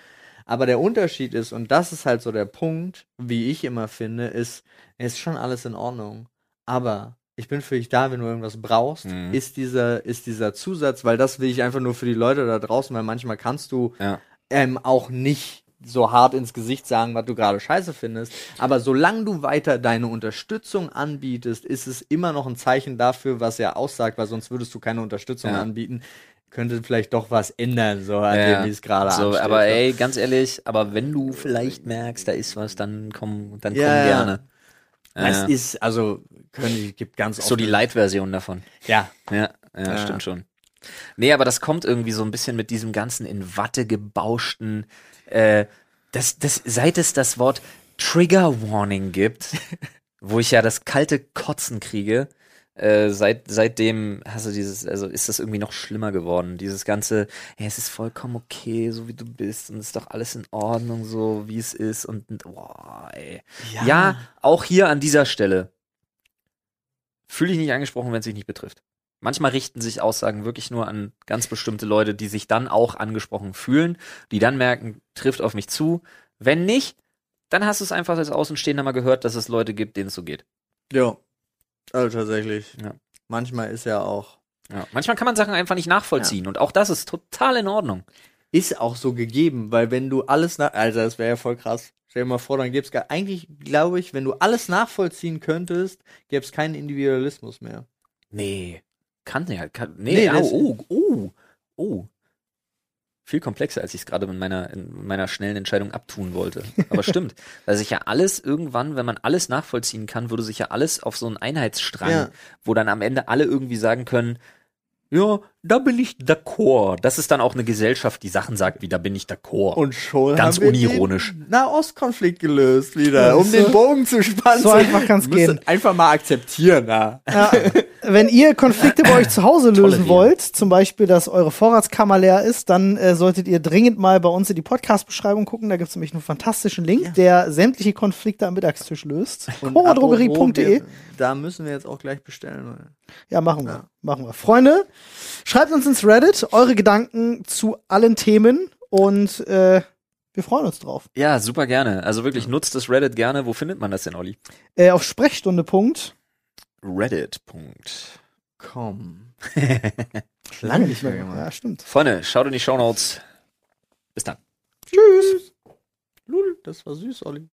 [SPEAKER 3] Aber der Unterschied ist, und das ist halt so der Punkt, wie ich immer finde, ist, es ist schon alles in Ordnung. Aber ich bin für dich da, wenn du irgendwas brauchst,
[SPEAKER 1] Mhm.
[SPEAKER 3] ist dieser, ist dieser Zusatz, weil das will ich einfach nur für die Leute da draußen, weil manchmal kannst du
[SPEAKER 1] Ja.
[SPEAKER 3] ähm, auch nicht so hart ins Gesicht sagen, was du gerade scheiße findest. Aber solange du weiter deine Unterstützung anbietest, ist es immer noch ein Zeichen dafür, was er aussagt, weil sonst würdest du keine Unterstützung
[SPEAKER 1] Ja.
[SPEAKER 3] anbieten. Könnte vielleicht doch was ändern, so an
[SPEAKER 1] Ja,
[SPEAKER 3] dem, wie es gerade
[SPEAKER 1] so,
[SPEAKER 3] ansteht.
[SPEAKER 1] aber
[SPEAKER 3] so.
[SPEAKER 1] ey, ganz ehrlich, aber wenn du vielleicht merkst, da ist was, dann komm, dann komm
[SPEAKER 3] Ja, ja.
[SPEAKER 1] gerne. Ja.
[SPEAKER 3] ist, also, können, gibt ganz oft.
[SPEAKER 1] so die Light-Version davon.
[SPEAKER 3] Ja.
[SPEAKER 1] Ja, ja,
[SPEAKER 3] Ja.
[SPEAKER 1] stimmt schon. Nee, aber das kommt irgendwie so ein bisschen mit diesem ganzen in Watte gebauschten, äh, das, das, seit es das Wort Trigger Warning gibt, <laughs> wo ich ja das kalte Kotzen kriege, äh, seit, seitdem hast du dieses, also ist das irgendwie noch schlimmer geworden. Dieses ganze, hey, es ist vollkommen okay, so wie du bist und es ist doch alles in Ordnung, so wie es ist und, und boah, ey. Ja. auch hier an dieser Stelle fühle ich nicht angesprochen, wenn es sich nicht betrifft. Manchmal richten sich Aussagen wirklich nur an ganz bestimmte Leute, die sich dann auch angesprochen fühlen, die dann merken, trifft auf mich zu. Wenn nicht, dann hast du es einfach als Außenstehender mal gehört, dass es Leute gibt, denen es so geht.
[SPEAKER 3] Ja. Also tatsächlich.
[SPEAKER 1] Ja.
[SPEAKER 3] Manchmal ist ja auch.
[SPEAKER 1] Ja. Manchmal kann man Sachen einfach nicht nachvollziehen und auch das ist total in Ordnung.
[SPEAKER 3] Ist auch so gegeben, weil wenn du alles nach. Also, das wäre ja voll krass. Stell dir mal vor, dann gäbe es gar. Eigentlich glaube ich, wenn du alles nachvollziehen könntest, gäbe es keinen Individualismus mehr.
[SPEAKER 1] Nee, kann ja, kann, nee,
[SPEAKER 3] Nee, das-
[SPEAKER 1] oh, oh, oh. Viel komplexer, als ich es gerade in meiner, in meiner schnellen Entscheidung abtun wollte. Aber <laughs> stimmt, weil sich ja alles irgendwann, wenn man alles nachvollziehen kann, würde sich ja alles auf so einen Einheitsstrang,
[SPEAKER 3] Ja.
[SPEAKER 1] wo dann am Ende alle irgendwie sagen können, ja, da bin ich d'accord. Das ist dann auch eine Gesellschaft, die Sachen sagt, wie da bin ich d'accord.
[SPEAKER 3] Und schon
[SPEAKER 1] Ganz
[SPEAKER 3] haben wir
[SPEAKER 1] unironisch.
[SPEAKER 3] den Nahostkonflikt gelöst wieder,
[SPEAKER 2] Ja,
[SPEAKER 3] um
[SPEAKER 2] so-
[SPEAKER 3] den Bogen zu spannen.
[SPEAKER 2] so einfach kann's gehen.
[SPEAKER 3] Einfach mal akzeptieren, na.
[SPEAKER 2] Ja, wenn ihr Konflikte bei euch zu Hause lösen wollt, zum Beispiel, dass eure Vorratskammer leer ist, dann äh, solltet ihr dringend mal bei uns in die Podcast-Beschreibung gucken. Da gibt's nämlich einen fantastischen Link, der sämtliche Konflikte am Mittagstisch löst. Chorodrogerie.de.
[SPEAKER 3] Da müssen wir jetzt auch gleich bestellen.
[SPEAKER 2] Ja, machen wir.
[SPEAKER 3] Ja.
[SPEAKER 2] Machen wir. Freunde, schreibt uns ins Reddit eure Gedanken zu allen Themen und äh, wir freuen uns drauf.
[SPEAKER 1] Ja, super gerne. Also wirklich, nutzt das Reddit gerne. Wo findet man das denn, Olli?
[SPEAKER 2] Äh, auf Sprechstunde. Punkt.
[SPEAKER 1] Reddit. Punkt.
[SPEAKER 3] Komm. <laughs>
[SPEAKER 2] Lange nicht mehr gemacht. Ja, stimmt.
[SPEAKER 1] Freunde, schaut in die Shownotes. Bis dann.
[SPEAKER 2] Tschüss.
[SPEAKER 3] Lul, das war süß, Olli.